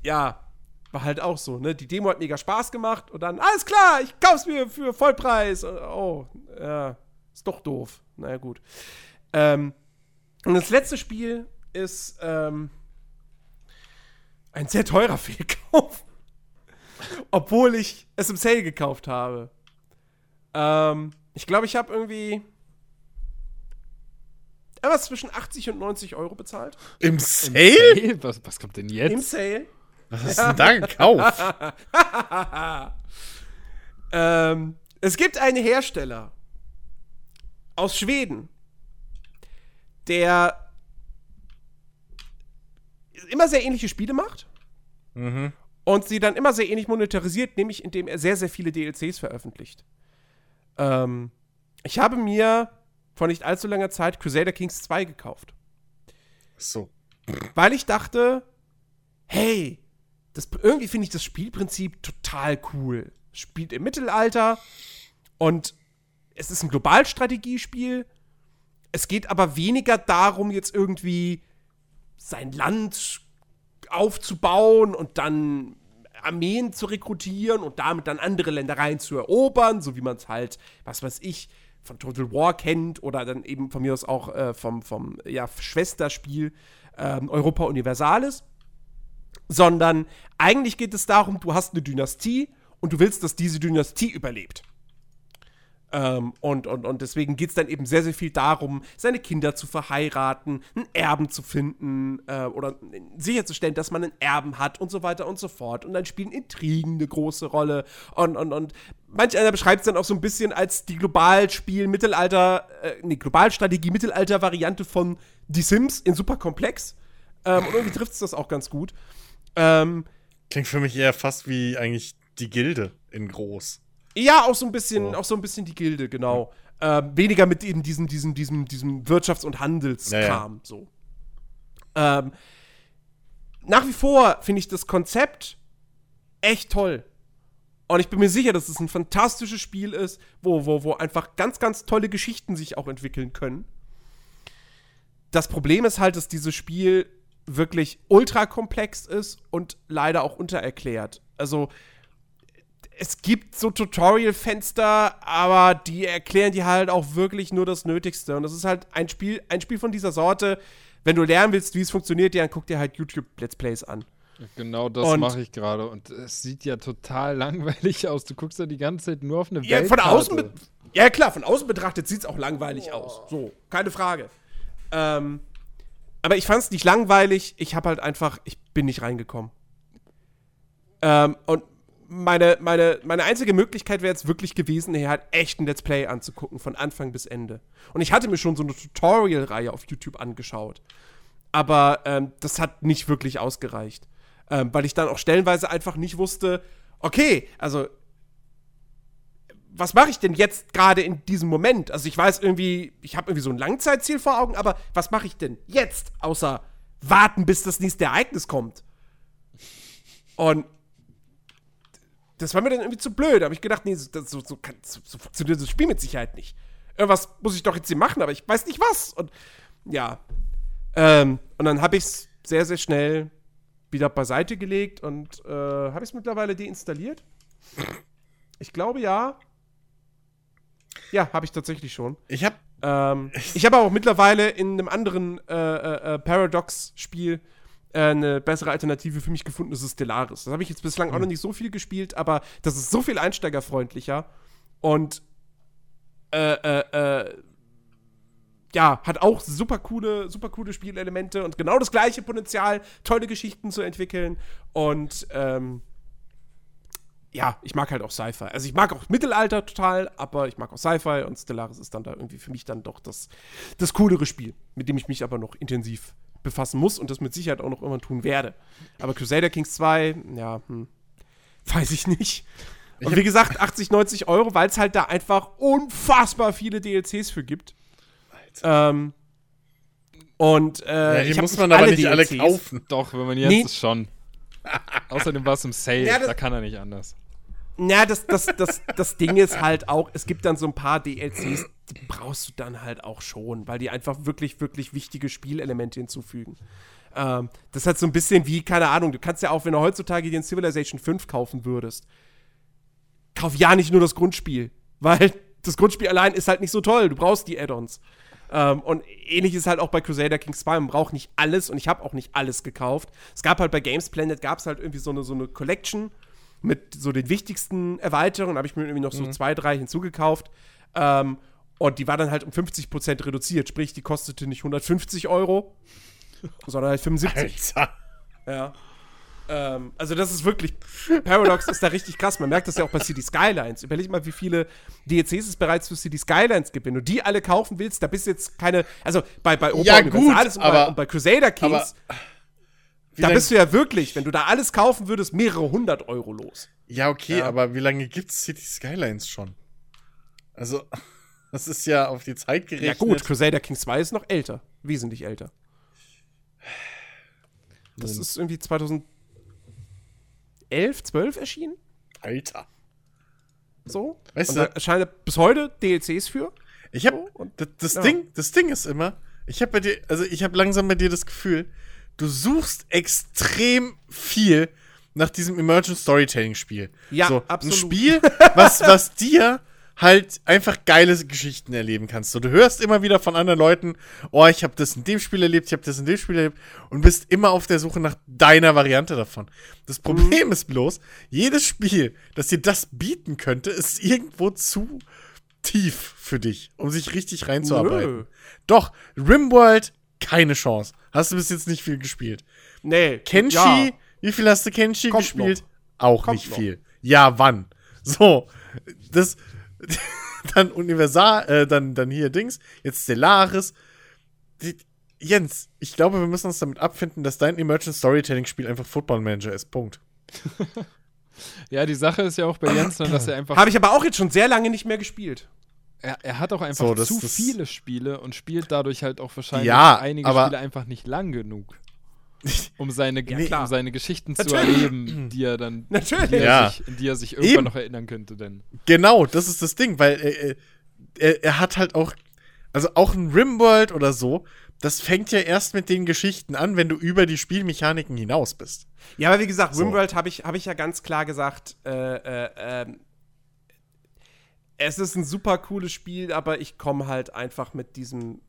ja, war halt auch so, ne? Die Demo hat mega Spaß gemacht und dann, alles klar, ich kauf's mir für Vollpreis. Oh, ja, ist doch doof. Naja, gut. Ähm, und das letzte Spiel ist ähm, ein sehr teurer Fehlkauf. Obwohl ich es im Sale gekauft habe. Ähm, ich glaube, ich habe irgendwie etwas zwischen 80 und 90 Euro bezahlt. Im Sale? Im Sale? Was, was kommt denn jetzt? Im Sale. Was hast du denn da gekauft? ähm, es gibt einen Hersteller aus Schweden, der immer sehr ähnliche Spiele macht mhm. und sie dann immer sehr ähnlich monetarisiert, nämlich indem er sehr, sehr viele DLCs veröffentlicht. Ähm, ich habe mir vor nicht allzu langer Zeit Crusader Kings 2 gekauft. So. Weil ich dachte, hey, das, irgendwie finde ich das Spielprinzip total cool. Spielt im Mittelalter und es ist ein Globalstrategiespiel. Es geht aber weniger darum, jetzt irgendwie sein Land aufzubauen und dann Armeen zu rekrutieren und damit dann andere Ländereien zu erobern, so wie man es halt, was weiß ich, von Total War kennt oder dann eben von mir aus auch äh, vom, vom ja, Schwesterspiel ähm, Europa Universalis sondern eigentlich geht es darum, du hast eine Dynastie und du willst, dass diese Dynastie überlebt. Ähm, und, und, und deswegen geht es dann eben sehr, sehr viel darum, seine Kinder zu verheiraten, einen Erben zu finden äh, oder sicherzustellen, dass man einen Erben hat und so weiter und so fort. Und dann spielen Intrigen eine große Rolle. Und, und, und manch einer beschreibt es dann auch so ein bisschen als die Globalspiel, Mittelalter, äh, nee, Globalstrategie, Mittelalter-Variante von Die Sims in super komplex. Ähm, und irgendwie trifft es das auch ganz gut. Ähm, Klingt für mich eher fast wie eigentlich die Gilde in groß. Ja, auch so ein bisschen, so. auch so ein bisschen die Gilde, genau. Ja. Ähm, weniger mit eben diesem, diesem, diesem, diesem Wirtschafts- und Handelskram, ja, ja. so. Ähm, nach wie vor finde ich das Konzept echt toll. Und ich bin mir sicher, dass es ein fantastisches Spiel ist, wo, wo, wo einfach ganz, ganz tolle Geschichten sich auch entwickeln können. Das Problem ist halt, dass dieses Spiel wirklich ultra komplex ist und leider auch untererklärt. Also es gibt so Tutorial-Fenster, aber die erklären dir halt auch wirklich nur das Nötigste. Und das ist halt ein Spiel, ein Spiel von dieser Sorte. Wenn du lernen willst, wie es funktioniert, dann guck dir halt YouTube-Let's Plays an. Genau das mache ich gerade. Und es sieht ja total langweilig aus. Du guckst ja die ganze Zeit nur auf eine ja, Von außen ja, klar, von außen betrachtet sieht es auch langweilig oh. aus. So, keine Frage. Ähm, aber ich fand es nicht langweilig. Ich habe halt einfach, ich bin nicht reingekommen. Ähm, und meine, meine, meine einzige Möglichkeit wäre jetzt wirklich gewesen, hier halt echt ein Let's Play anzugucken, von Anfang bis Ende. Und ich hatte mir schon so eine Tutorial-Reihe auf YouTube angeschaut. Aber ähm, das hat nicht wirklich ausgereicht. Ähm, weil ich dann auch stellenweise einfach nicht wusste, okay, also was mache ich denn jetzt gerade in diesem Moment? Also ich weiß irgendwie, ich habe irgendwie so ein Langzeitziel vor Augen, aber was mache ich denn jetzt, außer warten, bis das nächste Ereignis kommt? Und das war mir dann irgendwie zu blöd. Da habe ich gedacht, nee, so, so, so, kann, so, funktioniert das Spiel mit Sicherheit nicht. Irgendwas muss ich doch jetzt hier machen, aber ich weiß nicht was. Und ja. Ähm, und dann habe ich es sehr, sehr schnell wieder beiseite gelegt und äh, habe ich es mittlerweile deinstalliert? Ich glaube ja. Ja, habe ich tatsächlich schon. Ich habe Ähm, ich habe auch mittlerweile in einem anderen äh, äh, äh, Paradox-Spiel äh, eine bessere Alternative für mich gefunden, das ist Stellaris. Das habe ich jetzt bislang auch noch nicht so viel gespielt, aber das ist so viel einsteigerfreundlicher und äh, äh, äh, ja, hat auch super coole, super coole Spielelemente und genau das gleiche Potenzial, tolle Geschichten zu entwickeln. Und ähm, ja, ich mag halt auch Sci-Fi. Also ich mag auch Mittelalter total, aber ich mag auch Sci-Fi und Stellaris ist dann da irgendwie für mich dann doch das, das coolere Spiel, mit dem ich mich aber noch intensiv befassen muss und das mit Sicherheit auch noch immer tun werde. Aber Crusader Kings 2, ja, hm, weiß ich nicht. Und wie gesagt, 80, 90 Euro, weil es halt da einfach unfassbar viele DLCs für gibt. Ähm, und äh, ja, die muss man aber nicht alle DLCs. kaufen. Doch, wenn man jetzt Nee. ist schon. Außerdem war es im Sale, Ja, da kann er nicht anders. Ja, das, das, das, das Ding ist halt auch, es gibt dann so ein paar DLCs, die brauchst du dann halt auch schon, weil die einfach wirklich, wirklich wichtige Spielelemente hinzufügen. Ähm, das ist halt so ein bisschen wie, keine Ahnung, du kannst ja auch, wenn du heutzutage dir ein Civilization 5 kaufen würdest, kauf ja nicht nur das Grundspiel, weil das Grundspiel allein ist halt nicht so toll, du brauchst die Add-ons. Ähm, und ähnlich ist halt auch bei Crusader Kings 2, man braucht nicht alles und ich habe auch nicht alles gekauft. Es gab halt bei Games Planet, gab es halt irgendwie so eine, so eine Collection mit so den wichtigsten Erweiterungen, habe ich mir irgendwie noch so zwei, drei hinzugekauft. Ähm, und die war dann halt um 50% reduziert, sprich, die kostete nicht 150 Euro, sondern halt 75. Alter. Ja. Ähm, also das ist wirklich, Paradox ist da richtig krass. Man merkt das ja auch bei City Skylines. Überleg mal, wie viele DLCs es bereits für City Skylines gibt. Wenn du die alle kaufen willst, da bist jetzt keine, also bei, bei Europa Ja, Universalis gut, und, bei, aber- und bei Crusader Kings, Wie da lang- bist du ja wirklich, wenn du da alles kaufen würdest, mehrere hundert Euro los. Ja, okay, Ja. aber wie lange gibt's City Skylines schon? Also, das ist ja auf die Zeit Ja gerechnet. gut, Crusader Kings 2 ist noch älter. Wesentlich älter. Das Hm. ist irgendwie 2011, 12 erschienen. Alter. So. Weißt und du- da erscheinen bis heute DLCs für. Ich habe So, das, das ja. Ding, das Ding ist immer, ich habe bei dir, also ich habe langsam bei dir das Gefühl, du suchst extrem viel nach diesem Emergent Storytelling Spiel. Ja, so, absolut. Ein Spiel, was was dir halt einfach geile Geschichten erleben kannst. So, du hörst immer wieder von anderen Leuten, oh, ich habe das in dem Spiel erlebt, ich habe das in dem Spiel erlebt und bist immer auf der Suche nach deiner Variante davon. Das Mhm. Problem ist bloß, jedes Spiel, das dir das bieten könnte, ist irgendwo zu tief für dich, um sich richtig reinzuarbeiten. Nö. Doch, Rimworld, keine Chance. Hast du bis jetzt nicht viel gespielt. Nee. Kenshi, ja. wie viel hast du Kenshi Kommt gespielt? noch. Auch Kommt nicht noch. viel. Ja, wann? So, das, dann Universal, äh, dann, dann hier Dings, jetzt Stellaris. Die, Jens, ich glaube, wir müssen uns damit abfinden, dass dein Emergent Storytelling-Spiel einfach Football Manager ist. Punkt. Ja, die Sache ist ja auch bei Jens, ne, dass er einfach. Habe ich aber auch jetzt schon sehr lange nicht mehr gespielt. Er, er hat auch einfach So, das- zu das- viele Spiele und spielt dadurch halt auch wahrscheinlich Ja, einige aber- Spiele einfach nicht lang genug. Um seine, Ja, klar. um seine Geschichten zu Natürlich. erleben, die er dann, Natürlich. die er Ja. sich, in die er sich irgendwann Eben. noch erinnern könnte, denn. Genau, das ist das Ding, weil äh, äh, er, er hat halt auch, also auch ein Rimworld oder so, das fängt ja erst mit den Geschichten an, wenn du über die Spielmechaniken hinaus bist. Ja, aber wie gesagt, So. Rimworld habe ich, hab ich ja ganz klar gesagt, äh, äh, ähm, es ist ein super cooles Spiel, aber ich komme halt einfach mit diesem,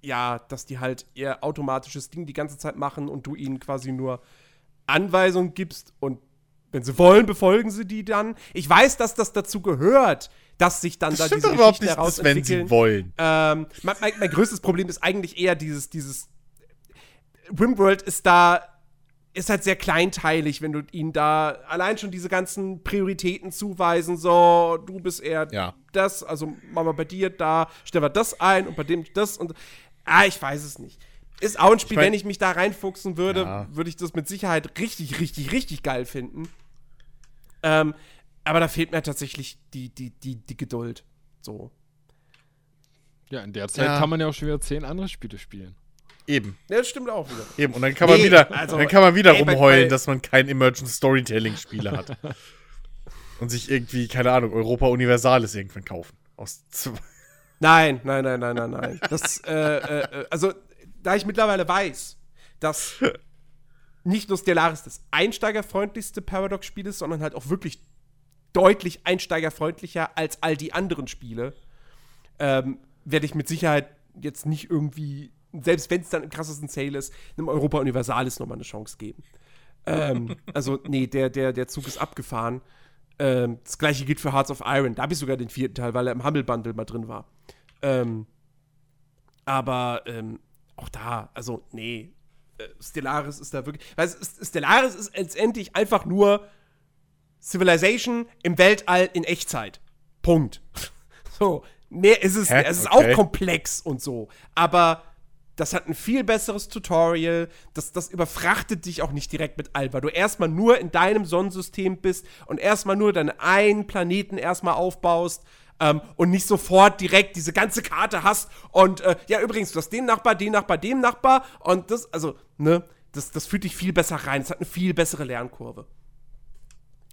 ja, dass die halt ihr automatisches Ding die ganze Zeit machen und du ihnen quasi nur Anweisungen gibst und wenn sie wollen, befolgen sie die dann. Ich weiß, dass das dazu gehört, dass sich dann Das da diese nicht, dass, wenn herausentwickeln. sie wollen. Ähm, mein, mein, mein größtes Problem ist eigentlich eher dieses, dieses Rimworld ist da, ist halt sehr kleinteilig, wenn du ihnen da allein schon diese ganzen Prioritäten zuweisen, so, du bist eher Ja. das, also machen wir bei dir da, stellen wir das ein und bei dem das und, ah, ich weiß es nicht. Ist auch ein Spiel, mein- wenn ich mich da reinfuchsen würde, Ja. würde ich das mit Sicherheit richtig, richtig, richtig geil finden. Ähm, aber da fehlt mir tatsächlich die, die, die, die Geduld. So. Ja, in der Zeit Ja. kann man ja auch schon wieder zehn andere Spiele spielen. Eben, Ja, das stimmt auch wieder. eben. Und dann kann man Nee, wieder, also, dann kann man wieder ey, bei- rumheulen, bei- dass man kein Emergent Storytelling-Spiele hat. und sich irgendwie, keine Ahnung, Europa Universalis irgendwann kaufen. Aus zwei- Nein, nein, nein, nein, nein, nein. Das, äh, äh, also, da ich mittlerweile weiß, dass nicht nur Stellaris das einsteigerfreundlichste Paradox-Spiel ist, sondern halt auch wirklich deutlich einsteigerfreundlicher als all die anderen Spiele, ähm, werde ich mit Sicherheit jetzt nicht irgendwie, selbst wenn es dann im krassesten Sale ist, einem Europa Universalis nochmal eine Chance geben. ähm, also, nee, der, der, der Zug ist abgefahren. Ähm, das gleiche gilt für Hearts of Iron. Da habe ich sogar den vierten Teil, weil er im Humble Bundle mal drin war. Ähm, aber ähm, auch da, also, nee. Äh, Stellaris ist da wirklich. Weil Stellaris ist letztendlich einfach nur Civilization im Weltall in Echtzeit. Punkt. So. Mehr ist es. Hä? Es ist Okay. auch komplex und so. Aber das hat ein viel besseres Tutorial. Das, das überfrachtet dich auch nicht direkt mit weil du erstmal nur in deinem Sonnensystem bist und erstmal nur deinen einen Planeten erstmal aufbaust ähm, und nicht sofort direkt diese ganze Karte hast. Und äh, ja, übrigens, du hast den Nachbar, den Nachbar, dem Nachbar und das, also, ne, das, das fühlt dich viel besser rein. Es hat eine viel bessere Lernkurve.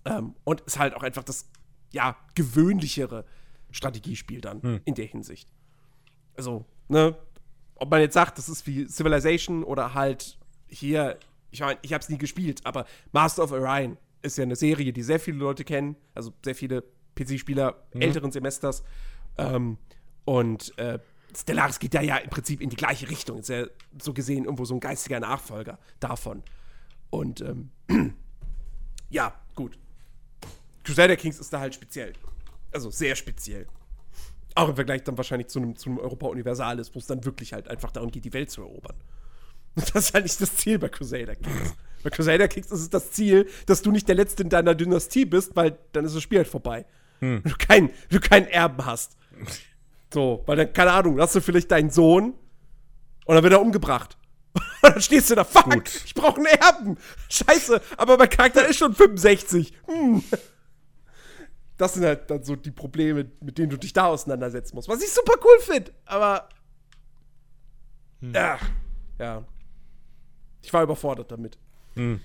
Ähm, und ist halt auch einfach das, ja, gewöhnlichere Strategiespiel dann in der Hinsicht. Also, ne, ob man jetzt sagt, das ist wie Civilization oder halt hier, ich meine, ich habe es nie gespielt, aber Master of Orion ist ja eine Serie, die sehr viele Leute kennen, also sehr viele PC-Spieler älteren Semesters. Ähm, und äh, Stellaris geht ja ja im Prinzip in die gleiche Richtung. Ist ja so gesehen irgendwo so ein geistiger Nachfolger davon. Und ähm, ja, gut. Crusader Kings ist da halt speziell. Also sehr speziell. Auch im Vergleich dann wahrscheinlich zu einem, zu einem Europa Universalis, wo es dann wirklich halt einfach darum geht, die Welt zu erobern. Und das ist halt nicht das Ziel bei Crusader Kings. bei Crusader Kings ist es das Ziel, dass du nicht der Letzte in deiner Dynastie bist, weil dann ist das Spiel halt vorbei. Wenn, du kein, du keinen Erben hast. So, weil dann, keine Ahnung, hast du vielleicht deinen Sohn und dann wird er umgebracht. Und dann stehst du da, fuck, Gut. ich brauche einen Erben. Scheiße, aber mein Charakter ist schon 65. Hm. Das sind halt dann so die Probleme, mit denen du dich da auseinandersetzen musst. Was ich super cool finde, aber. Ja, ja. Ich war überfordert damit.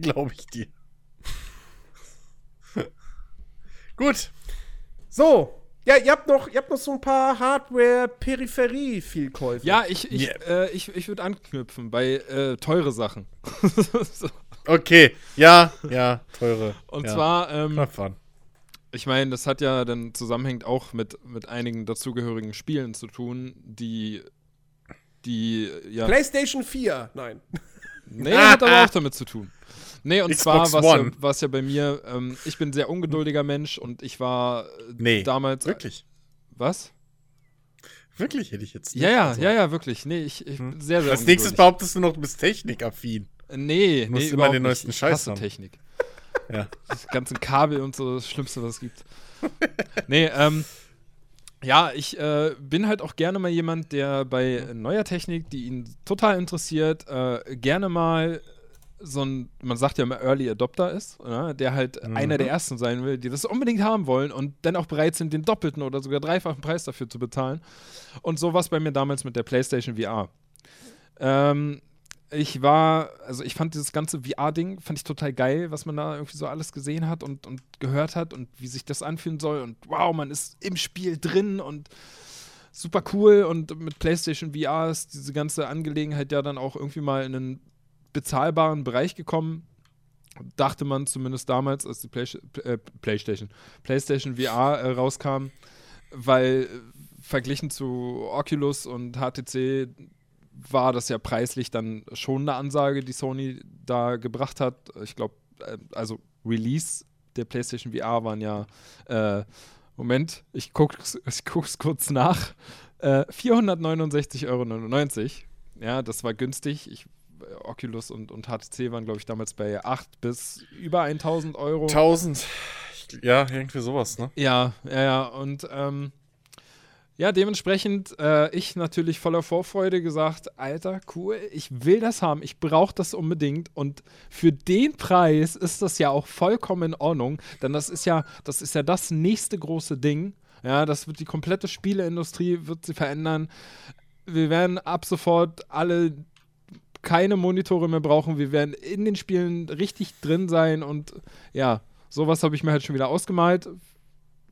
Glaube ich dir. Gut. So, ja, ihr habt noch, ihr habt noch so ein paar Hardware-Peripherie-Vielkäufe. Ja, ich, ich, Ja. äh, ich, ich würde anknüpfen bei äh, teure Sachen. so. Okay. Ja, ja, teure. Und ja. zwar, ähm. Ich meine, das hat ja dann zusammenhängt auch mit, mit einigen dazugehörigen Spielen zu tun, die, die, ja. PlayStation 4, nein. Nee, hat aber auch damit zu tun. Nee, und Xbox zwar war es ja, bei mir, ähm, ich bin ein sehr ungeduldiger Mensch und ich war äh, Nee. damals. Wirklich. Was? Wirklich hätte ich jetzt Ja, ja, also. ja, ja, wirklich. Nee, ich, ich bin sehr, sehr Als nächstes behauptest du noch, du bist technikaffin. Nee, musst nee, immer den nicht. neuesten Ich Scheiß hasse haben. Technik. Ja. Das ganze Kabel und so, das Schlimmste, was es gibt. nee, ähm, ja, ich äh, bin halt auch gerne mal jemand, der bei neuer Technik, die ihn total interessiert, äh, gerne mal so ein, man sagt ja immer Early Adopter ist, ja, der halt einer der ersten sein will, die das unbedingt haben wollen und dann auch bereit sind, den doppelten oder sogar dreifachen Preis dafür zu bezahlen. Und so war es bei mir damals mit der PlayStation VR. Ähm, ich war, also ich fand dieses ganze VR-Ding, fand ich total geil, was man da irgendwie so alles gesehen hat und, und gehört hat und wie sich das anfühlen soll und wow, man ist im Spiel drin und super cool und mit PlayStation VR ist diese ganze Angelegenheit ja dann auch irgendwie mal in einen bezahlbaren Bereich gekommen. Dachte man zumindest damals, als die Play äh, PlayStation, PlayStation VR äh, rauskam, weil äh, verglichen zu Oculus und HTC war das ja preislich dann schon eine Ansage, die Sony da gebracht hat. Ich glaube, äh, also Release der PlayStation VR waren ja, äh, Moment, ich guck's, ich guck's kurz nach, äh, 469,99 Euro. Ja, das war günstig. Ich, äh, Oculus und, und HTC waren, glaube ich, damals bei 8 bis über 1000 Euro. 1000. Ich- Ja, irgendwie sowas, ne? Ja, ja, ja. Und ähm, ja, dementsprechend äh, ich natürlich voller Vorfreude gesagt, Alter, cool, ich will das haben, ich brauche das unbedingt. Und für den Preis ist das ja auch vollkommen in Ordnung, denn das ist ja, das ist ja das nächste große Ding. Ja, das wird die komplette Spieleindustrie wird sie verändern. Wir werden ab sofort alle keine Monitore mehr brauchen. Wir werden in den Spielen richtig drin sein und ja, Sowas habe ich mir halt schon wieder ausgemalt.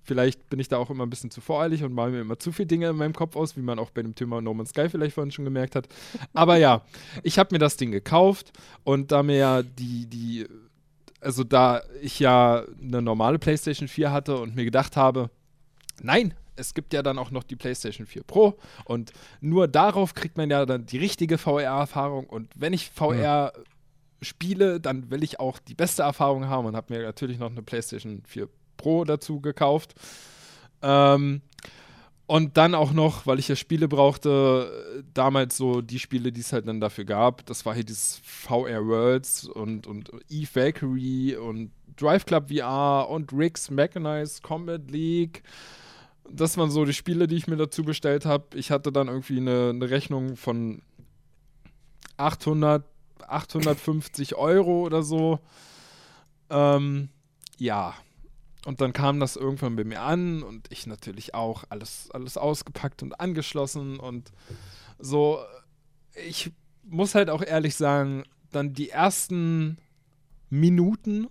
Vielleicht bin ich da auch immer ein bisschen zu voreilig und male mir immer zu viele Dinge in meinem Kopf aus, wie man auch bei dem Thema No Man's Sky vielleicht vorhin schon gemerkt hat. Aber ja, ich habe mir das Ding gekauft und da mir ja die, die, also da ich ja eine normale PlayStation 4 hatte und mir gedacht habe, nein, es gibt ja dann auch noch die PlayStation 4 Pro und nur darauf kriegt man ja dann die richtige VR-Erfahrung und wenn ich VR ja. spiele, dann will ich auch die beste Erfahrung haben und habe mir natürlich noch eine PlayStation 4 Pro dazu gekauft. Ähm, und dann auch noch, weil ich ja Spiele brauchte, damals so die Spiele, die es halt dann dafür gab. Das war hier dieses VR Worlds und, und Eve Valkyrie und Drive Club VR und Rick's Mechanized Combat League. Das waren so die Spiele, die ich mir dazu bestellt habe. Ich hatte dann irgendwie eine, eine Rechnung von 800, 850 Euro oder so. Ähm, ja, und dann kam das irgendwann bei mir an und ich natürlich auch alles, alles ausgepackt und angeschlossen und so. Ich muss halt auch ehrlich sagen, dann die ersten Minuten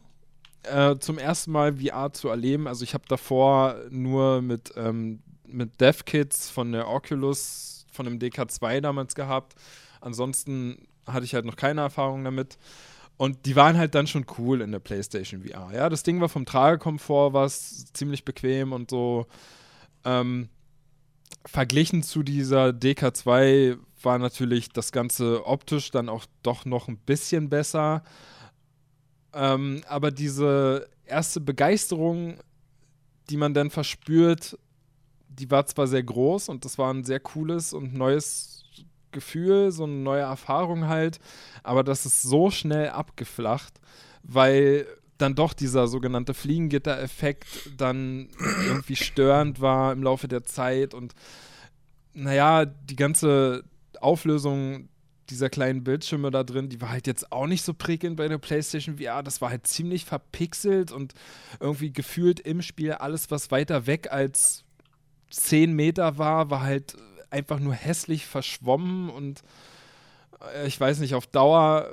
äh, zum ersten Mal VR zu erleben. Also ich habe davor nur mit, ähm, mit DevKits von der Oculus, von dem DK2 damals gehabt. Ansonsten hatte ich halt noch keine Erfahrung damit. Und die waren halt dann schon cool in der PlayStation VR. Ja, das Ding war vom Tragekomfort was ziemlich bequem und so. Ähm, verglichen zu dieser DK2 war natürlich das Ganze optisch dann auch doch noch ein bisschen besser. Ähm, aber diese erste Begeisterung, die man dann verspürt, die war zwar sehr groß und das war ein sehr cooles und neues Gefühl, so eine neue Erfahrung halt, aber das ist so schnell abgeflacht, weil dann doch dieser sogenannte Fliegengitter-Effekt dann irgendwie störend war im Laufe der Zeit und naja, die ganze Auflösung dieser kleinen Bildschirme da drin, die war halt jetzt auch nicht so prickelnd bei der PlayStation VR. Das war halt ziemlich verpixelt und irgendwie gefühlt im Spiel alles, was weiter weg als 10 Meter war, war halt einfach nur hässlich verschwommen und äh, ich weiß nicht, auf Dauer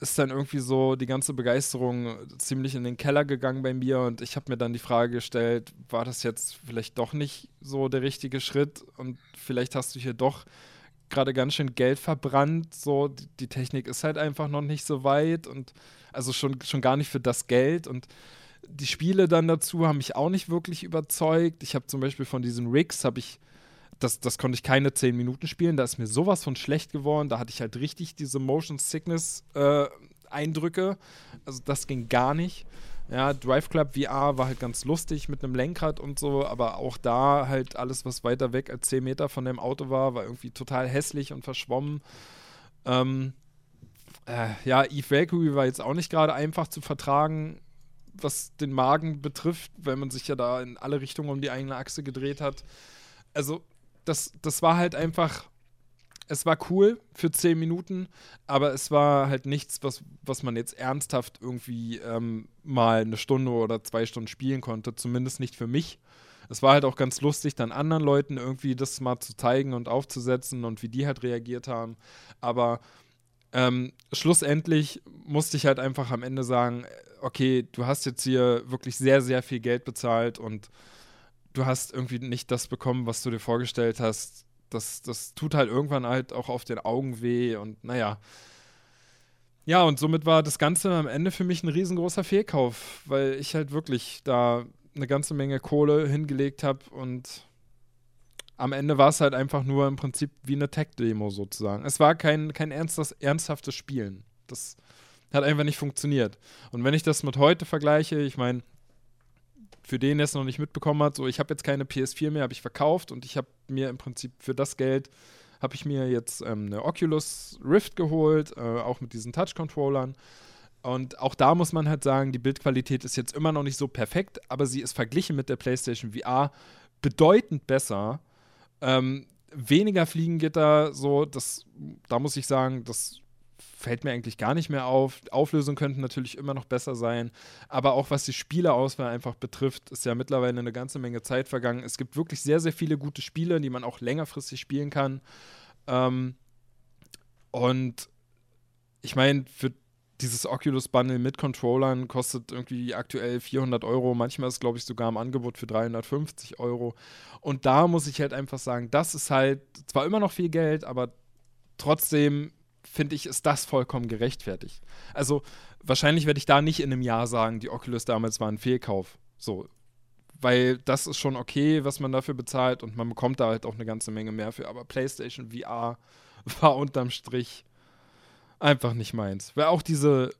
ist dann irgendwie so die ganze Begeisterung ziemlich in den Keller gegangen bei mir und ich habe mir dann die Frage gestellt, war das jetzt vielleicht doch nicht so der richtige Schritt und vielleicht hast du hier doch gerade ganz schön Geld verbrannt, so die, Technik ist halt einfach noch nicht so weit und also schon, schon gar nicht für das Geld und die Spiele dann dazu haben mich auch nicht wirklich überzeugt. Ich habe zum Beispiel von diesen Rigs habe ich das, das konnte ich keine 10 Minuten spielen. Da ist mir sowas von schlecht geworden. Da hatte ich halt richtig diese Motion Sickness äh, Eindrücke. Also das ging gar nicht. Ja, Drive Club VR war halt ganz lustig mit einem Lenkrad und so, aber auch da halt alles, was weiter weg als 10 Meter von dem Auto war, war irgendwie total hässlich und verschwommen. Ähm, äh, ja, Eve Valkyrie war jetzt auch nicht gerade einfach zu vertragen, was den Magen betrifft, weil man sich ja da in alle Richtungen um die eigene Achse gedreht hat. Also das, das war halt einfach, es war cool für zehn Minuten, aber es war halt nichts, was, was man jetzt ernsthaft irgendwie ähm, mal eine Stunde oder zwei Stunden spielen konnte, zumindest nicht für mich. Es war halt auch ganz lustig, dann anderen Leuten irgendwie das mal zu zeigen und aufzusetzen und wie die halt reagiert haben. Aber ähm, schlussendlich musste ich halt einfach am Ende sagen, okay, du hast jetzt hier wirklich sehr, sehr viel Geld bezahlt und du hast irgendwie nicht das bekommen, was du dir vorgestellt hast. Das, das tut halt irgendwann halt auch auf den Augen weh und naja. Ja, und somit war das Ganze am Ende für mich ein riesengroßer Fehlkauf, weil ich halt wirklich da eine ganze Menge Kohle hingelegt habe und am Ende war es halt einfach nur im Prinzip wie eine Tech-Demo sozusagen. Es war kein, kein ernstes, ernsthaftes Spielen. Das hat einfach nicht funktioniert. Und wenn ich das mit heute vergleiche, ich meine, für den, der es noch nicht mitbekommen hat, so ich habe jetzt keine PS4 mehr, habe ich verkauft und ich habe mir im Prinzip für das Geld habe ich mir jetzt ähm, eine Oculus Rift geholt, äh, auch mit diesen Touch-Controllern. Und auch da muss man halt sagen, die Bildqualität ist jetzt immer noch nicht so perfekt, aber sie ist verglichen mit der PlayStation VR bedeutend besser. Ähm, weniger Fliegengitter, so, das, da muss ich sagen, das fällt mir eigentlich gar nicht mehr auf. Auflösung könnten natürlich immer noch besser sein. Aber auch was die Spielerauswahl einfach betrifft, ist ja mittlerweile eine ganze Menge Zeit vergangen. Es gibt wirklich sehr, sehr viele gute Spiele, die man auch längerfristig spielen kann. Ähm, und ich meine, für dieses Oculus Bundle mit Controllern kostet irgendwie aktuell 400 Euro. Manchmal ist glaube ich, sogar im Angebot für 350 Euro. Und da muss ich halt einfach sagen, das ist halt zwar immer noch viel Geld, aber trotzdem finde ich, ist das vollkommen gerechtfertigt. Also wahrscheinlich werde ich da nicht in einem Jahr sagen, die Oculus damals war ein Fehlkauf. So. Weil das ist schon okay, was man dafür bezahlt und man bekommt da halt auch eine ganze Menge mehr für. Aber PlayStation VR war unterm Strich einfach nicht meins. Weil auch diese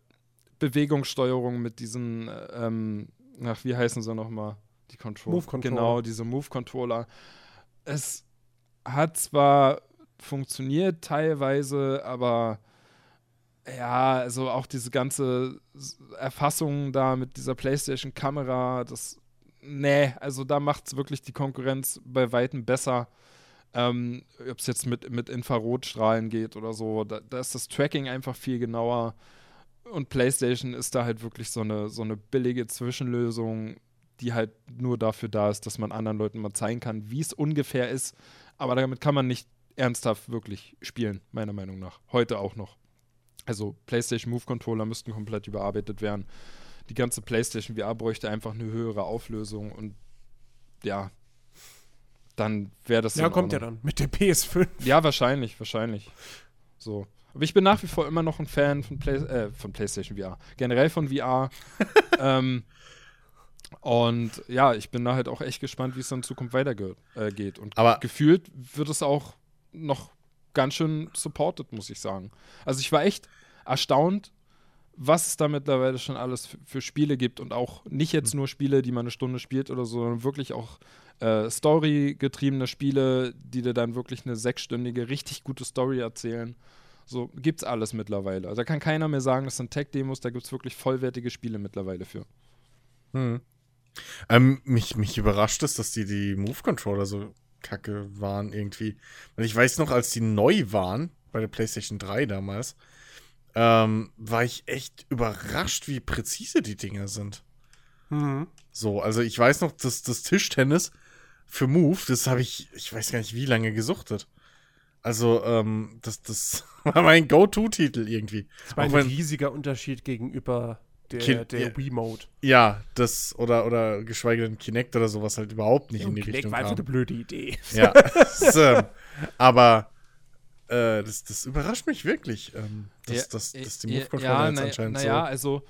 Bewegungssteuerung mit diesen, ähm, ach, wie heißen sie nochmal? Die Controller. Move Controller. Genau, diese Move-Controller. Es hat zwar funktioniert teilweise, aber ja, also auch diese ganze Erfassung da mit dieser PlayStation-Kamera, das, nee, also da macht es wirklich die Konkurrenz bei Weitem besser. Ähm, Ob es jetzt mit, mit Infrarotstrahlen geht oder so, da, da ist das Tracking einfach viel genauer. Und PlayStation ist da halt wirklich so eine, so eine billige Zwischenlösung, die halt nur dafür da ist, dass man anderen Leuten mal zeigen kann, wie es ungefähr ist. Aber damit kann man nicht ernsthaft wirklich spielen, meiner Meinung nach. Heute auch noch. Also PlayStation Move Controller müssten komplett überarbeitet werden. Die ganze PlayStation VR bräuchte einfach eine höhere Auflösung und ja, dann wäre das. Ja, kommt ja dann mit der PS5. Ja, wahrscheinlich, wahrscheinlich. So. Aber ich bin nach wie vor immer noch ein Fan von, Play äh, von PlayStation VR. Generell von VR. ähm, und ja, ich bin da halt auch echt gespannt, wie es dann in Zukunft weitergeht. Äh, geht. Und Aber- gefühlt wird es auch noch ganz schön supported, muss ich sagen. Also ich war echt erstaunt, was es da mittlerweile schon alles für, Spiele gibt und auch nicht jetzt nur Spiele, die man eine Stunde spielt oder so, sondern wirklich auch äh, Story-getriebene Spiele, die dir dann wirklich eine sechsstündige, richtig gute Story erzählen. So gibt's alles mittlerweile. Also da kann keiner mehr sagen, das sind Tech-Demos, da gibt's wirklich vollwertige Spiele mittlerweile für. Hm. Ähm, mich, mich überrascht es, dass die, die Move-Controller so kacke waren irgendwie. Weil ich weiß noch, als die neu waren, bei der PlayStation 3 damals, ähm, war ich echt überrascht, wie präzise die Dinger sind. Mhm. So, also ich weiß noch, dass das Tischtennis für Move, das habe ich, ich weiß gar nicht, wie lange gesuchtet. Also, ähm, das, das war mein Go-To-Titel irgendwie. Das war ein riesiger Unterschied gegenüber der, Kind- der ja. Wii-Mode. Ja, das, oder, oder geschweige denn Kinect oder sowas halt überhaupt nicht in die Kinect Richtung war einfach eine blöde Idee. Ja, ähm, aber äh, das, das überrascht mich wirklich, ähm, dass, dass, dass die Move-Controller jetzt anscheinend naja, so. also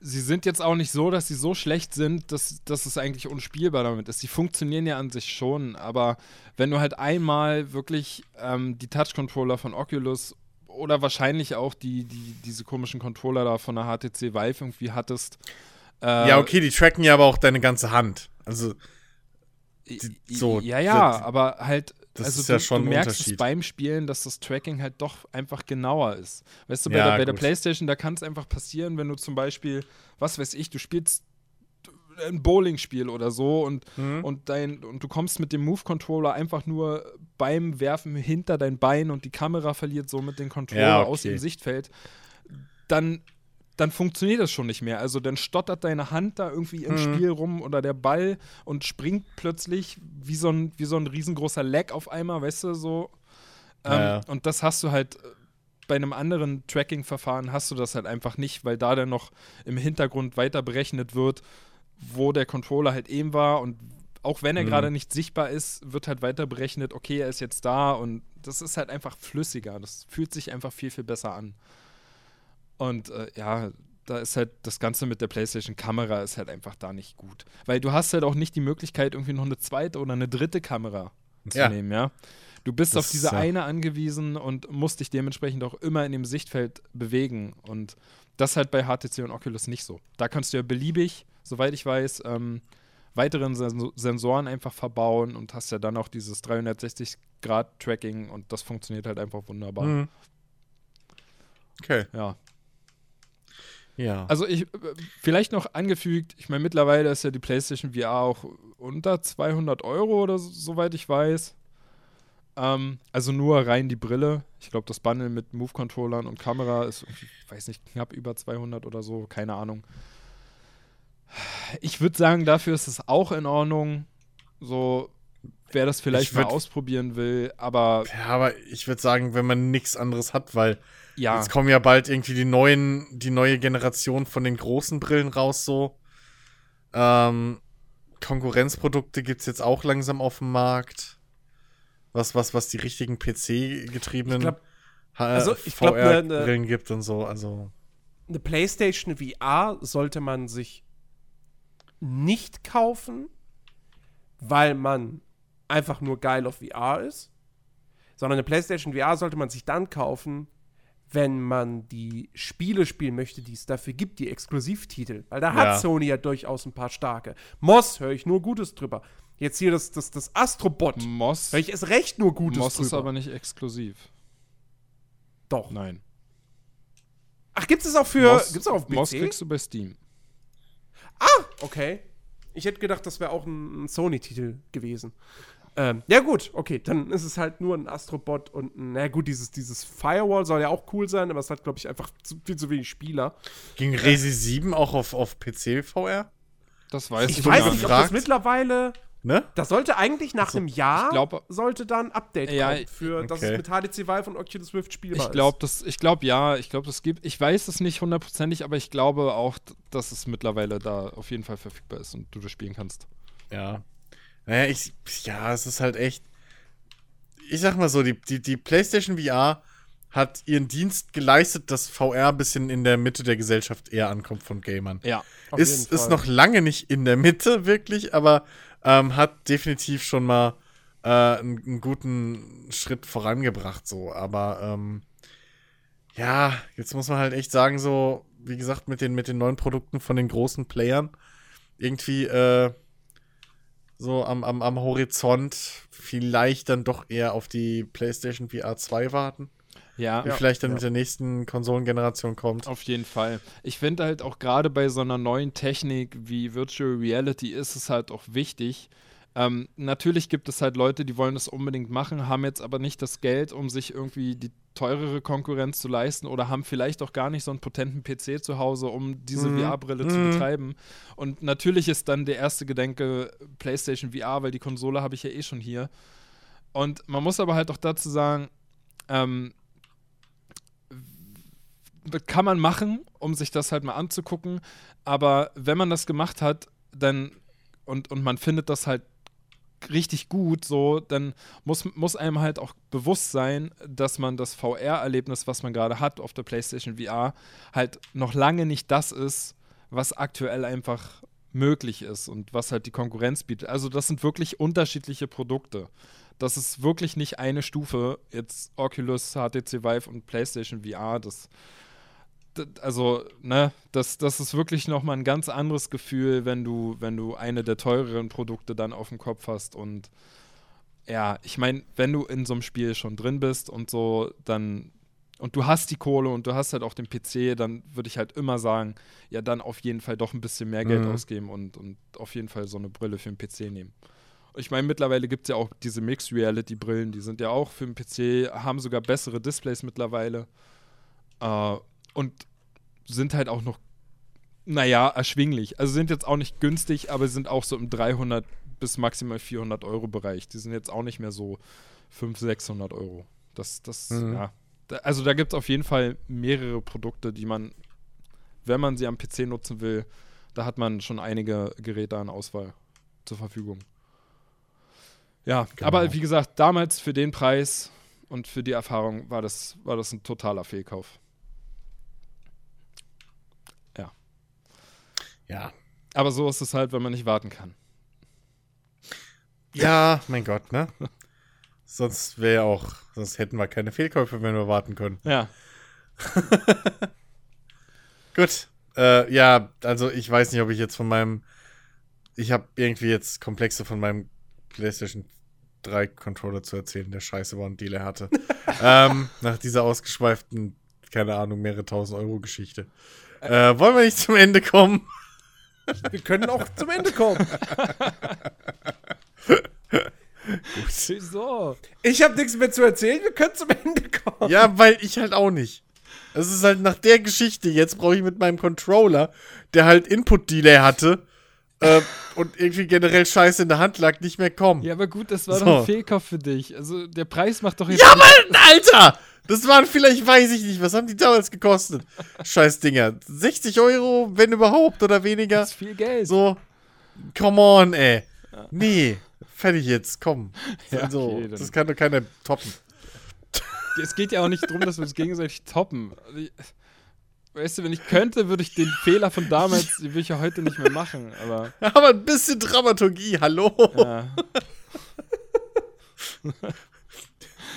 sie sind jetzt auch nicht so, dass sie so schlecht sind, dass, dass es eigentlich unspielbar damit ist. Sie funktionieren ja an sich schon, aber wenn du halt einmal wirklich ähm, die Touch-Controller von Oculus oder wahrscheinlich auch die, die, diese komischen Controller da von der HTC Vive irgendwie hattest. Äh, Ja, okay, die tracken ja aber auch deine ganze Hand. Also, die- so, ja, ja, das- aber halt, das also ist ja du, schon du merkst es beim Spielen, dass das Tracking halt doch einfach genauer ist. Weißt du, bei, Ja, der, bei der. Playstation, da kann es einfach passieren, wenn du zum Beispiel, was weiß ich, du spielst ein Bowling-Spiel oder so und, Mhm. und, dein, und du kommst mit dem Move-Controller einfach nur beim Werfen hinter dein Bein und die Kamera verliert somit den Controller Ja, aus okay. dem Sichtfeld, dann, dann funktioniert das schon nicht mehr. Also dann stottert deine Hand da irgendwie im Mhm. Spiel rum oder der Ball und springt plötzlich wie so ein, wie so ein riesengroßer Lag auf einmal, weißt du, so. Ähm, Ja, ja. Und das hast du halt äh, bei einem anderen Tracking-Verfahren hast du das halt einfach nicht, weil da dann noch im Hintergrund weiter berechnet wird, wo der Controller halt eben war und auch wenn er Mhm. gerade nicht sichtbar ist, wird halt weiter berechnet, okay, er ist jetzt da und das ist halt einfach flüssiger. Das fühlt sich einfach viel, viel besser an. Und äh, ja, da ist halt das Ganze mit der PlayStation-Kamera ist halt einfach da nicht gut. Weil du hast halt auch nicht die Möglichkeit, irgendwie noch eine zweite oder eine dritte Kamera zu Ja. nehmen, ja. Du bist Das auf diese ist ja- eine angewiesen und musst dich dementsprechend auch immer in dem Sichtfeld bewegen. Und das halt bei HTC und Oculus nicht so. Da kannst du ja beliebig, soweit ich weiß, ähm, weiteren Senso Sensoren einfach verbauen und hast ja dann auch dieses 360-Grad-Tracking und das funktioniert halt einfach wunderbar. Mhm. Okay, Ja. ja. Also ich, äh, vielleicht noch angefügt, ich meine, mittlerweile ist ja die PlayStation VR auch unter 200 Euro oder so, soweit ich weiß. Ähm, also nur rein die Brille. Ich glaube, das Bundle mit Move-Controllern und Kamera ist, ich weiß nicht, knapp über 200 oder so, keine Ahnung. Ich würde sagen, dafür ist es auch in Ordnung. So, wer das vielleicht Ich mal würd- ausprobieren will, aber Ja, aber ich würde sagen, wenn man nichts anderes hat, weil ja, jetzt kommen ja bald irgendwie die neuen, die neue Generation von den großen Brillen raus, so. Ähm, Konkurrenzprodukte gibt's jetzt auch langsam auf dem Markt. Was, was, was die richtigen PC-getriebenen Ich glaub- also ich glaub, ne- ne- VR-Brillen gibt und so. Also, eine PlayStation VR sollte man sich nicht kaufen, weil man einfach nur geil auf VR ist, sondern eine PlayStation VR sollte man sich dann kaufen, wenn man die Spiele spielen möchte, die es dafür gibt, die Exklusivtitel. Weil da Ja. hat Sony ja durchaus ein paar starke. Moss höre ich nur Gutes drüber. Jetzt hier das, das, das Astrobot. Moss, Höre ich erst recht nur Gutes Moss drüber. ist aber nicht exklusiv. Doch. Nein. Ach, gibt es auch für. Moss, gibt's auch auf PC? Moss kriegst du bei Steam. Okay. Ich hätte gedacht, das wäre auch ein, ein Sony-Titel gewesen. Ähm, ja, gut, okay, dann ist es halt nur ein Astrobot und ein, na gut, dieses, dieses Firewall soll ja auch cool sein, aber es hat, glaube ich, einfach zu, viel zu wenig Spieler. ging Resi 7 auch auf, auf PC VR? Das weiß ich, Ich, bin weiß nicht, ob das mittlerweile. Ne? Das sollte eigentlich nach Also, einem Jahr ich glaub- sollte da ein Update Ja, kommen, für, dass okay. es mit HTC Vive und Oculus Rift spielbar Ich glaube, das, ich glaube ja, ich glaube, das gibt. Ich weiß es nicht hundertprozentig, aber ich glaube auch, dass es mittlerweile da auf jeden Fall verfügbar ist und du das spielen kannst. Ja. Naja, ich, ja, es ist halt echt. Ich sag mal so, die, die, die PlayStation VR hat ihren Dienst geleistet, dass VR ein bisschen in der Mitte der Gesellschaft eher ankommt von Gamern. Ja. Auf Ist, jeden ist noch lange nicht in der Mitte, wirklich, aber ähm, hat definitiv schon mal äh, einen, einen guten Schritt vorangebracht, so. Aber ähm, ja, jetzt muss man halt echt sagen, so, wie gesagt, mit den, mit den neuen Produkten von den großen Playern, irgendwie äh, so am, am, am Horizont vielleicht dann doch eher auf die PlayStation VR 2 warten, Ja, die vielleicht dann mit der nächsten Konsolengeneration kommt. Auf jeden Fall. Ich finde halt auch gerade bei so einer neuen Technik wie Virtual Reality ist es halt auch wichtig. Ähm, natürlich gibt es halt Leute, die wollen das unbedingt machen, haben jetzt aber nicht das Geld, um sich irgendwie die teurere Konkurrenz zu leisten oder haben vielleicht auch gar nicht so einen potenten PC zu Hause, um diese Mhm. VR-Brille zu Mhm. betreiben. Und natürlich ist dann der erste Gedanke PlayStation VR, weil die Konsole habe ich ja eh schon hier. Und man muss aber halt auch dazu sagen, ähm, kann man machen, um sich das halt mal anzugucken. Aber wenn man das gemacht hat, dann und, und man findet das halt richtig gut, so, dann muss, muss einem halt auch bewusst sein, dass man das VR-Erlebnis, was man gerade hat auf der PlayStation VR, halt noch lange nicht das ist, was aktuell einfach möglich ist und was halt die Konkurrenz bietet. Also das sind wirklich unterschiedliche Produkte. Das ist wirklich nicht eine Stufe. Jetzt Oculus, HTC Vive und PlayStation VR, das also, ne, das, das ist wirklich nochmal ein ganz anderes Gefühl, wenn du, wenn du eine der teureren Produkte dann auf dem Kopf hast. Und ja, ich meine, wenn du in so einem Spiel schon drin bist und so, dann und du hast die Kohle und du hast halt auch den PC, dann würde ich halt immer sagen, ja, dann auf jeden Fall doch ein bisschen mehr Geld Mhm. ausgeben und, und auf jeden Fall so eine Brille für den PC nehmen. Ich meine, mittlerweile gibt es ja auch diese Mixed Reality Brillen, die sind ja auch für den PC, haben sogar bessere Displays mittlerweile. Äh, und sind halt auch noch, naja, erschwinglich. Also sind jetzt auch nicht günstig, aber sind auch so im 300 bis maximal 400 Euro Bereich. Die sind jetzt auch nicht mehr so 500, 600 Euro. Das, das, Mhm. ja. Also da gibt es auf jeden Fall mehrere Produkte, die man, wenn man sie am PC nutzen will, da hat man schon einige Geräte an Auswahl zur Verfügung. Ja, Genau. aber wie gesagt, damals für den Preis und für die Erfahrung war das, war das ein totaler Fehlkauf. Ja. Aber so ist es halt, wenn man nicht warten kann. Ja, mein Gott, ne? Sonst wäre auch, sonst hätten wir keine Fehlkäufe, wenn wir warten können. Ja. Gut. Äh, ja, also ich weiß nicht, ob ich jetzt von meinem. Ich habe irgendwie jetzt Komplexe von meinem PlayStation 3 Controller zu erzählen, der scheiße war und Deal er hatte. ähm, nach dieser ausgeschweiften, keine Ahnung, mehrere tausend Euro Geschichte. Äh, wollen wir nicht zum Ende kommen? Wir können auch zum Ende kommen. Wieso? Ich habe nichts mehr zu erzählen, wir können zum Ende kommen. Ja, weil ich halt auch nicht. Es ist halt nach der Geschichte, jetzt brauche ich mit meinem Controller, der halt Input-Delay hatte, äh, und irgendwie generell Scheiße in der Hand lag, nicht mehr kommen. Ja, aber gut, das war So. doch ein Fehlkauf für dich. Also der Preis macht doch jetzt. Ja, Mann, Alter! Das waren vielleicht, weiß ich nicht, was haben die damals gekostet? Scheiß Dinger. 60 Euro, wenn überhaupt, oder weniger. Das ist viel Geld. So, come on, ey. Nee, fertig jetzt, komm. Ja, also, okay, das kann doch keiner toppen. Es geht ja auch nicht darum, dass wir uns gegenseitig toppen. Also Weißt du, wenn ich könnte, würde ich den Fehler von damals, den würde ich ja heute nicht mehr machen. Aber Aber ein bisschen Dramaturgie, hallo. ja.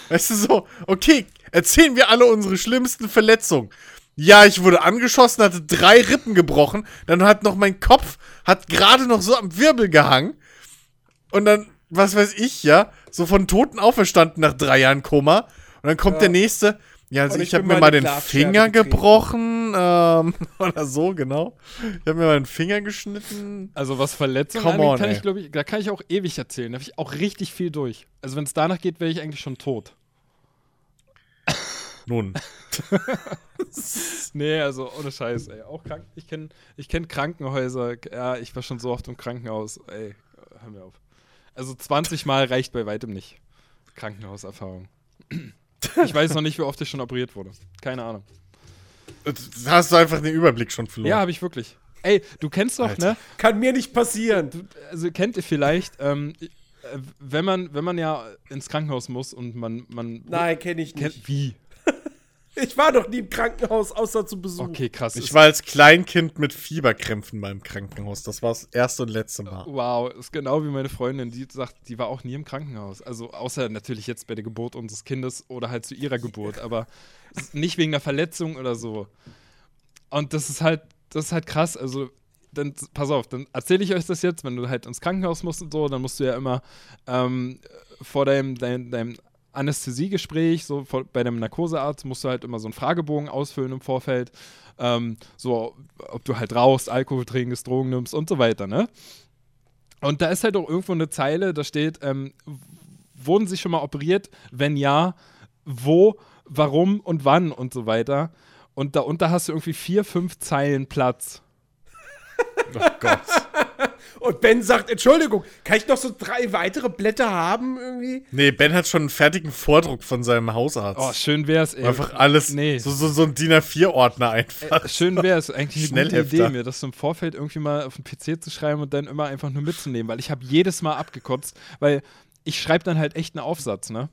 Weißt du so, okay, erzählen wir alle unsere schlimmsten Verletzungen. Ja, ich wurde angeschossen, hatte drei Rippen gebrochen, dann hat noch mein Kopf, hat gerade noch so am Wirbel gehangen. Und dann, was weiß ich, ja, so von Toten auferstanden nach drei Jahren Koma. Und dann kommt Ja. der nächste. Ja, also Und ich, ich habe mir mal den Finger gebrochen, ähm, oder so, genau. Ich habe mir mal den Finger geschnitten. Also was Verletzungen Come angeht, on, kann ey. ich, glaube ich, da kann ich auch ewig erzählen. Da habe ich auch richtig viel durch. Also wenn es danach geht, wäre ich eigentlich schon tot. Nun, Nee, also ohne Scheiß, ey. Auch krank. Ich kenne ich kenn Krankenhäuser. Ja, ich war schon so oft im Krankenhaus. Ey, hör mir auf. Also 20 Mal reicht bei weitem nicht. Krankenhauserfahrung. Ich weiß noch nicht, wie oft ich schon operiert wurde. Keine Ahnung. da hast du einfach den Überblick schon verloren. Ja, habe ich wirklich. Ey, du kennst doch, Alter. ne? Kann mir nicht passieren. Du, also kennt ihr vielleicht, ähm, äh, wenn man, wenn man ja ins Krankenhaus muss und man, man Nein, kenne ich nicht. kennt, wie? Ich war doch nie im Krankenhaus, außer zu Besuch. Okay, krass. Ich war als Kleinkind mit Fieberkrämpfen beim Krankenhaus. Das war das erste und letzte Mal. Wow, ist genau wie meine Freundin, die sagt, die war auch nie im Krankenhaus. Also außer natürlich jetzt bei der Geburt unseres Kindes oder halt zu ihrer Geburt, aber nicht wegen einer Verletzung oder so. Und das ist halt, das ist halt krass. Also dann, pass auf, dann erzähle ich euch das jetzt, wenn du halt ins Krankenhaus musst und so, dann musst du ja immer ähm, vor deinem, deinem, deinem Anästhesiegespräch, so vor, bei deinem Narkosearzt, musst du halt immer so einen Fragebogen ausfüllen im Vorfeld. Ähm, so, ob du halt rauchst, Alkohol trinkst, Drogen nimmst und so weiter, ne? Und da ist halt auch irgendwo eine Zeile, da steht, ähm, wurden sie schon mal operiert? Wenn ja, wo, warum und wann und so weiter. Und darunter hast du irgendwie vier, fünf Zeilen Platz. Oh Gott. Und Ben sagt, Entschuldigung, kann ich noch so drei weitere Blätter haben irgendwie? Nee, Ben hat schon einen fertigen Vordruck von seinem Hausarzt. Oh, schön wär's, ey. einfach alles. Nee. So, so, so ein DIN A4-Ordner einfach. Äh, schön wäre es eigentlich eine gute. Idee, mir das so im Vorfeld irgendwie mal auf den PC zu schreiben und dann immer einfach nur mitzunehmen, weil ich habe jedes Mal abgekotzt, weil ich schreibe dann halt echt einen Aufsatz, ne?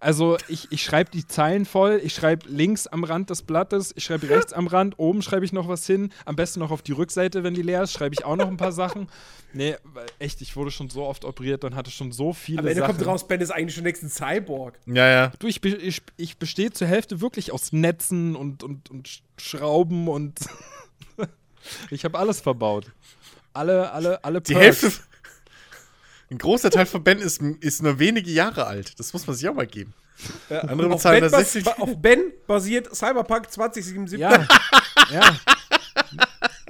Also ich, ich schreibe die Zeilen voll, ich schreibe links am Rand des Blattes, ich schreibe rechts am Rand, oben schreibe ich noch was hin, am besten noch auf die Rückseite, wenn die leer ist, schreibe ich auch noch ein paar Sachen. Nee, weil echt, ich wurde schon so oft operiert und hatte schon so viele Am Ende Sachen. kommt raus, Ben ist eigentlich schon längst ein Cyborg. Ja, ja. Du, ich, ich, ich bestehe zur Hälfte wirklich aus Netzen und, und, und Sch- Schrauben und ich habe alles verbaut. Alle, alle, alle Die Perks. Hälfte. Ein großer Teil von Ben ist, ist nur wenige Jahre alt. Das muss man sich auch mal geben. Andere Auf bezahlen ben, da bas 60. auf Ben basiert Cyberpunk 2077. Ja, ja.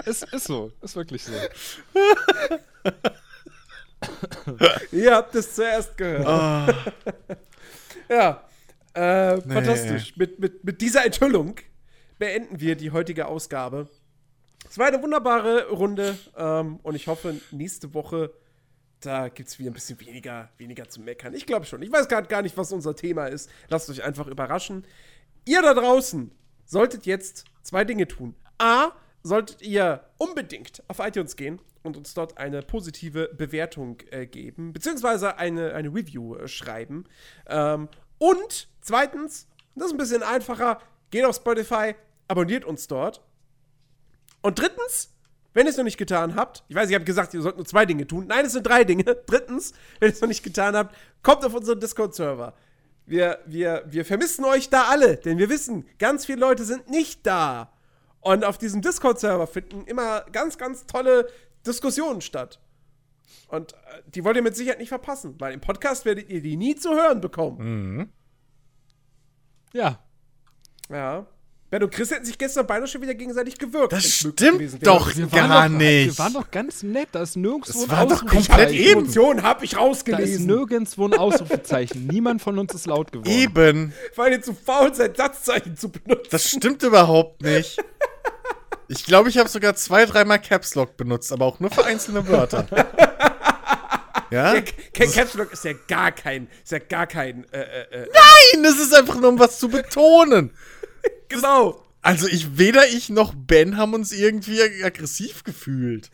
Ist, ist so, ist wirklich so. Ihr habt es zuerst gehört. Ah, Ja, äh, Nee. fantastisch. Mit, mit, mit dieser Enthüllung beenden wir die heutige Ausgabe. Es war eine wunderbare Runde ähm, und ich hoffe, nächste Woche, da gibt es wieder ein bisschen weniger, weniger zu meckern. Ich glaube schon. Ich weiß gerade gar nicht, was unser Thema ist. Lasst euch einfach überraschen. Ihr da draußen solltet jetzt zwei Dinge tun. A, solltet ihr unbedingt auf iTunes gehen und uns dort eine positive Bewertung äh, geben, beziehungsweise eine, eine Review äh, schreiben. Ähm, und zweitens, das ist ein bisschen einfacher, geht auf Spotify, abonniert uns dort. Und drittens, wenn ihr es noch nicht getan habt, ich weiß, ich habe gesagt, ihr sollt nur zwei Dinge tun. Nein, es sind drei Dinge. Drittens, wenn ihr es noch nicht getan habt, kommt auf unseren Discord-Server. Wir, wir, wir vermissen euch da alle, denn wir wissen, ganz viele Leute sind nicht da. Und auf diesem Discord-Server finden immer ganz, ganz tolle Diskussionen statt. Und äh, die wollt ihr mit Sicherheit nicht verpassen, weil im Podcast werdet ihr die nie zu hören bekommen. Ja. Ja. Ben und Chris hätten sich gestern beinahe schon wieder gegenseitig gewirkt. Das stimmt doch Wir gar waren doch, nicht. Wir waren doch ganz nett, da ist nirgendwo Es ein war doch Ausrufezeichen. komplett Die eben. Emotionen habe ich Da ist rausgelesen. nirgendwo ein Ausrufezeichen. Niemand von uns ist laut geworden. Eben. weil ihr zu faul seid, Satzzeichen zu benutzen. Das stimmt überhaupt nicht. Ich glaube, ich habe sogar zwei, dreimal Caps Lock benutzt, aber auch nur für einzelne Wörter. ja? Ja, Ca- Caps Lock ist ja gar kein, ist ja gar kein, äh, äh, äh, Nein, das ist einfach nur, um was zu betonen. Genau. Also ich, weder ich noch Ben haben uns irgendwie ag- aggressiv gefühlt.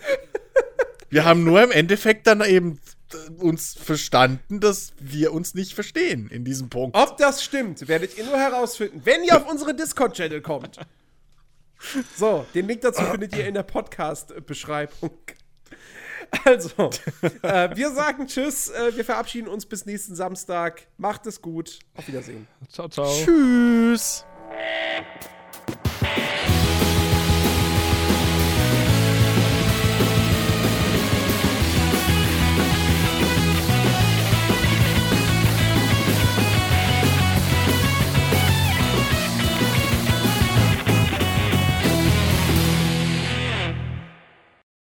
Wir haben nur im Endeffekt dann eben äh, uns verstanden, dass wir uns nicht verstehen in diesem Punkt. Ob das stimmt, werdet ihr nur herausfinden, wenn ihr auf unsere Discord-Channel kommt. So, den Link dazu findet ihr in der Podcast-Beschreibung. Also, äh, wir sagen Tschüss, äh, wir verabschieden uns bis nächsten Samstag. Macht es gut. Auf Wiedersehen. Ciao, ciao. Tschüss. we